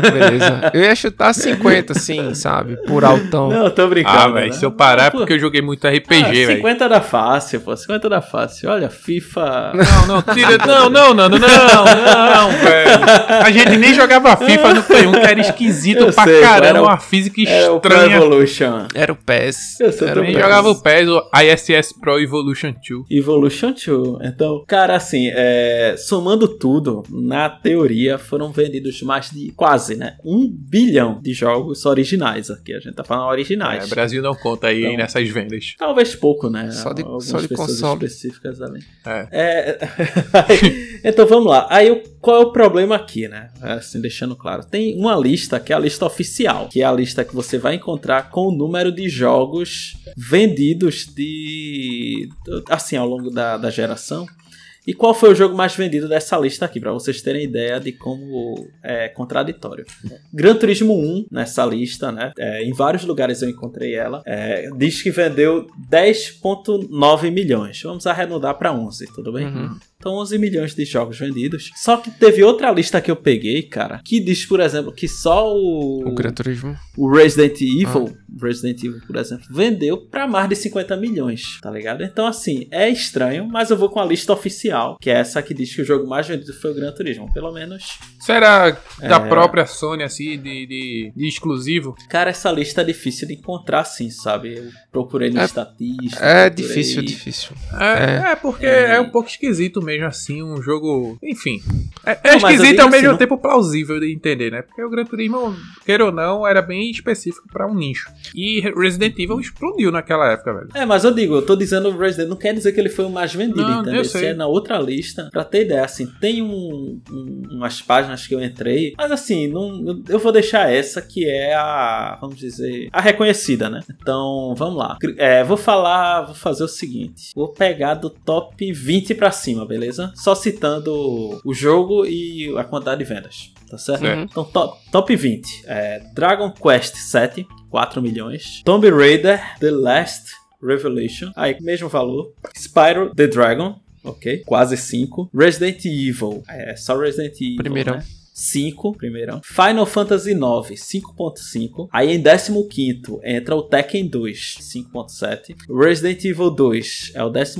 Beleza. Eu ia chutar 50, assim, sabe? Por altão. Não, tô brincando. Ah, velho, né? se eu parar é porque eu joguei muito RPG, ah, velho. 50 da fácil, pô. 50 da fácil. Olha, FIFA. Não, não, tira. Não, não, não, não, não, não, velho. A gente nem jogava FIFA no Play 1, que era esquisito eu pra sei, caramba. Uma física estranha tinha. Evolution. Era o PES. Eu sou Era do Também PES. jogava o PES, o ISS Pro Evolution 2. Evolution 2. Então, cara, assim, é, somando tudo, na teoria foram vendidos mais de quase, né? Um bilhão de jogos originais aqui. A gente tá falando originais. É, Brasil não conta aí Então- nessas vendas. Talvez pouco, né? Só de- Algumas só de pessoas console. específicas ali. É. É, então vamos lá. Aí qual é o problema aqui, né? Assim, deixando claro. Tem uma lista que é a lista oficial, que é a lista que você vai encontrar com o número de jogos vendidos de assim ao longo da, da geração. E qual foi o jogo mais vendido dessa lista aqui, pra vocês terem ideia de como é contraditório. Gran Turismo 1 nessa lista, né? é, em vários lugares eu encontrei ela. é, diz que vendeu 10,9 milhões. Vamos arredondar para 11, tudo bem? Uhum. Então 11 milhões de jogos vendidos. Só que teve outra lista que eu peguei, cara, que diz, por exemplo, que só o, O Gran Turismo. o Resident Evil, Resident Evil, por exemplo, vendeu pra mais de 50 milhões, tá ligado? Então, assim, é estranho, mas eu vou com a lista oficial, que é essa que diz que o jogo mais vendido foi o Gran Turismo. Pelo menos, Isso era da É. própria Sony, assim, de, de, de exclusivo. cara, essa lista é difícil de encontrar, assim, sabe? Eu procurei no É- Statista. É procurei- difícil, difícil. É, é porque É. é. um pouco esquisito mesmo, assim, um jogo. Enfim. É, é Não, esquisito ao assim, mesmo não- tempo plausível de entender, né? Porque o Gran Turismo, queira ou não, era bem específico pra um nicho. E Resident Evil explodiu naquela época, velho. É, mas eu digo, eu tô dizendo o Resident, não quer dizer que ele foi o mais vendido, Não, entendeu? sei. é na outra lista, pra ter ideia, assim, tem um, um- umas páginas que eu entrei, mas assim, não, eu- eu vou deixar essa que é a, vamos dizer, a reconhecida, né? Então, vamos lá. É, vou falar, vou fazer o seguinte, vou pegar do top 20 pra cima, beleza? Só citando o jogo e a quantidade de vendas, tá certo? Certo. Então, top, top 20, é Dragon Quest 7, 4 milhões. Tomb Raider The Last Revelation, aí mesmo valor. Spyro the Dragon, ok, quase 5. Resident Evil, é só Resident Evil, Primeirão. né? 5, primeirão. Final Fantasy IX, 5.5. Aí em 15 entra o Tekken 2, 5.7. Resident Evil 2 é o 14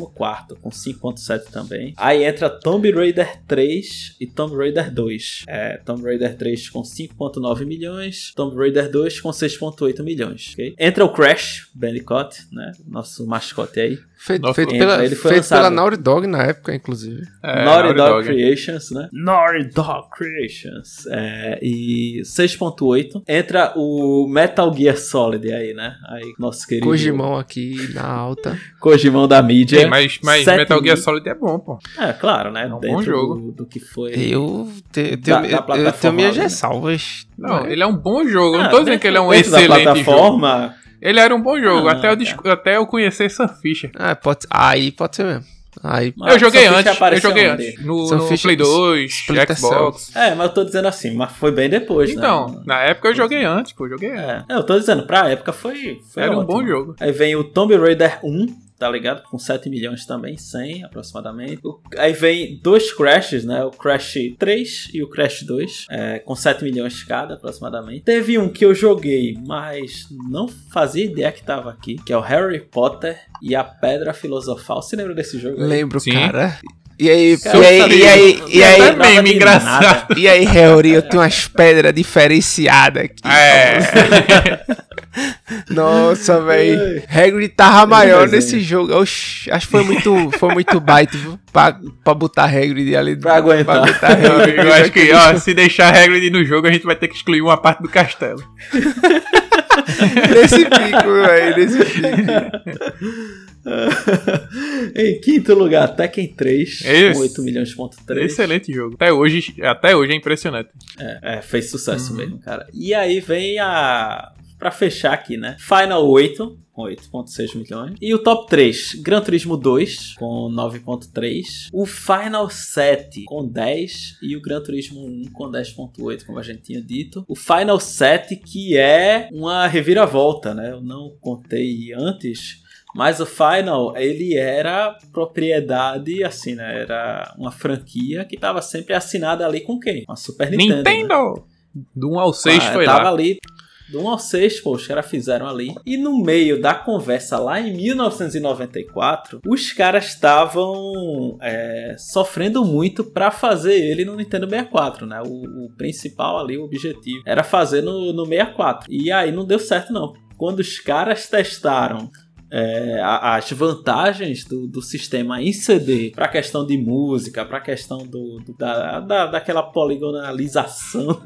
com 5.7 também. Aí entra Tomb Raider 3 e Tomb Raider 2. É, Tomb Raider 3 com 5.9 milhões, Tomb Raider 2 com 6.8 milhões, ok? Entra o Crash Bandicoot, né? Nosso mascote aí. Feito, feito, ele pela, foi feito lançado- pela Naughty Dog na época, inclusive. É, Naughty Naughty Dog, Dog. Creations, né? Naughty Dog Creations. É, e 6.8. Entra o Metal Gear Solid aí, né? Aí, nosso querido Kojimão aqui na alta. Kojimão da mídia. Sim, mas, mas Metal Gear Solid é bom, pô. É, claro, né? É um bom Dentro jogo. Do, do que foi. Eu, te, Da- tenho, da eu- tenho minhas né? ressalvas. Não, ele é um bom jogo. Eu não Ah, tô dizendo que ele é um excelente jogo. plataforma. Ele era um bom jogo, Ah, até, eu, des- até eu conhecer Sam Fisher. Ah, pode, aí pode ser mesmo. Aí, Mas eu joguei antes, eu joguei onde? antes. No, Sam no Play 2, Splinter Xbox. É, mas eu tô dizendo assim, mas foi bem depois, Então, né? na época eu joguei antes, pô, eu joguei antes. É, eu tô dizendo, pra época foi. foi Era um ótimo. bom jogo. Aí vem o Tomb Raider 1, tá ligado? Com 7 milhões também, 100 aproximadamente. O- Aí vem dois Crashes, né? O Crash 3 e o Crash 2, é, com 7 milhões cada aproximadamente. Teve um que eu joguei, mas não fazia ideia que tava aqui, que é o Harry Potter e a Pedra Filosofal. Você lembra desse jogo? lembro, Sim. cara. E aí, Cara, e aí, e aí, e aí, lembrava meme engraçado. e aí, Harry, eu tenho umas pedras diferenciadas aqui. É. Nossa, velho. Hagrid tava maior nesse jogo. Oxi, acho que foi muito, foi muito baita? Pra, pra botar Hagrid ali. Pra aguentar. botar Meu Hagrid eu acho que, ó, se deixar Hagrid no jogo, a gente vai ter que excluir uma parte do castelo. Nesse pico, velho, nesse pico. em quinto lugar, Tekken 3, Esse- com 8 milhões ponto 3. Excelente jogo. Até hoje, até hoje é impressionante. É, é, fez sucesso Uhum. mesmo, cara. E aí vem a. Pra fechar aqui, né? Final 8, com 8,6 milhões. E o top 3, Gran Turismo 2, com 9,3. O Final 7, com 10. E o Gran Turismo 1, com 10,8, como a gente tinha dito. O Final 7, que é uma reviravolta, né? Eu não contei antes. Mas o Final, ele era propriedade, assim, né? Era uma franquia que estava sempre assinada ali com quem? Com a Super Nintendo. né? Nintendo! Do 1 ao 6 Ah, foi tava lá. ali do 1 ao 6, pô, os caras fizeram ali. E no meio da conversa lá em 1994, os caras estavam é, sofrendo muito pra fazer ele no Nintendo 64, né? O, o principal ali, o objetivo, era fazer no, no 64. E aí não deu certo não. quando os caras testaram é, as vantagens do, do, sistema em CD para a questão de música, para a questão do, do da, da, daquela poligonalização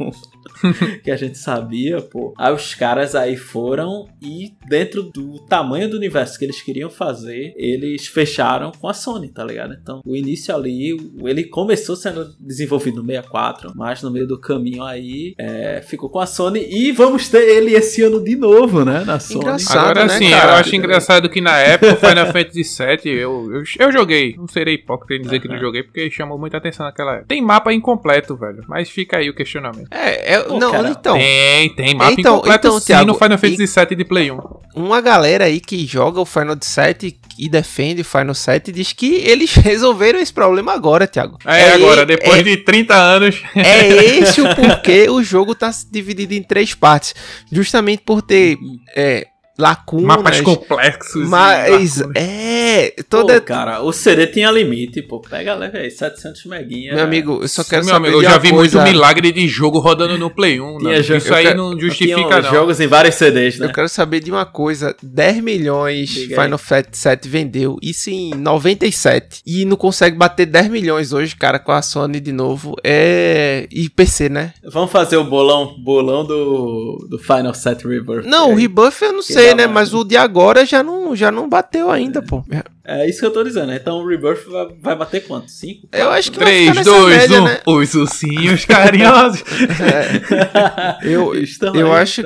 que a gente sabia, pô. Aí os caras aí foram e dentro do tamanho do universo que eles queriam fazer, eles fecharam com a Sony, tá ligado? Então, o início ali, ele começou sendo desenvolvido no 64, mas no meio do caminho aí é, ficou com a Sony e vamos ter ele esse ano de novo, né, na Sony. Engraçado, Agora né, sim, eu acho engraçado que na época o Final Fantasy VII eu, eu, eu joguei, não serei hipócrita em dizer uhum. que não joguei porque chamou muita atenção naquela época. Tem mapa incompleto, velho, mas fica aí o questionamento. É, é Pô, não, cara, então. Tem, tem mapa então, incompleto então, sim Thiago, no Final Fantasy VII de Play 1. Uma galera aí que joga o Final VII e defende o Final 7 diz que eles resolveram esse problema agora, Thiago. É, é agora, depois é, de 30 anos. É esse o porquê o jogo tá dividido em três partes. Justamente por ter é, lacunas. Mapas complexos. Mas, é. Toda... Pô, cara, o CD tinha limite, pô. Pega, leva aí, 700 meguinha. Meu amigo, eu só quero Meu saber. Amigo, eu já vi coisa... muito milagre de jogo rodando no Play 1. Né? Isso aí quero... não justifica, não. jogos em vários CDs, né? Eu quero saber de uma coisa: 10 milhões Diga Final Fantasy 7 vendeu. Isso em 97. E não consegue bater 10 milhões hoje, cara, com a Sony de novo. É. E PC, né? Vamos fazer o bolão, bolão do, do Final 7 Rebirth. Não, o Rebirth eu não sei né? Mas o de agora já não, já não bateu ainda, pô. É isso que eu tô dizendo. Né? Então o Rebirth vai, vai bater quanto? 5? Eu acho que 3, 2, 1. Né? Os ursinhos carinhosos. é. Eu, eu, acho,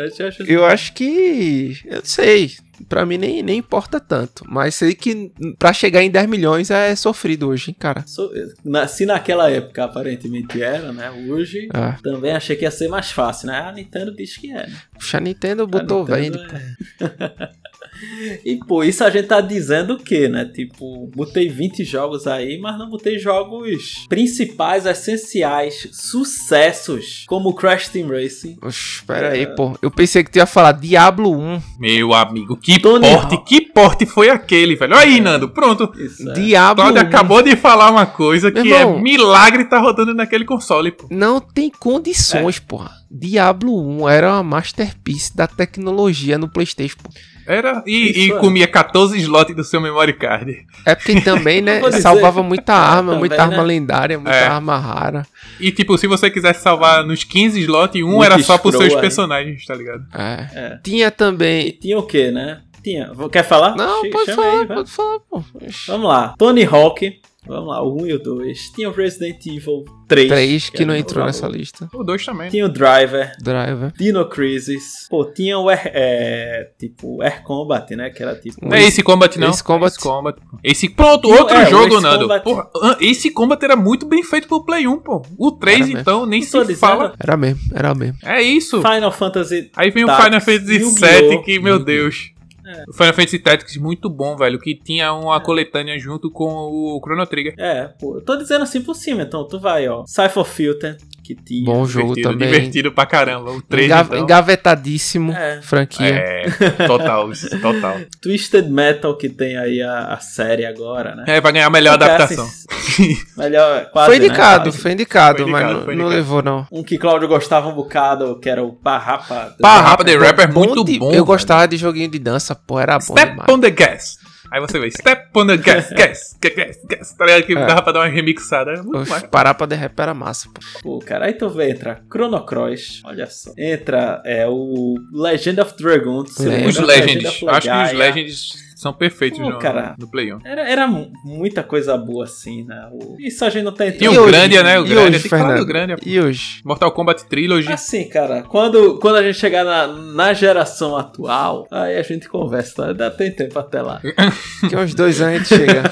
eu acho que. Eu não sei. Pra mim nem, nem importa tanto. Mas sei que pra chegar em 10 milhões é sofrido hoje, hein, cara. So, na, se naquela época aparentemente era, né? Hoje é. também achei que ia ser mais fácil, né? A Nintendo diz que é. Né? Puxa, a Nintendo botou vende, é... E, pô, isso a gente tá dizendo o quê, né? Tipo, botei 20 jogos aí, mas não botei jogos principais, essenciais, sucessos, como Crash Team Racing. Oxe, espera é... aí, pô. Eu pensei que tu ia falar Diablo 1. Meu amigo, que Tony porte, Hall. que porte foi aquele, velho? Olha aí, é. Nando, pronto. Isso é. Diablo Todd 1. acabou de falar uma coisa Meu que é irmão, é milagre tá rodando naquele console, pô. Não tem condições, é. porra. Diablo 1 era uma masterpiece da tecnologia no PlayStation, pô. Era. E, e é. comia 14 slots do seu memory card. É porque também, né? salvava muita arma, muita também, arma né? lendária, muita é. arma rara. E tipo, se você quisesse salvar nos 15 slots, um Muito era só pros seus personagens, tá ligado? É. é. Tinha também. E tinha o que, né? Tinha. Quer falar? Não, pode falar, aí, pode falar, pô. Vamos lá. Tony Hawk. Vamos lá, o 1 e o 2. Tinha o Resident Evil 3. 3 que, que não entrou nessa lista. O 2 também. Tinha o Driver. Driver. Dino Crisis. Pô, tinha o Air, é, tipo, Air Combat, né? Que era tipo. Não é esse Combat, não. Esse Combat. Esse Combat. Esse, pronto, outro é, jogo, Nando. Porra, esse Combat era muito bem feito pro Play 1, pô. O 3, era então, mesmo. nem se dizendo. fala. Era mesmo, era mesmo. É isso. Final Fantasy. Aí vem o Final Fantasy 7, que, meu Deus. É. O Final Fantasy Tactics muito bom, velho, que tinha uma é. coletânea junto com o Chrono Trigger. É, pô, eu tô dizendo assim por cima, então tu vai, ó. Cypher Filter, que tinha. Bom jogo divertido, também. Divertido pra caramba. O 3, Enga então. Engavetadíssimo, é. franquia. É, total, total. Twisted Metal, que tem aí a, a, série agora, né? É, vai ganhar a melhor adaptação. Assim, melhor, quase, foi indicado, né? foi indicado, foi indicado, mas foi indicado. não, levou, não. Um que Claudio gostava um bocado, que era o Parrapa. Parrapa The Rapper, muito bom. Eu gostava de joguinho de dança, pô, era bom Step on the gas. Aí você vê, step on the gas, gas, gas, gas, gas. Tá ligado? Que é. dava pra dar uma remixada. É muito Oxe, mais. Parar pra derreper era massa, pô. Pô, cara, aí tu vê, entra Chrono Cross, olha só. Entra é, o Legend of Dragons. Os Legends. Acho que os Legends são perfeitos Pô, no, cara, no Play 1. Era, era muita coisa boa assim, né? O... Isso a gente não tá entrando. E o Grandia, né? O Grandia. Hoje, Fernando? Grandia, e hoje? Mortal Kombat Trilogy. Assim, cara, quando, quando a gente chegar na, na geração atual, aí a gente conversa, tá? Dá tem tempo até lá. Daqui uns dois anos a gente chega.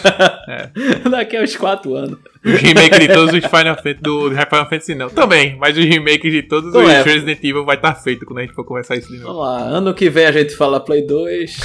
É. Daqui a uns quatro anos. Os remakes de todos os Final Fantasy do Final Fantasy não. Também, mas os remakes de todos os é. Resident Evil vai estar tá feito quando a gente for começar isso de novo. Vamos lá, ano que vem a gente fala Play 2.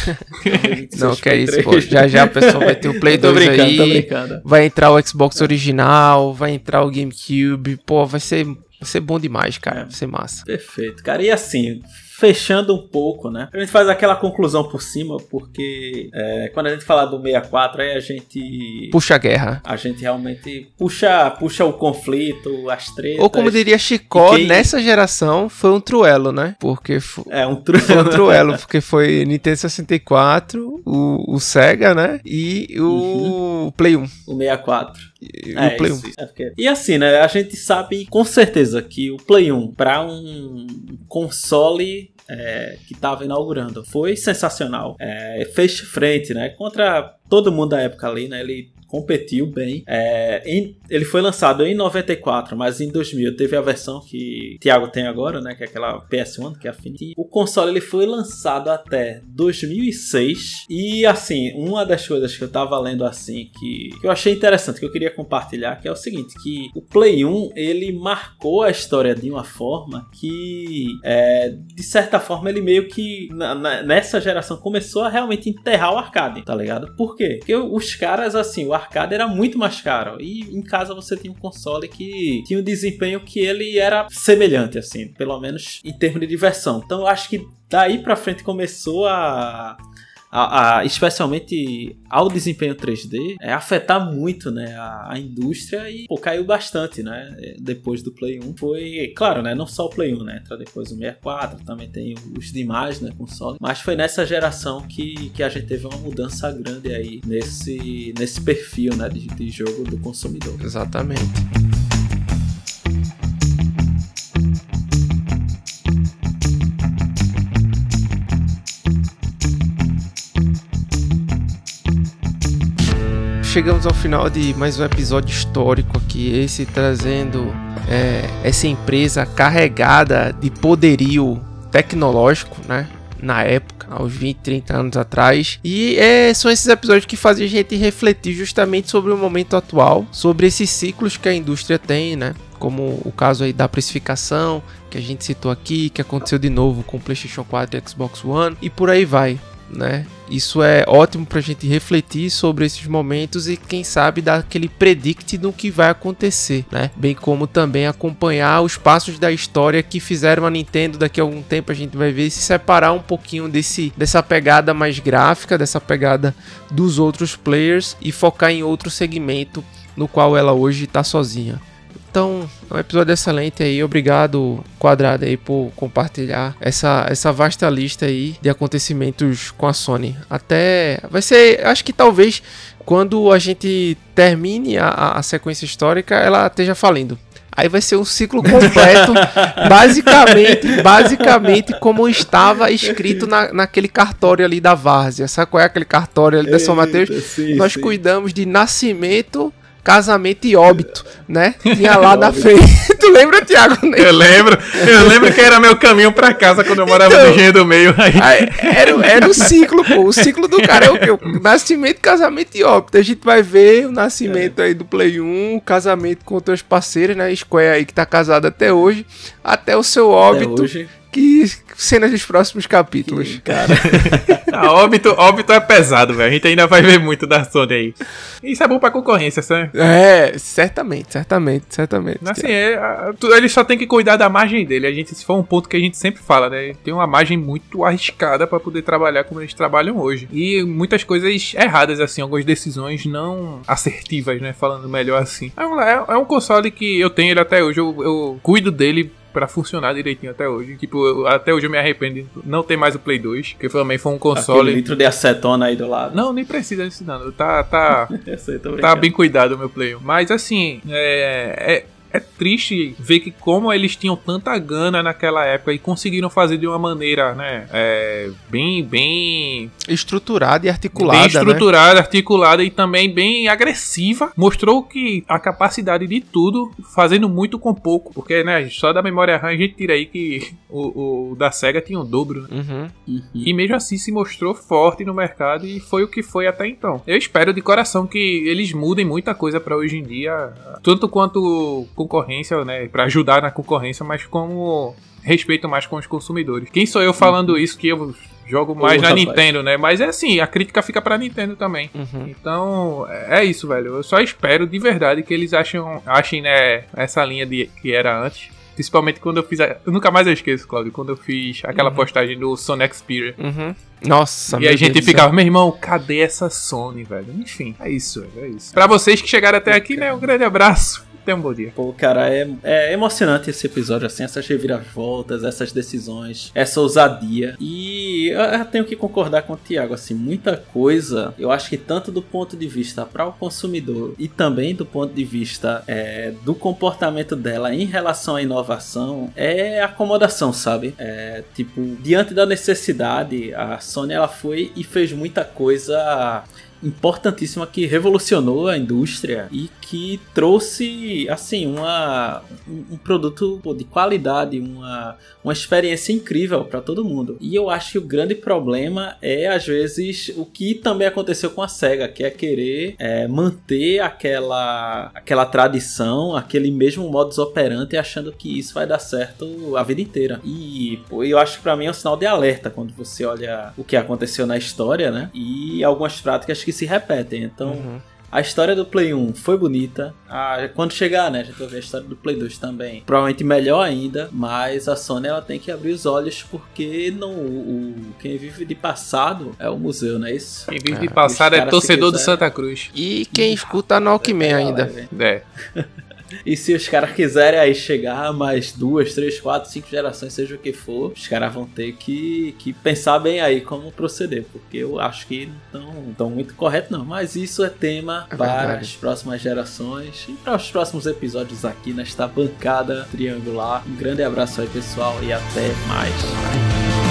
não, que é isso, pô. Já já a pessoa vai ter o Play 2 brincando, aí. Vai entrar o Xbox original, vai entrar o GameCube. Pô, vai ser Vai ser bom demais, cara. É. Vai ser massa. Perfeito, cara. E assim, fechando um pouco, né? A gente faz aquela conclusão por cima, porque é, quando a gente fala do 64, aí a gente. Puxa a guerra. A gente realmente puxa, puxa o conflito, as tretas. Ou como diria Chicó, quem... nessa geração foi um truelo, né? Porque foi. É, um truelo. Foi um truelo, porque foi Nintendo 64, o, o Sega, né? E o uhum. Play 1. O 64. E, é, o Play 1. É porque... E assim, né? A gente sabe com certeza que o Play 1, para um console é, que estava inaugurando. Foi sensacional. É, fez frente, né? Contra todo mundo da época ali, né? Ele competiu bem. É, em, ele foi lançado em 94, mas em 2000 teve a versão que Thiago tem agora, né, que é aquela PS1, que é a Affinity. O console ele foi lançado até 2006 e assim, uma das coisas que eu tava lendo assim que, que eu achei interessante, que eu queria compartilhar, que é o seguinte, que o Play 1 ele marcou a história de uma forma que é, de certa forma ele meio que na, na, nessa geração começou a realmente enterrar o arcade, tá ligado? Por quê? Porque os caras assim, o arcade era muito mais caro. E em casa você tinha um console que tinha um desempenho que ele era semelhante, assim, pelo menos em termos de diversão. Então eu acho que daí pra frente começou a a, a, especialmente ao desempenho 3D, é afetar muito né, a, a, indústria e pô, caiu bastante, né? Depois do Play 1. Foi, claro, né? Não só o Play 1, né? Entra depois o 64, também tem os demais, né? Console. Mas foi nessa geração que, que a gente teve uma mudança grande aí nesse, nesse perfil né, de, de jogo do consumidor. Exatamente. Chegamos ao final de mais um episódio histórico aqui, esse trazendo é, essa empresa carregada de poderio tecnológico, né? Na época, aos 20, 30 anos atrás. E é, são esses episódios que fazem a gente refletir justamente sobre o momento atual, sobre esses ciclos que a indústria tem, né? Como o caso aí da precificação, que a gente citou aqui, que aconteceu de novo com o PlayStation 4 e Xbox One, e por aí vai né? Isso é ótimo para a gente refletir sobre esses momentos e quem sabe dar aquele predict no que vai acontecer, né? Bem como também acompanhar os passos da história que fizeram a Nintendo daqui a algum tempo a gente vai ver se separar um pouquinho desse dessa pegada mais gráfica, dessa pegada dos outros players e focar em outro segmento no qual ela hoje está sozinha. Então, é um episódio excelente aí. Obrigado, Quadrado, aí, por compartilhar essa, essa vasta lista aí de acontecimentos com a Sony. Até. Vai ser. Acho que talvez quando a gente termine a, a sequência histórica, ela esteja falindo. Aí vai ser um ciclo completo, basicamente, basicamente como estava escrito na, naquele cartório ali da Várzea. Sabe qual é aquele cartório ali da São Mateus? Sim, Nós sim. cuidamos de nascimento, casamento e óbito, né? Tinha lá na frente. tu lembra, Thiago? Eu lembro. Eu lembro que era meu caminho pra casa quando eu morava então, no Engenho do Meio. Aí. aí era, era o ciclo, pô. O ciclo do cara é o quê? O nascimento, casamento e óbito. A gente vai ver o nascimento é. aí do Play 1, o casamento com outras parceiras, né? Square aí que tá casado até hoje, até o seu óbito. Até hoje que cenas dos próximos capítulos. Que, cara. ah, óbito, óbito é pesado, velho. A gente ainda vai ver muito da Sony aí. Isso é bom pra concorrência, sabe? É, certamente, certamente, certamente. Assim, é, ele só tem que cuidar da margem dele. A gente, se for um ponto que a gente sempre fala, né? Tem uma margem muito arriscada para poder trabalhar como eles trabalham hoje. E muitas coisas erradas, assim, algumas decisões não assertivas, né? Falando melhor assim. É um, é, é um console que eu tenho ele até hoje, eu, eu cuido dele para funcionar direitinho até hoje. Tipo, eu, até hoje eu me arrependo de não ter mais o Play 2, que também foi um console. Aquele litro de acetona aí do lado. Não, nem precisa disso, não. Tá, tá, sei, tá bem cuidado o meu Play 1. Mas assim, é, é é triste ver que como eles tinham tanta gana naquela época e conseguiram fazer de uma maneira, né, é, bem, bem estruturada e articulada, bem estruturada, né? articulada e também bem agressiva, mostrou que a capacidade de tudo, fazendo muito com pouco, porque, né, só da memória RAM a gente tira aí que o, o da Sega tinha o um dobro, né? uhum. Uhum. e mesmo assim se mostrou forte no mercado e foi o que foi até então. Eu espero de coração que eles mudem muita coisa para hoje em dia, tanto quanto concorrência, né, para ajudar na concorrência, mas como respeito mais com os consumidores. Quem sou eu falando uhum. isso que eu jogo mais na rapaz. Nintendo, né? Mas é assim, a crítica fica pra Nintendo também. Uhum. Então, é isso, velho. Eu só espero de verdade que eles achem, achem né, essa linha de, que era antes Principalmente quando eu fiz. A... Eu nunca mais eu esqueço, Claudio, quando eu fiz aquela uhum. postagem do Sony Xperia. Uhum. Nossa, E a gente Deus ficava, meu irmão, cadê essa Sony, velho? Enfim, é isso, é isso. Pra vocês que chegaram até aqui, né? Um grande abraço. Tenha um bom dia. Pô, cara, é, é emocionante esse episódio, assim, essas reviravoltas, essas decisões, essa ousadia. E eu tenho que concordar com o Thiago, assim, muita coisa, eu acho que tanto do ponto de vista para o consumidor e também do ponto de vista é, do comportamento dela em relação à inovação, é acomodação, sabe? É, tipo, diante da necessidade, a Sony ela foi e fez muita coisa importantíssima que revolucionou a indústria e que trouxe assim uma um, produto de qualidade, uma, uma experiência incrível para todo mundo. E eu acho que o grande problema é às vezes o que também aconteceu com a Sega, que é querer é, manter aquela aquela tradição, aquele mesmo modus operandi, achando que isso vai dar certo a vida inteira. E pô, eu acho que para mim é um sinal de alerta quando você olha o que aconteceu na história, né? E algumas práticas que se repetem. Então, uhum. a história do Play 1 foi bonita. Ah, quando chegar, né, a gente vai ver a história do Play 2 também. Provavelmente melhor ainda, mas a Sony ela tem que abrir os olhos porque não, o, quem vive de passado é o museu, não é isso? Quem vive de passado é torcedor do Santa Cruz. E quem escuta no Alckmin ainda. É. E se os caras quiserem aí chegar mais duas, três, quatro, cinco gerações, seja o que for, os caras vão ter que, que pensar bem aí como proceder, porque eu acho que não estão muito correto não. Mas isso é tema é para verdade. as próximas gerações e para os próximos episódios aqui nesta bancada triangular. Um grande abraço aí pessoal e até mais.